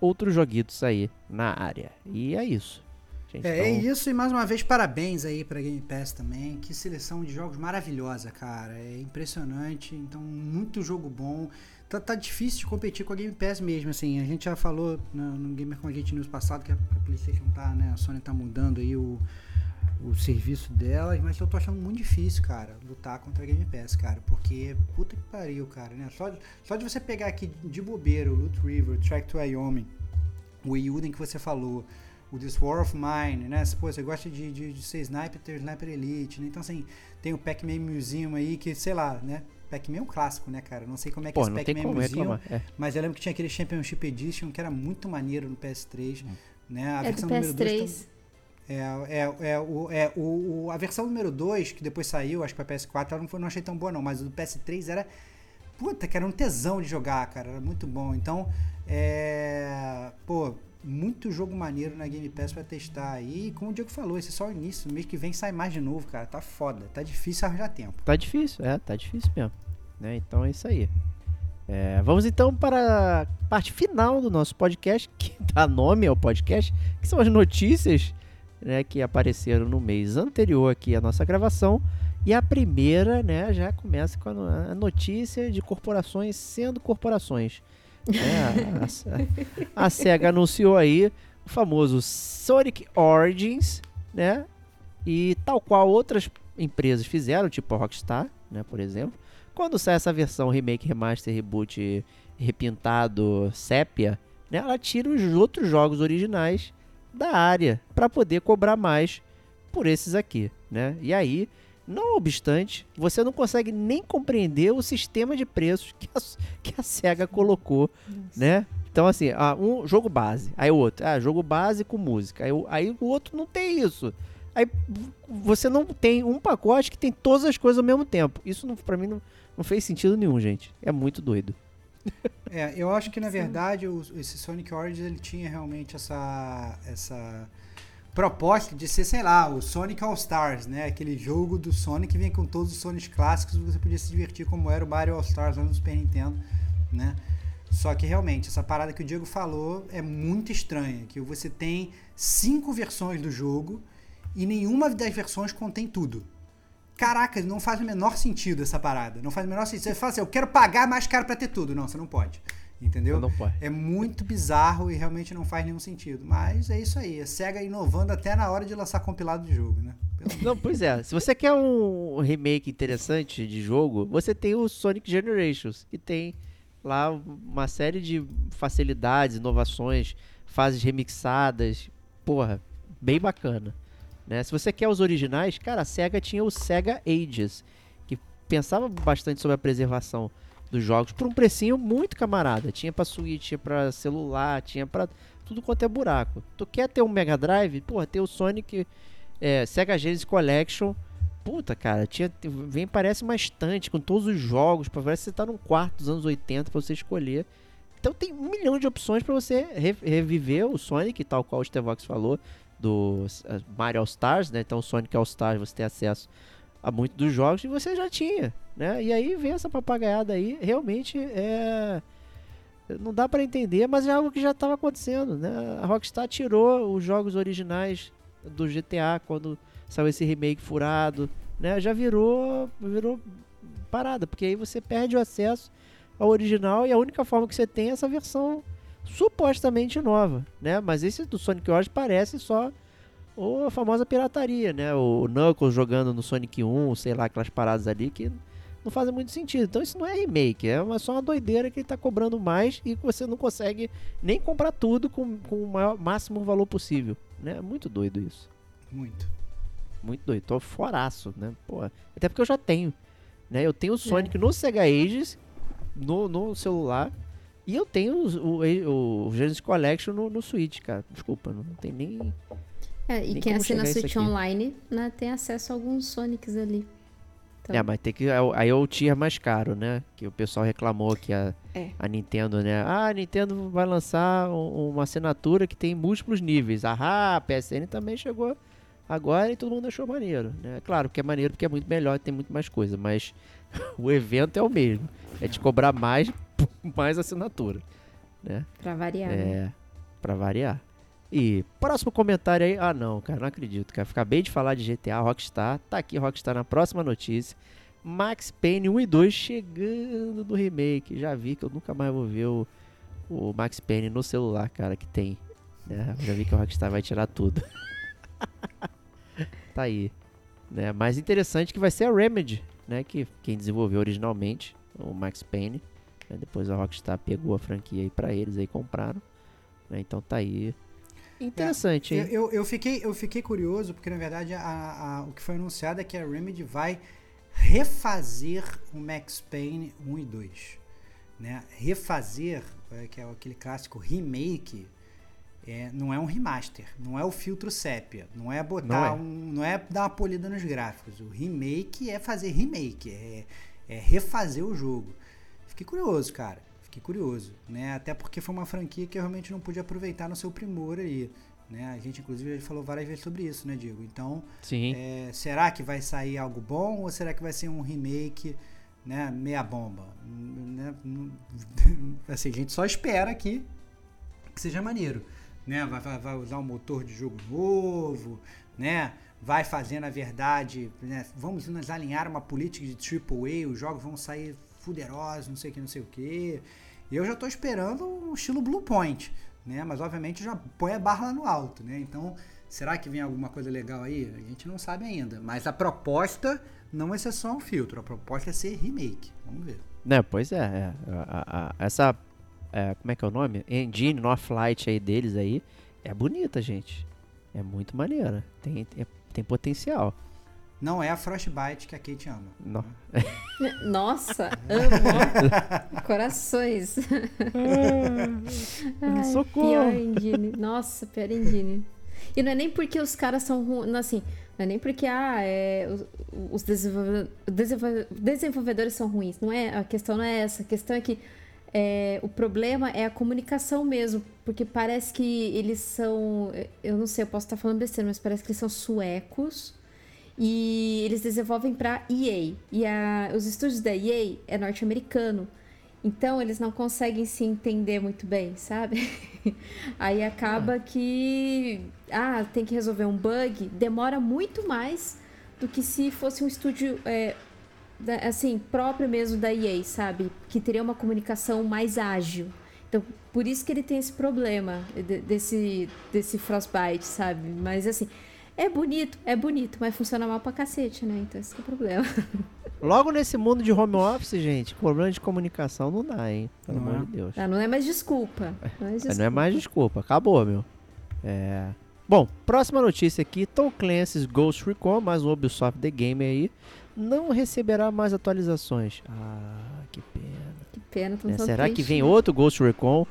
outros joguitos aí na área. E é isso.
Gente, é, é então... é isso e mais uma vez parabéns aí para Game Pass também. Que seleção de jogos maravilhosa, cara. É impressionante. Então, muito jogo bom tá, tá difícil de competir com a Game Pass mesmo, assim. A gente já falou no, no Gamer com a gente News passado que a, a, PlayStation tá, né? A Sony tá mudando aí o, o serviço delas, mas eu tô achando muito difícil, cara, lutar contra a Game Pass, cara. Porque, puta que pariu, cara, né? Só, só de você pegar aqui de bobeira o Loot River, o Track to Wyoming, o Yuden que você falou, o This War of Mine, né? Pô, você gosta de, de, de ser sniper, ter sniper elite, né? Então, assim, tem o Pac-Man Museum aí, que, sei lá, né? Pac-Man é um clássico, né, cara? Não sei como é que Pô, é esse Pac-Man Museum, é. mas eu lembro que tinha aquele Championship Edition que era muito maneiro no PS3, hum. né?
A é versão do PS3. número 2
é, é, é, o, é o, o, a versão número 2, que depois saiu, acho que pra PS4, ela não, foi, não achei tão boa não, mas o do PS3 era puta, que era um tesão de jogar, cara, era muito bom. Então, é, pô, muito jogo maneiro na Game Pass pra testar aí. E como o Diego falou, esse é só o início. Mês que vem sai mais de novo, cara. Tá foda. Tá difícil arranjar tempo.
Tá difícil, é, tá difícil mesmo. Né? Então é isso aí. É, vamos então para a parte final do nosso podcast, que dá nome ao podcast, que são as notícias né, que apareceram no mês anterior aqui à nossa gravação. E a primeira né, já começa com a notícia de corporações sendo corporações. É, a, a, a, SEGA anunciou aí o famoso Sonic Origins, né? E tal qual outras empresas fizeram, tipo a Rockstar, né, por exemplo. Quando sai essa versão remake, remaster, reboot, repintado, sépia, né, ela tira os outros jogos originais da área para poder cobrar mais por esses aqui, né? E aí não obstante, você não consegue nem compreender o sistema de preços que a, que a SEGA colocou, né? Então, assim, ah, um jogo base, aí o outro, ah, jogo base com música, aí, aí o outro não tem isso. Aí você não tem um pacote que tem todas as coisas ao mesmo tempo. Isso pra mim não, não fez sentido nenhum, gente. É muito doido.
É, eu acho que na verdade o, esse Sonic Origins ele tinha realmente essa, essa proposta de ser, sei lá, o Sonic All Stars, né? Aquele jogo do Sonic que vem com todos os Sonics clássicos, você podia se divertir como era o Mario All Stars lá no Super Nintendo, né? Só que realmente, essa parada que o Diego falou é muito estranha, que você tem cinco versões do jogo e nenhuma das versões contém tudo. Caraca, não faz o menor sentido essa parada. Não faz o menor sentido. Você fala assim, eu quero pagar mais caro para ter tudo. Não, você não pode. Entendeu?
Não pode.
É muito bizarro e realmente não faz nenhum sentido. Mas é isso aí. A SEGA inovando até na hora de lançar compilado de jogo, né?
Pelo não, pois é. Se você quer um remake interessante de jogo, você tem o Sonic Generations, que tem lá uma série de facilidades, inovações, fases remixadas. Porra, bem bacana. Né? Se você quer os originais, cara, a SEGA tinha o SEGA Ages, que pensava bastante sobre a preservação dos jogos por um precinho muito camarada. Tinha para Switch, tinha para celular, tinha para tudo quanto é buraco. Tu quer ter um Mega Drive? Porra, tem o Sonic é, Sega Genesis Collection. Puta, cara, tinha, vem parece uma estante com todos os jogos, para ver se você tá num quarto dos anos 80 para você escolher. Então tem um milhão de opções para você re reviver o Sonic, tal qual o Stevox falou, do uh, Mario All Stars, né? Então Sonic All Stars você tem acesso a muitos dos jogos e você já tinha, né? E aí vem essa papagaiada aí, realmente é não dá para entender, mas é algo que já estava acontecendo, né? A Rockstar tirou os jogos originais do GTA quando saiu esse remake furado, né? Já virou virou parada, porque aí você perde o acesso ao original e a única forma que você tem é essa versão supostamente nova, né? Mas esse do Sonic Origins parece só ou a famosa pirataria, né? O Knuckles jogando no Sonic 1, sei lá, aquelas paradas ali que não fazem muito sentido. Então isso não é remake, é uma, só uma doideira que ele tá cobrando mais e você não consegue nem comprar tudo com, com o maior, máximo valor possível. Né? É muito doido isso.
Muito.
Muito doido. Tô foraço, né? Pô, até porque eu já tenho. Né? Eu tenho o Sonic é. no Sega Ages, no, no celular. E eu tenho o, o, o Genesis Collection no, no Switch, cara. Desculpa, não tem nem.
É, e
nem
quem assina Switch Online né, tem acesso a alguns Sonics ali.
Então... É, mas tem que. É aí é o tier mais caro, né? Que o pessoal reclamou que a, é. a Nintendo, né? Ah, a Nintendo vai lançar um, uma assinatura que tem múltiplos níveis. Ah, a PSN também chegou agora e todo mundo achou maneiro. Né? Claro que é maneiro porque é muito melhor e tem muito mais coisa, mas o evento é o mesmo. É te cobrar mais, mais assinatura. Né?
Pra variar.
É, né? pra variar. E próximo comentário aí. Ah, não, cara, não acredito, cara. Acabei de falar de GTA Rockstar. Tá aqui Rockstar na próxima notícia. Max Payne 1 e 2 chegando no remake. Já vi que eu nunca mais vou ver o, o Max Payne no celular, cara, que tem. Né? Já vi que o Rockstar vai tirar tudo. tá aí. Né? Mais interessante que vai ser a Remedy, né? Que quem desenvolveu originalmente o Max Payne. Né? Depois a Rockstar pegou a franquia aí pra eles aí compraram. Né? Então tá aí Interessante,
é, hein? Eu, eu, fiquei, eu fiquei curioso, porque na verdade a, a, o que foi anunciado é que a Remedy vai refazer o Max Payne 1 e 2. Né? Refazer, é, que é aquele clássico remake, é, não é um remaster, não é o filtro sépia, não é botar não é. um. não é dar uma polida nos gráficos. O remake é fazer remake, é, é refazer o jogo. Fiquei curioso, cara. Fiquei curioso, né? Até porque foi uma franquia que eu realmente não pude aproveitar no seu primor aí. Né? A gente, inclusive, já falou várias vezes sobre isso, né, Diego? Então, é, será que vai sair algo bom ou será que vai ser um remake, né, meia bomba? Né? Assim, a gente só espera aqui que seja maneiro, né? Vai, vai, vai usar um motor de jogo novo, né? Vai fazer, na verdade, né? vamos nos alinhar uma política de AAA, os jogos vão sair fuderosos, não sei o que, não sei o que. Eu já estou esperando o estilo Blue Point, né? Mas obviamente já põe a barra lá no alto, né? Então, será que vem alguma coisa legal aí? A gente não sabe ainda. Mas a proposta não é ser só um filtro, a proposta é ser remake. Vamos ver.
Né, pois é. é. A, a, essa. É, como é que é o nome? Engine Northlight aí deles aí é bonita, gente. É muito maneira. Tem, tem potencial.
Não é a Frostbite que a Kate ama.
Não.
Nossa, amo. Corações.
Ai, Socorro.
Pior engine. Nossa, pior engine. E não é nem porque os caras são ruins. Assim, não é nem porque ah, é, os, desenvolvedores são ruins. Não é, a questão não é essa. A questão é que é, o problema é a comunicação mesmo. Porque parece que eles são. Eu não sei, eu posso estar falando besteira, mas parece que eles são suecos e eles desenvolvem para EA. E a, os estúdios da EA é norte-americano. Então eles não conseguem se entender muito bem, sabe? Aí acaba ah. que ah, tem que resolver um bug, demora muito mais do que se fosse um estúdio é, assim, próprio mesmo da EA, sabe? Que teria uma comunicação mais ágil. Então, por isso que ele tem esse problema desse, desse Frostbite, sabe? Mas assim, é bonito, é bonito, mas funciona mal pra cacete, né? Então esse é o problema.
Logo nesse mundo de home office, gente, problema de comunicação não dá, hein? Pelo amor de Deus.
Ah, não é mais desculpa. Não é, desculpa.
não é mais desculpa, acabou, meu. É. Bom, próxima notícia aqui: Tom Clancy's Ghost Recon, mais um Ubisoft The Game aí, não receberá mais atualizações. Ah, que pena.
Que pena,
é, Será triste, que vem né? outro Ghost Recon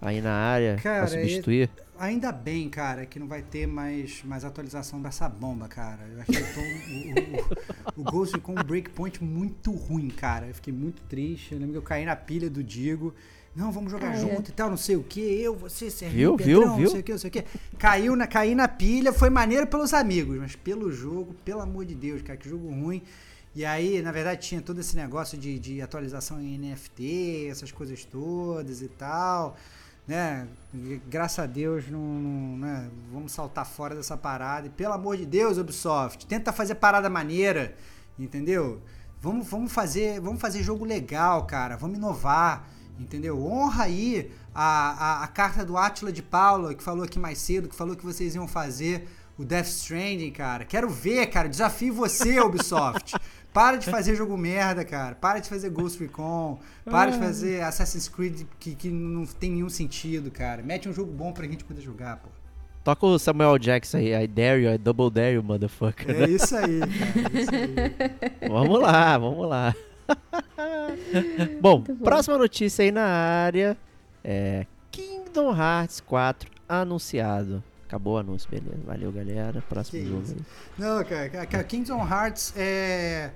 aí na área
Cara, pra
substituir?
Ainda bem, cara, que não vai ter mais, mais atualização dessa bomba, cara. Eu achei o, o, o, o Ghost com um breakpoint muito ruim, cara. Eu fiquei muito triste. Eu lembro que eu caí na pilha do Digo. Não, vamos jogar ah, junto é. e tal, não sei o que. Eu, você, Serginho,
viu,
Pedrão,
viu,
não sei o que, não sei o que. Caiu na, caí na pilha, foi maneiro pelos amigos, mas pelo jogo, pelo amor de Deus, cara, que jogo ruim. E aí, na verdade, tinha todo esse negócio de, de atualização em NFT, essas coisas todas e tal né? Graças a Deus, não, não né? vamos saltar fora dessa parada. E pelo amor de Deus, Ubisoft, tenta fazer parada maneira, entendeu? Vamos, vamos fazer, vamos fazer jogo legal, cara. Vamos inovar, entendeu? Honra aí a, a, a carta do Atila de Paula que falou aqui mais cedo, que falou que vocês iam fazer o Death Stranding, cara. Quero ver, cara. Desafio você, Ubisoft. Para de fazer jogo merda, cara. Para de fazer Ghost Recon. Para de fazer Assassin's Creed que, que não tem nenhum sentido, cara. Mete um jogo bom pra gente poder jogar, pô.
Toca o Samuel Jackson aí, I dare you, I double dare you, motherfucker.
É isso aí, cara. É isso aí.
vamos lá, vamos lá. bom, bom, próxima notícia aí na área é Kingdom Hearts 4 anunciado. Acabou o anúncio, beleza. Valeu, galera. Próximo que jogo.
Não, cara, cara, Kingdom Hearts é.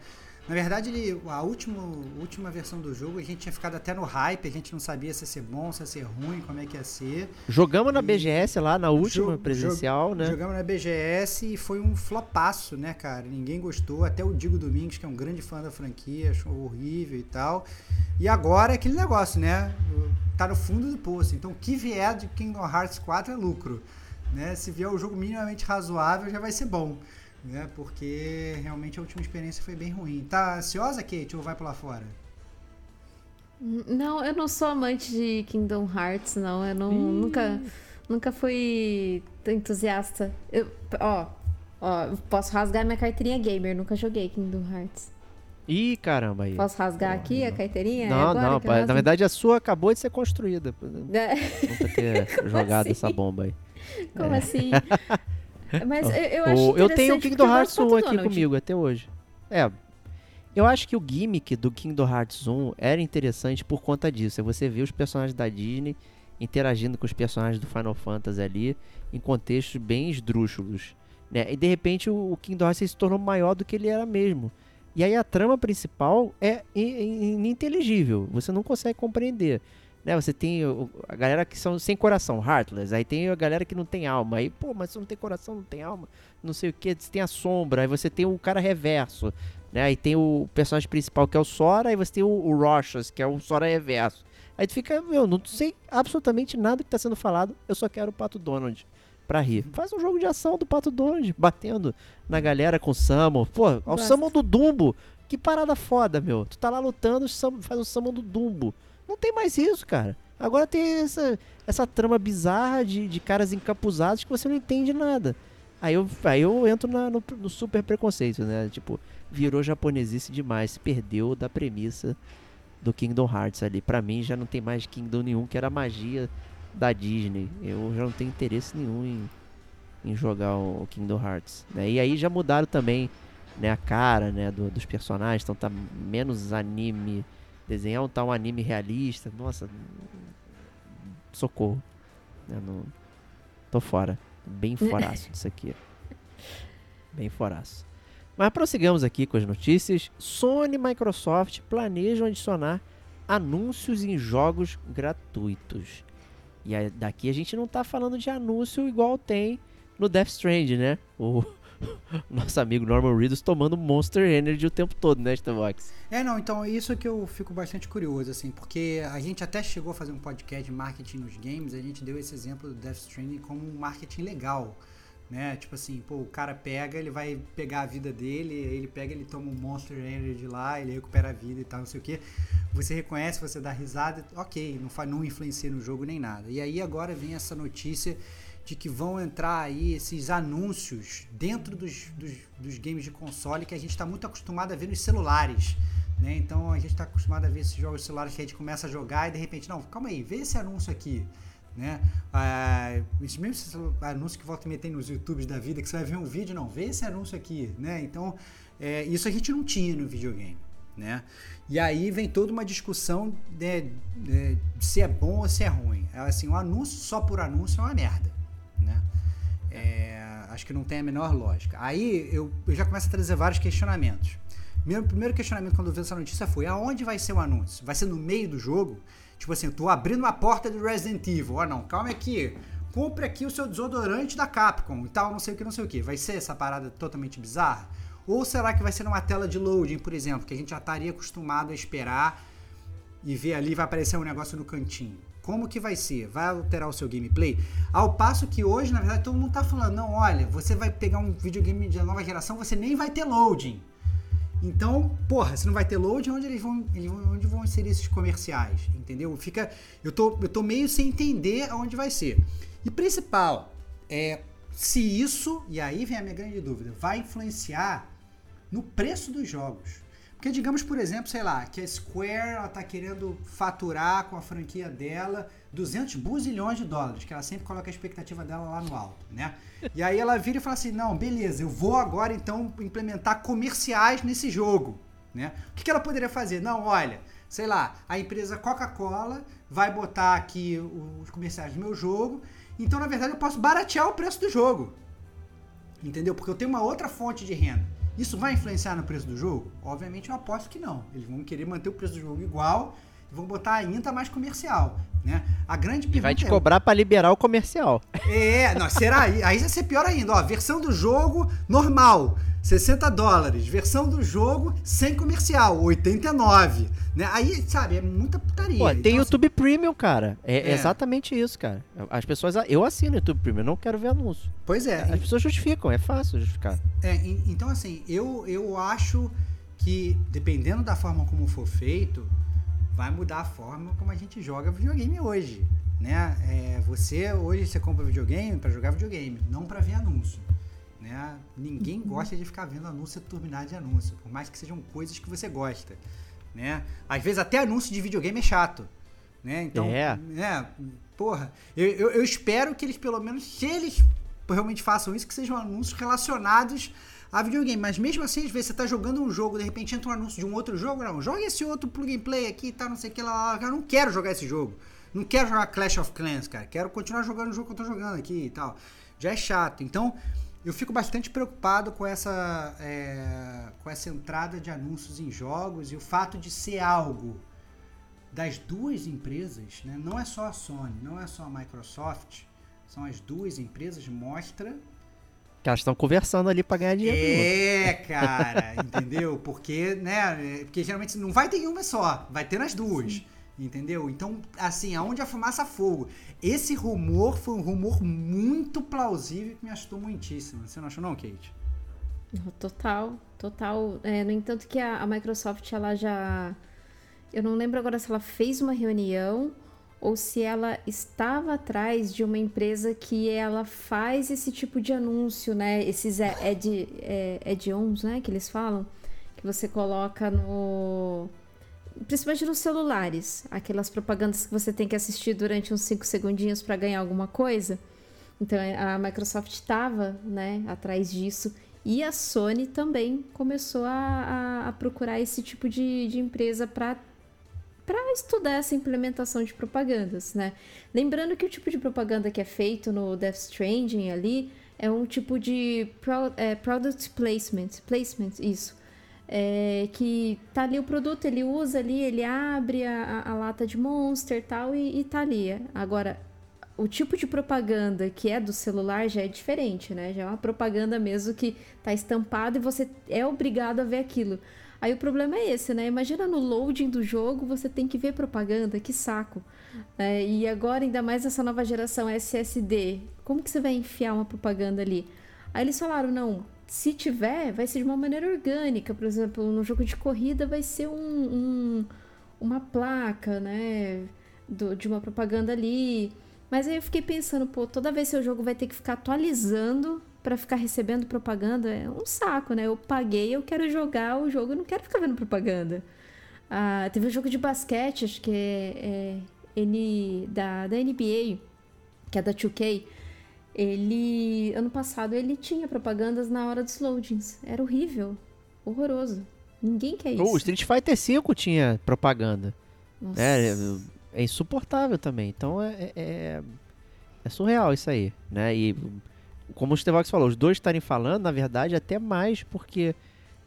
Na verdade, ele, a última, última versão do jogo, a gente tinha ficado até no hype, a gente não sabia se ia ser bom, se ia ser ruim, como é que ia ser.
Jogamos na BGS lá, na última presencial, né?
Jogamos na BGS e foi um flopaço, né, cara? Ninguém gostou, até o Digo Domingos, que é um grande fã da franquia, achou horrível e tal. E agora é aquele negócio, né? Tá no fundo do poço. Então, o que vier de Kingdom Hearts 4 é lucro. Né? Se vier o jogo minimamente razoável, já vai ser bom né? Porque realmente a última experiência foi bem ruim. Tá ansiosa, Kate, ou vai pular fora?
Não, eu não sou amante de Kingdom Hearts, não. Eu não, nunca, nunca fui entusiasta. Eu, ó, ó, posso rasgar minha carteirinha gamer, nunca joguei Kingdom Hearts.
Ih, caramba aí.
Posso rasgar Porra, aqui não. a carteirinha?
Não, é não, na verdade a sua acabou de ser construída. É. Nunca ter jogado assim? essa bomba aí.
Como é. assim? Mas eu, eu acho
Eu tenho o Kingdom Hearts 1 aqui Donald. comigo até hoje. É. Eu acho que o gimmick do Kingdom Hearts 1 era interessante por conta disso. É você ver os personagens da Disney interagindo com os personagens do Final Fantasy ali em contextos bem esdrúxulos. Né? E de repente o, Kingdom Hearts se tornou maior do que ele era mesmo. E aí a trama principal é ininteligível. Você não consegue compreender. Né, você tem a galera que são sem coração, heartless. Aí tem a galera que não tem alma. Aí, pô, mas você não tem coração, não tem alma. Não sei o que. Você tem a sombra. Aí você tem o cara reverso. Né? Aí tem o personagem principal que é o Sora. Aí você tem o, o Rochas, que é o Sora reverso. Aí tu fica, meu, não sei absolutamente nada que tá sendo falado. Eu só quero o Pato Donald pra rir. Faz um jogo de ação do Pato Donald, batendo na galera com o Samu. Pô, o Samu do Dumbo. Que parada foda, meu. Tu tá lá lutando, faz o Samu do Dumbo. Não tem mais isso, cara. Agora tem essa, essa trama bizarra de, de caras encapuzados que você não entende nada. Aí eu, aí eu entro na, no, no, super preconceito, né? Tipo, virou japonesice demais, perdeu da premissa do Kingdom Hearts ali. Pra mim já não tem mais Kingdom nenhum, que era magia da Disney. Eu já não tenho interesse nenhum em, em jogar o, Kingdom Hearts. Né? E aí já mudaram também né, a cara né, do, dos personagens, então tá menos anime desenhar um tal anime realista, nossa, socorro. Eu não, tô fora, bem foraço disso aqui. Bem foraço. Mas prossigamos aqui com as notícias. Sony e Microsoft planejam adicionar anúncios em jogos gratuitos. E daqui a gente não tá falando de anúncio igual tem no Death Strand, né? O, nosso amigo Norman Reedus tomando Monster Energy o tempo todo, né, Starbucks?
É, não, então isso que eu fico bastante curioso, assim, porque a gente até chegou a fazer um podcast de marketing nos games, a gente deu esse exemplo do Death Stranding como um marketing legal, né? Tipo assim, pô, o cara pega, ele vai pegar a vida dele, ele pega, ele toma um Monster Energy lá, ele recupera a vida e tal, não sei o que. Você reconhece, você dá risada, ok, não, não influencia no jogo nem nada. E aí agora vem essa notícia de que vão entrar aí esses anúncios dentro dos, dos, dos games de console que a gente está muito acostumado a ver nos celulares. Né? Então a gente está acostumado a ver esses jogos celulares que a gente começa a jogar e de repente, não, calma aí, vê esse anúncio aqui. Né? Ah, mesmo esse anúncio que volta e meter nos YouTubes da vida, que você vai ver um vídeo, não, vê esse anúncio aqui. Né? Então, é, isso a gente não tinha no videogame. Né? E aí vem toda uma discussão de, de, de se é bom ou se é ruim. É assim, um anúncio só por anúncio é uma merda. É, acho que não tem a menor lógica. Aí eu, eu já começo a trazer vários questionamentos. Meu primeiro questionamento quando eu vi essa notícia foi: aonde vai ser o anúncio? Vai ser no meio do jogo? Tipo assim, eu tô abrindo uma porta do Resident Evil. Oh, não, calma aqui. Compre aqui o seu desodorante da Capcom e tal, não sei o que, não sei o que. Vai ser essa parada totalmente bizarra? Ou será que vai ser numa tela de loading, por exemplo, que a gente já estaria acostumado a esperar e ver ali vai aparecer um negócio no cantinho? Como que vai ser? Vai alterar o seu gameplay? Ao passo que hoje, na verdade, todo mundo tá falando, não, olha, você vai pegar um videogame de nova geração, você nem vai ter loading. Então, porra, se não vai ter loading, onde eles vão, onde vão inserir esses comerciais? Entendeu? Fica, eu tô, eu tô meio sem entender aonde vai ser. E principal, é se isso, e aí vem a minha grande dúvida, vai influenciar no preço dos jogos. Porque digamos, por exemplo, sei lá, que a Square ela tá querendo faturar com a franquia dela 200 buzilhões de dólares, que ela sempre coloca a expectativa dela lá no alto, né? E aí ela vira e fala assim, não, beleza, eu vou agora então implementar comerciais nesse jogo, né? O que, que ela poderia fazer? Não, olha, sei lá, a empresa Coca-Cola vai botar aqui os comerciais do meu jogo, então na verdade eu posso baratear o preço do jogo, entendeu? Porque eu tenho uma outra fonte de renda. Isso vai influenciar no preço do jogo? Obviamente eu aposto que não. Eles vão querer manter o preço do jogo igual e vão botar ainda mais comercial, né? A grande
E vai te
é-
cobrar pra liberar o comercial.
É, não, será? Aí aí vai ser pior ainda, ó. Versão do jogo normal, 60 dólares. Versão do jogo sem comercial, 89. Né? Aí, sabe, é muita putaria.
Pô, tem
Então,
YouTube Premium, cara. É,
É.
exatamente isso, cara. As pessoas. Eu assino YouTube Premium, eu não quero ver anúncio.
assim, pois é,
As pessoas justificam, é fácil justificar.
É, en- então assim, eu, eu acho que dependendo da forma como for feito, vai mudar a forma como a gente joga videogame hoje, né? É, você hoje você compra videogame para jogar videogame, não para ver anúncio, né? Ninguém gosta de ficar vendo anúncio turbinado de anúncio, por mais que sejam coisas que você gosta, né? Às vezes até anúncio de videogame é chato, né? Então,
É.
né? Porra, eu, eu, eu espero que eles pelo menos, se eles realmente façam isso, que sejam anúncios relacionados a videogame. Mas mesmo assim, às vezes você tá jogando um jogo, de repente entra um anúncio de um outro jogo, não, joga esse outro plug and play aqui e tá, não sei o que lá, lá, lá. Eu não quero jogar esse jogo. Não quero jogar Clash of Clans, cara. Quero continuar jogando o jogo que eu tô jogando aqui e tal. Já é chato. Então, eu fico bastante preocupado com essa, é, com essa entrada de anúncios em jogos e o fato de ser algo das duas empresas, né? não é só a Sony, não é só a Microsoft, são as duas empresas, mostra
Que elas estão conversando ali pra ganhar dinheiro.
é, cara, entendeu? Porque, né? Porque geralmente não vai ter uma só, vai ter nas duas. Entendeu? Então, assim, aonde a fumaça fogo. Esse rumor foi um rumor muito plausível que me assustou muitíssimo. Você não achou, não, Kate?
Total, total. É, no entanto que a, a Microsoft, ela já... Eu não lembro agora se ela fez uma reunião ou se ela estava atrás de uma empresa que ela faz esse tipo de anúncio, né? Esses ad, é, add-ons, né? Que eles falam. Que você coloca no... Principalmente nos celulares. Aquelas propagandas que você tem que assistir durante uns 5 segundinhos para ganhar alguma coisa. Então a Microsoft estava né, atrás disso. E a Sony também começou a, a, a procurar esse tipo de, de empresa para para estudar essa implementação de propagandas, né? Lembrando que o tipo de propaganda que é feito no Death Stranding ali é um tipo de pro, é, product placement, placement, isso. É, que tá ali o produto, ele usa ali, ele abre a, a, lata de Monster tal e, e tá ali. Agora, o tipo de propaganda que é do celular já é diferente, né? Já é uma propaganda mesmo que tá estampado e você é obrigado a ver aquilo. Aí o problema é esse, né? Imagina no loading do jogo você tem que ver propaganda, que saco. É, e agora, ainda mais essa nova geração SSD, como que você vai enfiar uma propaganda ali? Aí eles falaram, não, se tiver, vai ser de uma maneira orgânica. Por exemplo, no jogo de corrida vai ser um, um uma placa, né? Do, de uma propaganda ali. Mas aí eu fiquei pensando, pô, toda vez seu jogo vai ter que ficar atualizando para ficar recebendo propaganda, é um saco, né? Eu paguei, eu quero jogar o jogo, eu não quero ficar vendo propaganda. Ah, teve um jogo de basquete, acho que é, é N, da, da NBA, que é da 2K. Ele, ano passado, ele tinha propagandas na hora dos loadings. Era horrível, horroroso. Ninguém quer isso.
O Street Fighter V tinha propaganda.
Nossa.
É, é insuportável também. Então é, é, é surreal isso aí, né? E como o Stevox falou, os dois estarem falando, na verdade, até mais porque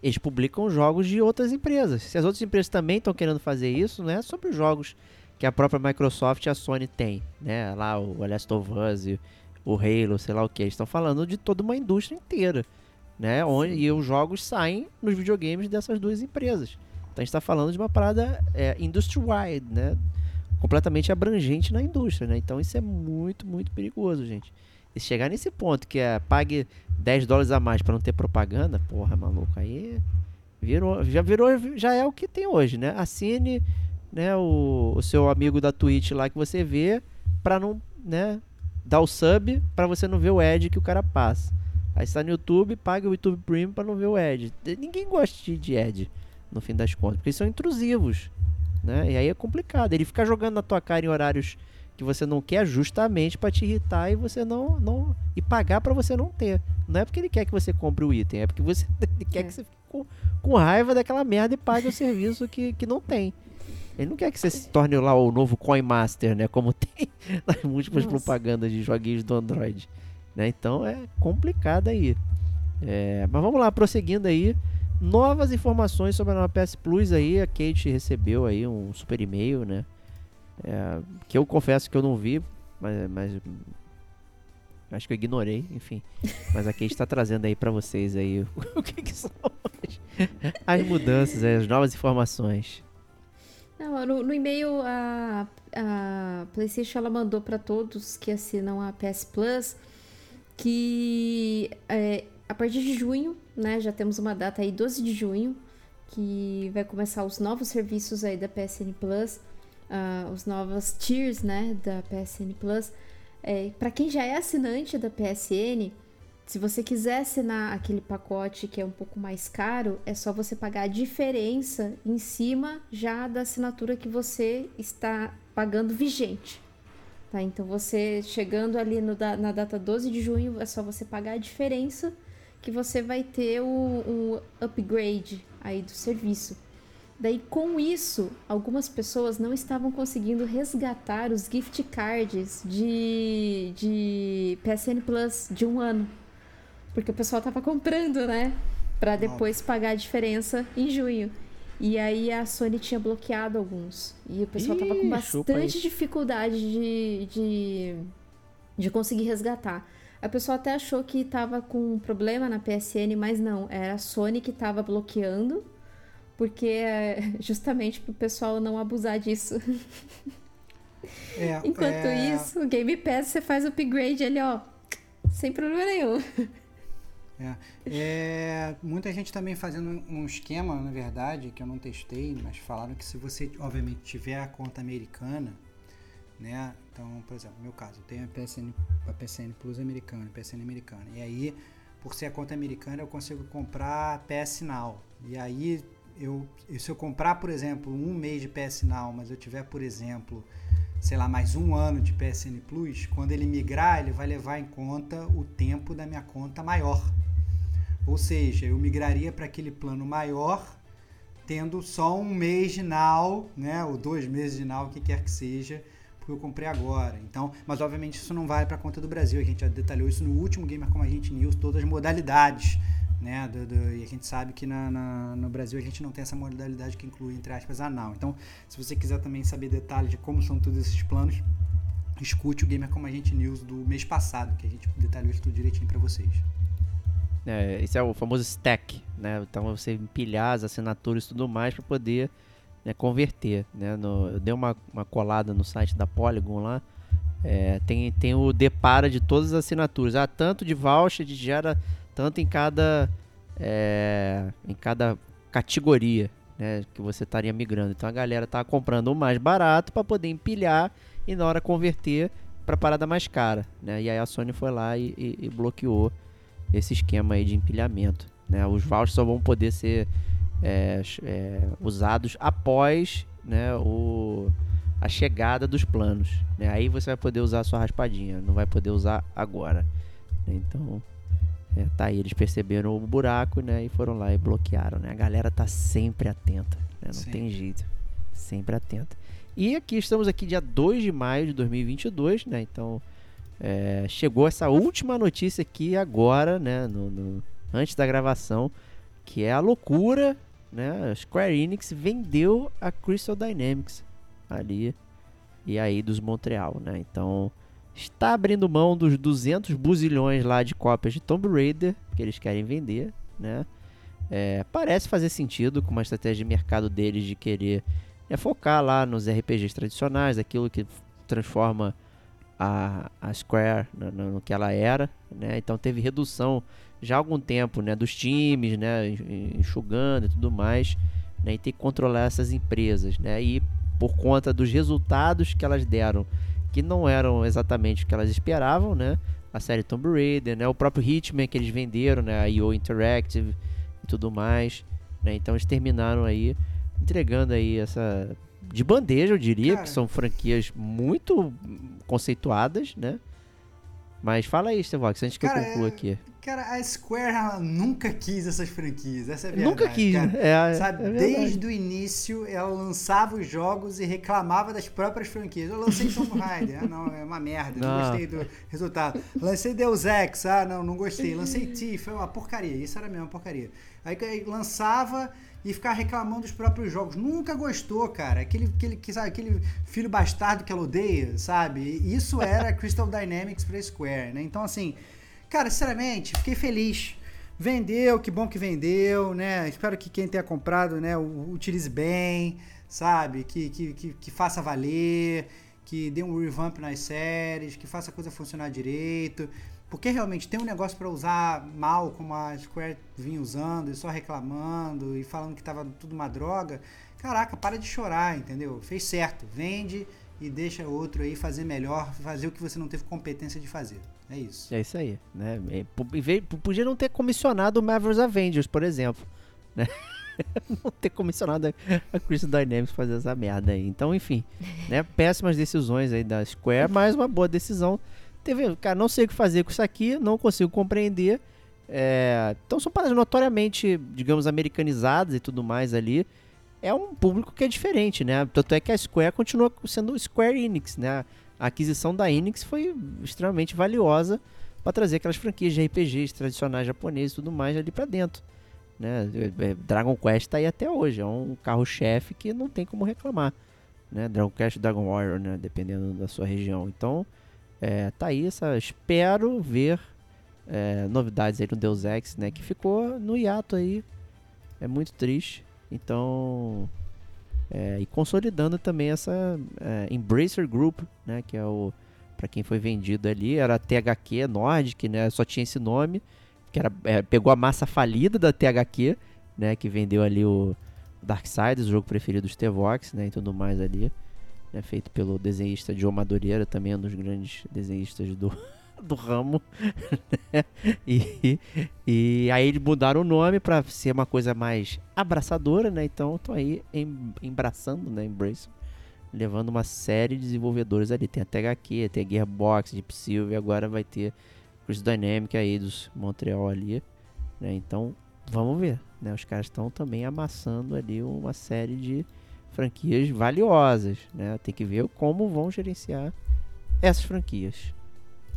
eles publicam jogos de outras empresas. Se as outras empresas também estão querendo fazer isso, não é sobre os jogos que a própria Microsoft e a Sony tem, né? Lá o Last of Us, e o Halo, sei lá o que. Eles estão falando de toda uma indústria inteira, né? Onde, e os jogos saem nos videogames dessas duas empresas. Então a gente está falando de uma parada é, industry-wide, né? Completamente abrangente na indústria, né? Então isso é muito, muito perigoso, gente. E se chegar nesse ponto que é pague 10 dólares a mais para não ter propaganda, porra, maluco, aí virou, já virou, já é o que tem hoje, né? Assine, né, o, o seu amigo da Twitch lá que você vê para não, né, dar o sub para você não ver o ad que o cara passa. Aí está no YouTube, paga o YouTube Premium para não ver o ad. Ninguém gosta de, de ad, no fim das contas, porque eles são intrusivos, né? E aí é complicado. Ele fica jogando na tua cara em horários que você não quer justamente para te irritar e você não não e pagar para você não ter. Não é porque ele quer que você compre o item, é porque você ele quer é. que você fique com, com raiva daquela merda e pague o serviço que, que não tem. Ele não quer que você se torne lá o novo Coin Master, né? Como tem nas múltiplas Nossa. propagandas de joguinhos do Android. Né? Então é complicado aí. É, mas vamos lá, prosseguindo aí. Novas informações sobre a nova PS Plus aí. A Kate recebeu aí um super e-mail, né? É, que eu confesso que eu não vi, mas, mas acho que eu ignorei, enfim. Mas a Kate está trazendo aí para vocês aí o que, que são as mudanças, as novas informações.
Não, no, no e-mail a, a PlayStation ela mandou para todos que assinam a PS Plus que é, a partir de junho, né, já temos uma data aí, 12 de junho, que vai começar os novos serviços aí da PSN Plus, uh, os novos tiers, né, da PSN Plus. É, para quem já é assinante da PSN, se você quiser assinar aquele pacote que é um pouco mais caro, é só você pagar a diferença em cima já da assinatura que você está pagando vigente. Tá? Então você chegando ali no, na data 12 de junho, é só você pagar a diferença que você vai ter o, o upgrade aí do serviço. Daí, com isso, algumas pessoas não estavam conseguindo resgatar os gift cards de, de PSN Plus de um ano. Porque o pessoal tava comprando, né? Para depois pagar a diferença em junho. E aí a Sony tinha bloqueado alguns. E o pessoal Ih, tava com bastante dificuldade de, de, de conseguir resgatar. A pessoa até achou que tava com um problema na PSN, mas não, era a Sony que tava bloqueando, porque é justamente pro pessoal não abusar disso. É, Enquanto é... isso, o Game Pass você faz o upgrade ali, ó, sem problema nenhum.
É. é. muita gente também fazendo um esquema, na verdade, que eu não testei, mas falaram que se você, obviamente, tiver a conta americana, né? Então, por exemplo, no meu caso, eu tenho a PSN, a PSN Plus americana, a PSN americana. E aí, por ser a conta americana, eu consigo comprar PS Now. E aí, eu, se eu comprar, por exemplo, um mês de PS Now, mas eu tiver, por exemplo, sei lá, mais um ano de PSN Plus, quando ele migrar, ele vai levar em conta o tempo da minha conta maior. Ou seja, eu migraria para aquele plano maior, tendo só um mês de Now, né, ou dois meses de Now, o que quer que seja, porque eu comprei agora. Então, mas obviamente isso não vale para a conta do Brasil. A gente já detalhou isso no último Gamer Como a Gente News, todas as modalidades. Né, do, do, e a gente sabe que na, na, no Brasil a gente não tem essa modalidade que inclui, entre aspas, anal. Então, se você quiser também saber detalhes de como são todos esses planos, escute o Gamer Como a Gente News do mês passado, que a gente detalhou isso tudo direitinho para vocês.
É, esse é o famoso stack, né? Então você empilhar as assinaturas e tudo mais para poder né, converter, né? No, eu dei uma, uma colada no site da Polygon lá, é, tem, tem o depara de todas as assinaturas, ah, tanto de voucher, de gera tanto em cada é, em cada categoria, né, que você estaria migrando. Então a galera tá comprando o mais barato para poder empilhar e na hora converter para parada mais cara, né? E aí a Sony foi lá e, e, e bloqueou esse esquema aí de empilhamento. Né? Os vouchers só vão poder ser é, é, usados após né, o, a chegada dos planos. Né? Aí você vai poder usar a sua raspadinha, não vai poder usar agora. Então, é, tá aí, eles perceberam o buraco né, e foram lá e bloquearam. Né? A galera tá sempre atenta, né? não tem jeito, sempre atenta. E aqui estamos aqui dia 2 de maio de 2022, né? Então, é, chegou essa última notícia aqui agora, né, no, no, antes da gravação, que é a loucura, né? A Square Enix vendeu a Crystal Dynamics ali e aí dos Montreal, né? Então está abrindo mão dos 200 buzilhões lá de cópias de Tomb Raider que eles querem vender, né? É, parece fazer sentido com uma estratégia de mercado deles de querer é, focar lá nos RPGs tradicionais, aquilo que transforma a, a Square no, no, que ela era, né? Então teve redução já há algum tempo, né, dos times, né, enxugando e tudo mais, né, e tem que controlar essas empresas, né? E por conta dos resultados que elas deram, que não eram exatamente o que elas esperavam, né? A série Tomb Raider, né, o próprio Hitman que eles venderam, né, a IO Interactive e tudo mais. Né? Então eles terminaram aí entregando aí essa de bandeja, eu diria,
Cara.
que são franquias muito conceituadas, né? Mas fala aí, Stevox, antes que
Cara,
eu conclua
é-
aqui.
Cara, a Square ela nunca quis essas franquias, essa é a verdade.
Nunca quis,
cara.
né? É,
Sabe,
é
desde o início ela lançava os jogos e reclamava das próprias franquias. Eu lancei Tomb Raider, ah não, é uma merda, não
Ah.
gostei do resultado. Lancei Deus Ex, ah não, não gostei. Lancei Thief, é uma porcaria, isso era mesmo uma porcaria. Aí que- aí lançava e ficava reclamando dos próprios jogos. Nunca gostou, cara. Aquele, aquele, que, sabe, aquele filho bastardo que ela odeia, sabe? Isso era Crystal Dynamics pra Square, né? Então, assim, cara, sinceramente, fiquei feliz. Vendeu, que bom que vendeu, né? Espero que quem tenha comprado, né, utilize bem, sabe? Que, que, que, que faça valer, que dê um revamp nas séries, que faça a coisa funcionar direito. Porque realmente tem um negócio pra usar mal, como a Square vinha usando, e só reclamando e falando que tava tudo uma droga. Caraca, para de chorar, entendeu? Fez certo. Vende e deixa outro aí fazer melhor, fazer o que você não teve competência de fazer. É isso.
É isso aí, né? É, Podia não ter comissionado o Marvel's Avengers, por exemplo, né? não ter comissionado a Crystal Dynamics fazer essa merda aí. Então, enfim, né? Péssimas decisões aí da Square, mas uma boa decisão. Teve, cara, não sei o que fazer com isso aqui, não consigo compreender. É, então são paradas notoriamente, digamos, americanizadas e tudo mais ali. É um público que é diferente, né? Tanto é que a Square continua sendo Square Enix, né? A aquisição da Enix foi extremamente valiosa para trazer aquelas franquias de RPGs tradicionais japoneses e tudo mais ali para dentro. Né? É, é, Dragon Quest tá aí até hoje, é um carro-chefe que não tem como reclamar. Né? Dragon Quest Dragon Warrior, né? dependendo da sua região. Então, é, tá aí. Espero ver é, novidades aí no Deus Ex, né? Que ficou no hiato aí. É muito triste. Então. é, e consolidando também essa é, Embracer Group, né? Que é o. Pra quem foi vendido ali, era a THQ Nordic, né? Só tinha esse nome. Que era, é, pegou a massa falida da THQ, né? Que vendeu ali o Darksiders, o jogo preferido dos T-Vox, né? E tudo mais ali. Né, feito pelo desenhista Joe Madureira, também um dos grandes desenhistas do, do ramo. né? e, e aí eles mudaram o nome para ser uma coisa mais abraçadora, né? Então estão aí em, embraçando, né? Embrace, levando uma série de desenvolvedores ali. Tem a THQ, tem a Gearbox, Deep Silver, agora vai ter Crystal Dynamics aí dos Montreal ali, né? Então vamos ver, né? Os caras estão também amassando ali uma série de franquias valiosas, né? Tem que ver como vão gerenciar essas franquias.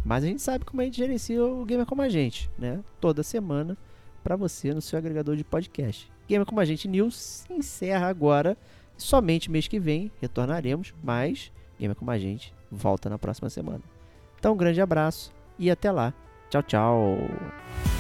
Mas a gente sabe como a gente gerencia o Gamer Como a Gente, né? Toda semana para você no seu agregador de podcast. Gamer Como a Gente News encerra agora. Somente mês que vem retornaremos, mas Gamer Como a Gente volta na próxima semana. Então, um grande abraço e até lá. Tchau, tchau.